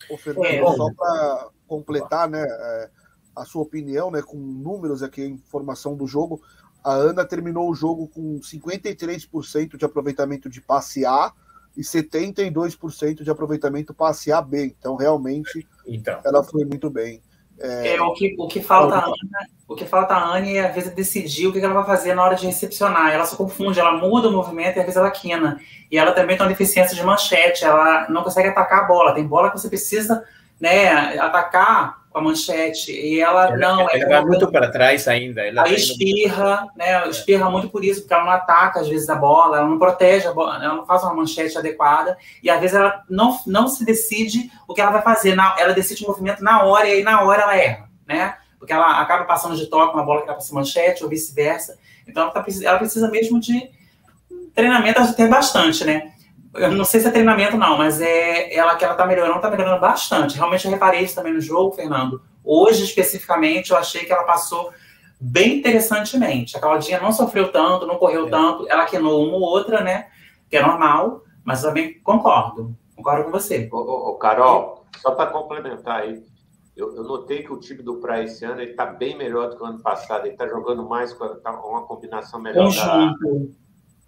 Ô, Fernando, é, só para completar né, é, a sua opinião, né, com números aqui, informação do jogo, a Ana terminou o jogo com 53% de aproveitamento de passe A e 72% de aproveitamento passe A B. Então, realmente, então. ela foi muito bem. É, é, o, que, o que falta a Ana, o que falta a Anne é às vezes decidir o que ela vai fazer na hora de recepcionar. Ela se confunde, ela muda o movimento e às vezes ela quina. E ela também tem uma deficiência de manchete, ela não consegue atacar a bola. Tem bola que você precisa né, atacar com a manchete. E ela, ela não. Ela, vai muito para trás ainda. Ela, ela espirra, né? Espirra muito por isso, porque ela não ataca, às vezes, a bola, ela não protege a bola, ela não faz uma manchete adequada. E às vezes ela não, não se decide o que ela vai fazer. Na, ela decide o movimento na hora, e aí na hora ela erra, né? porque ela acaba passando de toque uma bola que era para ser manchete ou vice-versa. Então, ela, tá, ela precisa mesmo de treinamento, tem bastante, né? Eu não sei se é treinamento, não, mas é ela que ela tá melhorando, tá melhorando bastante. Realmente eu reparei isso também no jogo, Fernando. Hoje, especificamente, eu achei que ela passou bem interessantemente. A Claudinha não sofreu tanto, não correu é. tanto, ela quenou uma ou outra, né? Que é normal, mas eu também concordo. Concordo com você. Ô, ô, ô Carol, só para complementar aí, eu, eu, notei que o time do Praia esse ano está bem melhor do que o ano passado. Ele está jogando mais com tá uma combinação melhor da,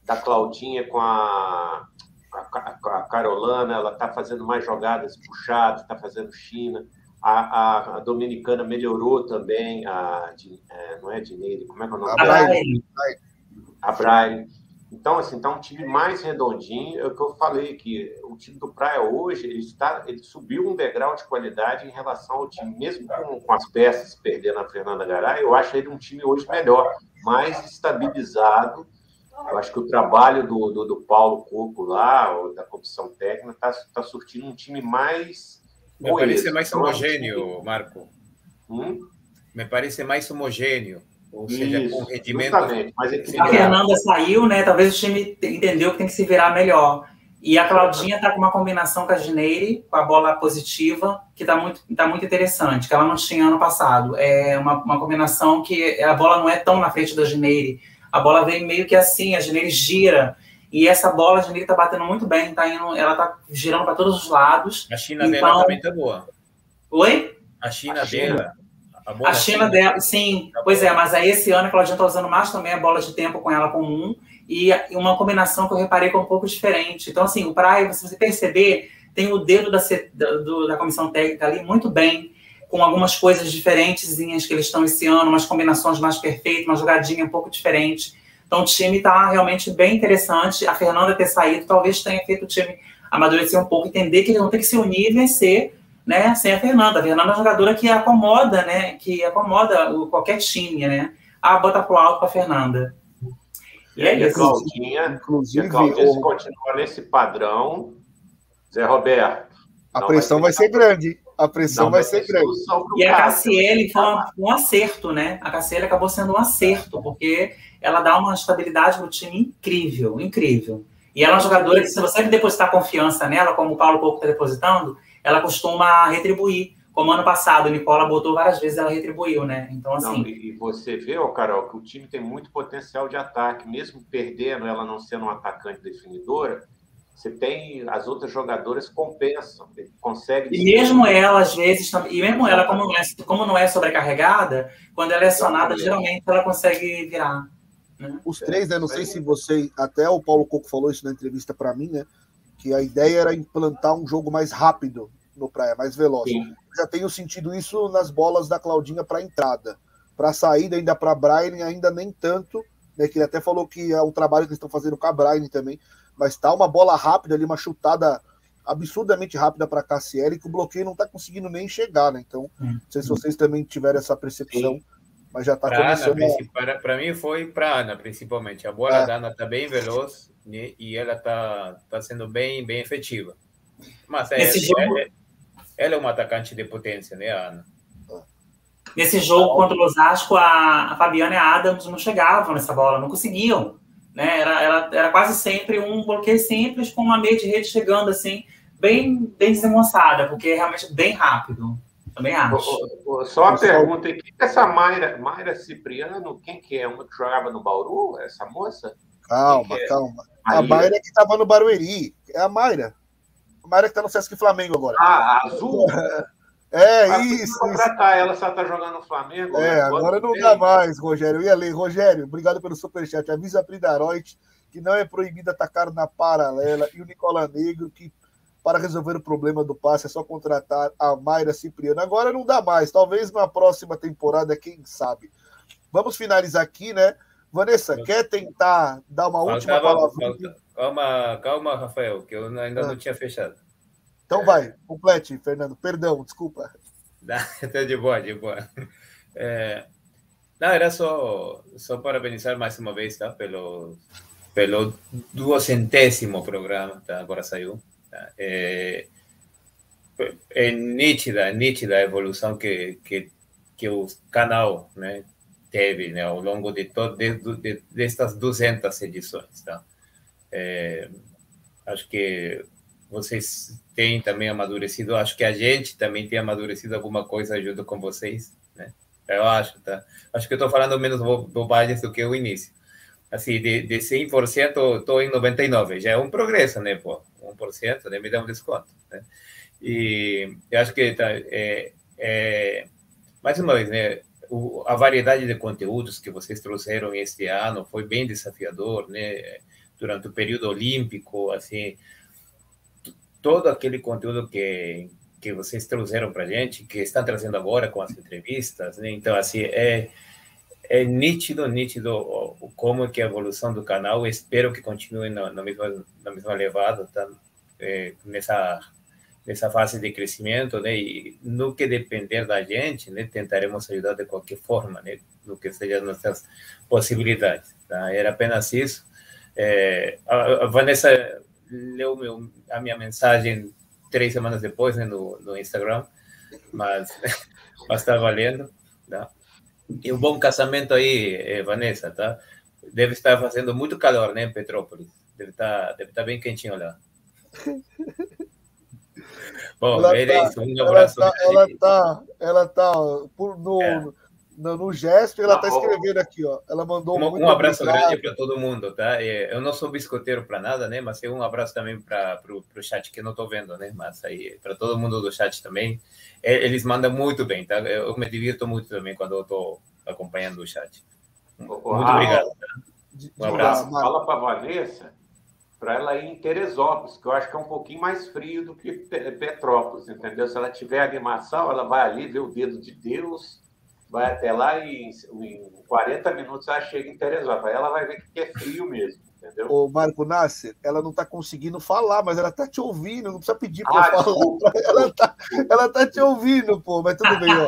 da Claudinha com a, a, a Carolana. Ela está fazendo mais jogadas puxadas, está fazendo China. A, a, a, Dominicana melhorou também, a, é, não é Dineire, como é que é o nome a dela? Brian. A Brian. Então, assim, tá um time mais redondinho. É o que eu falei que o time do Praia hoje, ele, está, ele subiu um degrau de qualidade em relação ao time, mesmo com, com as peças perdendo a Fernanda Garay, eu acho ele um time hoje melhor, mais estabilizado. Eu acho que o trabalho do, do, do Paulo Coco lá, da comissão técnica, está tá surtindo um time mais me parece mais homogêneo, Marco. Hum? Me parece mais homogêneo. Ou seja, Isso, com rendimento. Mas a Fernanda saiu, né? Talvez o time entendeu que tem que se virar melhor. E a Claudinha está com uma combinação com a Gineire, com a bola positiva, que está muito, tá muito interessante, que ela não tinha ano passado. É uma, uma combinação que a bola não é tão na frente da Gineire. A bola vem meio que assim, a Gineire gira e essa bola de está batendo muito bem, tá indo, ela tá girando para todos os lados. A China então... dela também tá boa. Oi? A China, a China. dela. A, a China, dela, sim. Tá pois é, mas aí esse ano a Claudinha tá usando mais também a bola de tempo com ela comum e uma combinação que eu reparei que é um pouco diferente. Então, assim, o Praia, se você perceber, tem o dedo da, da, da comissão técnica ali muito bem, com algumas coisas diferentes que eles estão esse ano, umas combinações mais perfeitas, uma jogadinha um pouco diferente. Então o time está realmente bem interessante. A Fernanda ter saído talvez tenha feito o time amadurecer um pouco, entender que eles vão ter que se unir e vencer, né? Sem a Fernanda. A Fernanda é uma jogadora que acomoda, né? Que acomoda o, qualquer time, né? A bota pro alto para a Fernanda. E é isso. Claudinha, inclusive, a Claudinha, se continuar nesse padrão, Zé Roberto. A pressão vai ser, vai ser grande. A pressão vai, vai ser grande. E a Cassiele foi um, um acerto, né? A Cassiele acabou sendo um acerto, porque ela dá uma estabilidade no time incrível, incrível. E ela é uma jogadora que, se você depositar confiança nela, como o Paulo Pouco está depositando, ela costuma retribuir. Como ano passado, o Nicola botou várias vezes, ela retribuiu, né? Então, assim. Não, e você vê, oh, Carol, que o time tem muito potencial de ataque, mesmo perdendo, ela não sendo um atacante definidora, você tem as outras jogadoras compensam, consegue. E mesmo ela, às vezes, e mesmo ela, como não é, como não é sobrecarregada, quando ela é acionada, geralmente ela consegue virar. Né? Os três, né? Não sei se você. Até o Paulo Coco falou isso na entrevista para mim, né? Que a ideia era implantar um jogo mais rápido no Praia, mais veloz. Sim. Já tenho sentido isso nas bolas da Claudinha para entrada. Para saída, ainda para Brian, ainda nem tanto. Né, que ele até falou que é um trabalho que eles estão fazendo com a Brian também. Mas tá uma bola rápida ali, uma chutada absurdamente rápida para Cassiele, que o bloqueio não está conseguindo nem chegar, né? Então, não sei se vocês também tiveram essa percepção. Sim mas já está começando. Para, para mim foi para Ana, principalmente. A bola é. da Ana está bem veloz né, e ela está tá sendo bem, bem efetiva. Mas é, jogo... é, ela é uma atacante de potência, né, Ana? Nesse jogo contra o Osasco, a, a Fabiana e a Adams não chegavam nessa bola, não conseguiam. Né? Era, era, era quase sempre um bloqueio simples com uma meia de rede chegando assim, bem, bem desengonçada, porque é realmente bem rápido. Também acho. Só uma pergunta aqui. Essa Mayra, Mayra Cipriano, quem que é? Uma que jogava no Bauru? Essa moça? Calma, é? calma. A Mayra que estava no Barueri. É a Mayra. A Mayra que está no Sesc Flamengo agora. Ah, a azul? (laughs) É, ah, isso. Contratar ela se ela tá jogando no Flamengo. É, agora não dá mais, Rogério. Eu ia ler. Rogério, obrigado pelo superchat. Avisa a Pridaroit que não é proibido atacar na paralela. E o Nicola Negro, que para resolver o problema do passe é só contratar a Mayra Cipriano. Agora não dá mais, talvez na próxima temporada, quem sabe. Vamos finalizar aqui, né? Vanessa, quer tentar dar uma última palavra? Calma, calma, Rafael, que eu ainda ah. não tinha fechado. Então vai, complete, Fernando. Perdão, desculpa. (laughs) Estou de boa, de boa. É, não, era só, só parabenizar mais uma vez, tá? Pelo, pelo duocentésimo programa, tá? Agora saiu. É, é nítida, nítida a evolução que, que que o canal né, teve né, ao longo de, todo, de, de, destas 200 edições. Tá? É, acho que vocês têm também amadurecido, acho que a gente também tem amadurecido alguma coisa junto com vocês, né? Eu acho, tá? Acho que eu estou falando menos bobagens do que o início. Assim, de, de 100%, estou em 99%. Já é um progresso, né, pô? 1%, né? Me dá um desconto, né? E eu acho que tá, é, é, mais uma vez, né? O, a variedade de conteúdos que vocês trouxeram este ano foi bem desafiador, né? Durante o período olímpico, assim, todo aquele conteúdo que que vocês trouxeram para gente, que estão trazendo agora com as entrevistas, né? Então, assim, é, é nítido, nítido como é que a evolução do canal, espero que continue na, na mesma, na mesma levada, tá? É, nessa, nessa fase de crescimento, né? E no que depender da gente, né? Tentaremos ajudar de qualquer forma, né? No que seja nossas possibilidades, tá? Era apenas isso. É, a, a Vanessa leu meu, a minha mensagem três semanas depois né, no, no Instagram, mas (laughs) está valendo, tá? E um bom casamento aí, eh, Vanessa, tá? Deve estar fazendo muito calor, né, em Petrópolis. Deve estar, deve estar bem quentinho lá. (laughs) Bom, ela é tá, isso. Um abraço. Ela está, ela tá, ela tá por, no, é no, no gesto, ela está escrevendo aqui, ó. Ela mandou um, um abraço obrigado. grande para todo mundo, tá? Eu não sou biscoteiro para nada, né? Mas um abraço também para o chat que eu não estou vendo, né? Mas aí para todo mundo do chat também, eles mandam muito bem, tá? Eu me divirto muito também quando eu estou acompanhando o chat. Muito obrigado. Tá? Um abraço. Fala para a Vanessa para ela ir em Teresópolis, que eu acho que é um pouquinho mais frio do que Petrópolis, entendeu? Se ela tiver animação, ela vai ali ver o dedo de Deus vai até lá e em 40 minutos ela chega em Teresópolis. Aí ela vai ver que é frio mesmo, entendeu? Ô, Marco Nasser, ela não está conseguindo falar, mas ela está te ouvindo, não precisa pedir para ah, falar. (laughs) Ela está ela tá te ouvindo, pô, mas tudo bem, ó.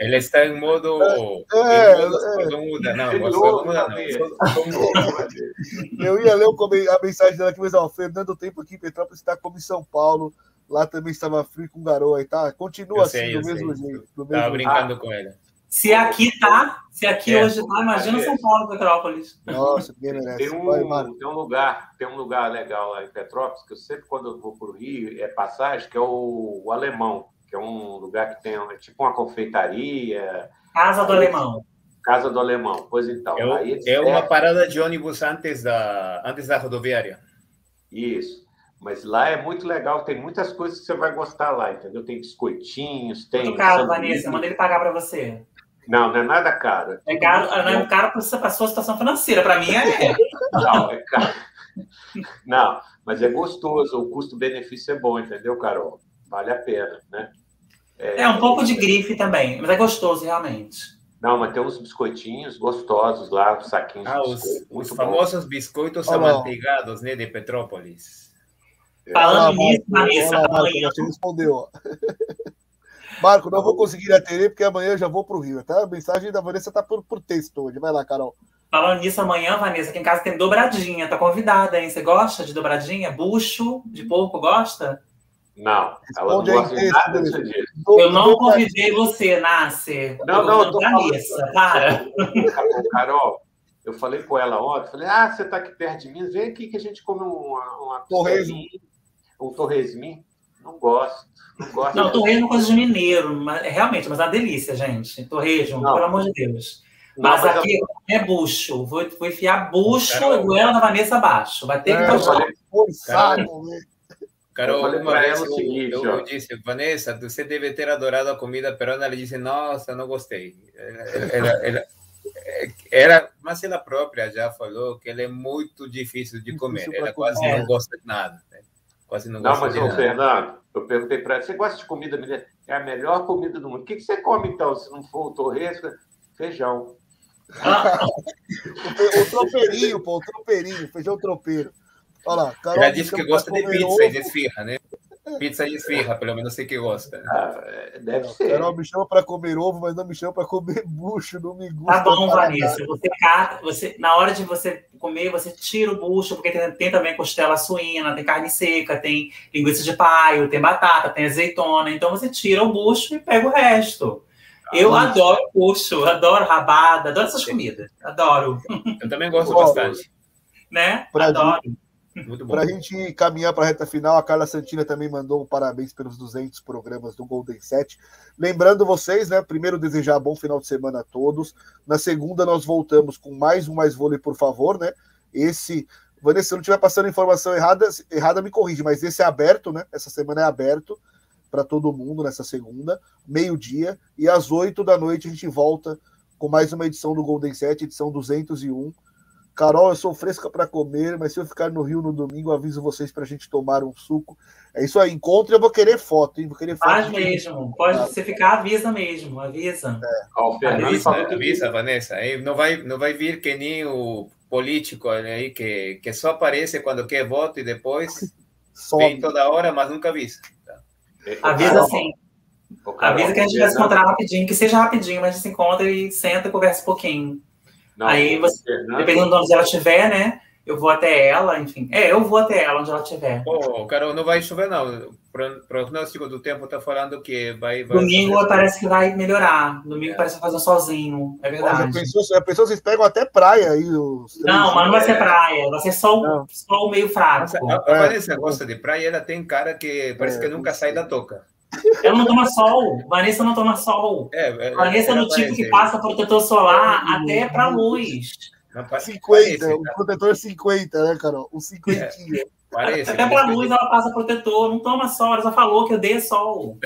Ela está em modo. É, em modo é, é. muda, não, não, não. Eu ia ler a mensagem dela aqui, mas ó, Fernando Tempo aqui em Petrópolis está como em São Paulo. Lá também estava frio com garoa e tá. Continua sei, assim, do mesmo sei. jeito. Do Tava brincando com ele. Se aqui tá, se aqui é, hoje tá, imagina é. São Paulo, Petrópolis. Nossa, que merece. Tem um, tem um lugar, tem um lugar legal lá em Petrópolis, que eu sempre quando eu vou para o Rio, é passagem, que é o, o, Alemão, que é um lugar que tem é tipo uma confeitaria. Casa do Alemão. Casa do Alemão, pois então. É, é uma parada de ônibus antes da, antes da rodoviária. Isso. Mas lá é muito legal, tem muitas coisas que você vai gostar lá, entendeu? Tem biscoitinhos, tem. Muito caro, Vanessa, manda ele pagar para você. Não, não é nada caro. É caro, não é caro para a sua situação financeira, para mim é. (laughs) Não, é caro. Não, mas é gostoso, o custo-benefício é bom, entendeu, Carol? Vale a pena, né? É, é um pouco de grife também, mas é gostoso realmente. Não, mas tem uns biscoitinhos gostosos lá, os saquinhos. Ah, os, os famosos biscoitos amanteigados, né, de Petrópolis. Falando nisso, Vanessa, amanhã... Você respondeu. (laughs) Marco, não vou conseguir atender porque amanhã eu já vou para o Rio, tá? A mensagem da Vanessa tá por, por texto hoje. Vai lá, Carol. Falando nisso, amanhã, Vanessa, aqui em casa tem dobradinha. Tá convidada, hein? Você gosta de dobradinha? Bucho de porco, gosta? Não, ela não gosta de nada disso. Eu não convidei você, Nasser. Não, não, eu tô Vanessa, para. Carol, eu falei com ela ontem, falei, ah, você tá aqui perto de mim, vem aqui que a gente come uma, uma torresmo. Um torresmin. Não gosto. Não, gosto não torresmo é coisa de mineiro, mas, é realmente, mas é uma delícia, gente. Torresmo, não. pelo amor de Deus. Mas, mas aqui eu... é bucho. Vou, vou enfiar bucho e goela da Vanessa abaixo. Vai ter que é, gostar. Carol, Carol uma vez eu, seguinte, eu, eu, disse, Vanessa, você deve ter adorado a comida peruana. Ela disse, nossa, não gostei. Ela, ela, ela, era, mas ela própria já falou que ela é muito difícil de comer. Ela quase não gosta de nada. Né? Quase não gosta não, mas, de nada. Fernando, eu perguntei para ela, você gosta de comida mineira? É a melhor comida do mundo. O que, que você come, então, se não for o torresco? Feijão. o, (laughs) o tropeirinho, pô, o tropeirinho, feijão tropeiro. Olha lá, Carol, Já disse que gosta de pizza e de esfirra, né? Pizza de esfirra, pelo menos sei que gosta. Ah, deve não, ser. Carol me chama para comer ovo, mas não me chama para comer (laughs) bucho, não me gusta. Tá bom, Vanessa. Você, você, na hora de você comer, você tira o bucho, porque tem, tem, também costela suína, tem carne seca, tem linguiça de paio, tem batata, tem azeitona. Então você tira o bucho e pega o resto. Eu ah, adoro puxo, adoro rabada, adoro essas comidas. Adoro. Eu também gosto bastante. Né? Pra adoro. Para a gente caminhar para a reta final, a Carla Santina também mandou um parabéns pelos 200 programas do Golden Set. Lembrando vocês, né? Primeiro, desejar bom final de semana a todos. Na segunda, nós voltamos com mais um Mais Vôlei, por favor, né? Esse. Vanessa, se eu não estiver passando informação errada, errada, me corrige, mas esse é aberto, né? Essa semana é aberto para todo mundo nessa segunda, meio-dia, e às oito da noite a gente volta com mais uma edição do Golden Set, edição 201 Carol, eu sou fresca para comer, mas se eu ficar no Rio no domingo, aviso vocês para a gente tomar um suco. É isso aí, encontre, eu vou querer foto, hein? Vou querer foto. Faz mesmo, pode você ficar, avisa mesmo, avisa. É. avisa, avisa, Vanessa. Aí não vai, não vai vir que nem o político aí que, que só aparece quando quer voto e depois vem toda hora, mas nunca avisa. Tá? Avisa sim. Avisa que a gente vai se encontrar rapidinho, que seja rapidinho, mas a gente se encontra e senta e conversa um pouquinho. Não, Aí você, dependendo de onde ela estiver, né? Eu vou até ela, enfim. É, eu vou até ela onde ela estiver. Oh, Carol, não vai chover, não. Prognóstico do tempo está falando que vai. vai Domingo chover. parece que vai melhorar. Domingo é. parece que vai fazer sozinho. É verdade. Já pensou, já pensou vocês pegam até praia aí? Os não, mas não vai ser praia. Vai ser só, só o meio fraco. Nossa, a, a Vanessa gosta de praia ela tem cara que parece é, que nunca sai da toca. Ela não toma sol. Vanessa não toma sol. É, é, Vanessa é no tipo que passa protetor solar é, até para luz. 50, o protetor 50, né, Carol? O 50. É, parece, até para luz ela passa protetor, não toma sol, ela já falou que eu dei sol.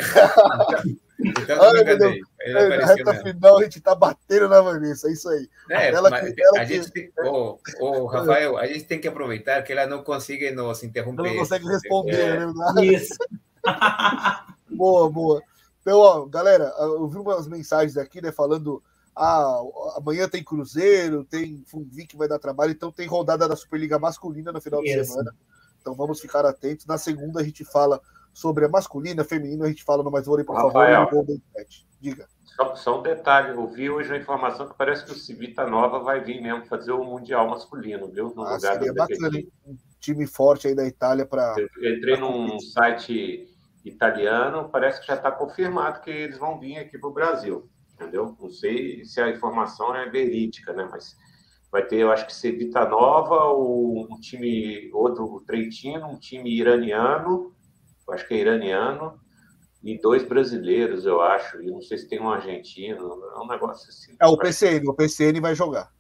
Então, Olha, meu Deus, é, na reta final a gente tá batendo na Vanessa, é isso aí. É, ela que, ela a que... gente tem, oh, oh, Rafael, a gente tem que aproveitar que ela não consegue nos interromper. Não consegue responder, é. né? Isso. (laughs) Boa, boa. Então, ó, galera, eu vi umas mensagens aqui, né, falando ah, amanhã tem Cruzeiro, tem Funvi que vai dar trabalho, então tem rodada da Superliga masculina no final Isso. de semana. Então vamos ficar atentos. Na segunda a gente fala sobre a masculina, a feminina, a gente fala no Mais Vôlei, por Rafael, favor, Diga. Só, só, um detalhe, eu vi hoje a informação que parece que o Civita Nova vai vir mesmo fazer o Mundial masculino, viu? No ah, lugar seria bacana, um time forte aí da Itália para. Eu entrei num site italiano, parece que já está confirmado que eles vão vir aqui para o Brasil, entendeu? Não sei se a informação é verídica, né? Mas vai ter, eu acho que Cevita Nova, um time, outro Trentino, um time iraniano, eu acho que é iraniano, e dois brasileiros, eu acho, e não sei se tem um argentino, é um negócio assim. É, o PCN, o PCN vai jogar.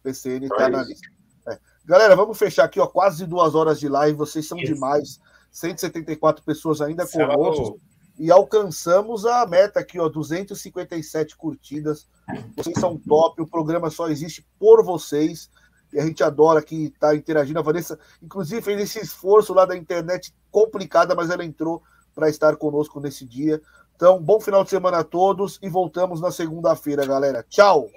O PCN está na lista. É. Galera, vamos fechar aqui, ó, quase duas horas de live, vocês são isso. demais. 174 pessoas ainda conosco. E alcançamos a meta aqui, ó, 257 curtidas. Vocês são top, o programa só existe por vocês. E a gente adora que está interagindo. A Vanessa, inclusive, fez esse esforço lá da internet complicada, mas ela entrou para estar conosco nesse dia. Então, bom final de semana a todos e voltamos na segunda-feira, galera. Tchau!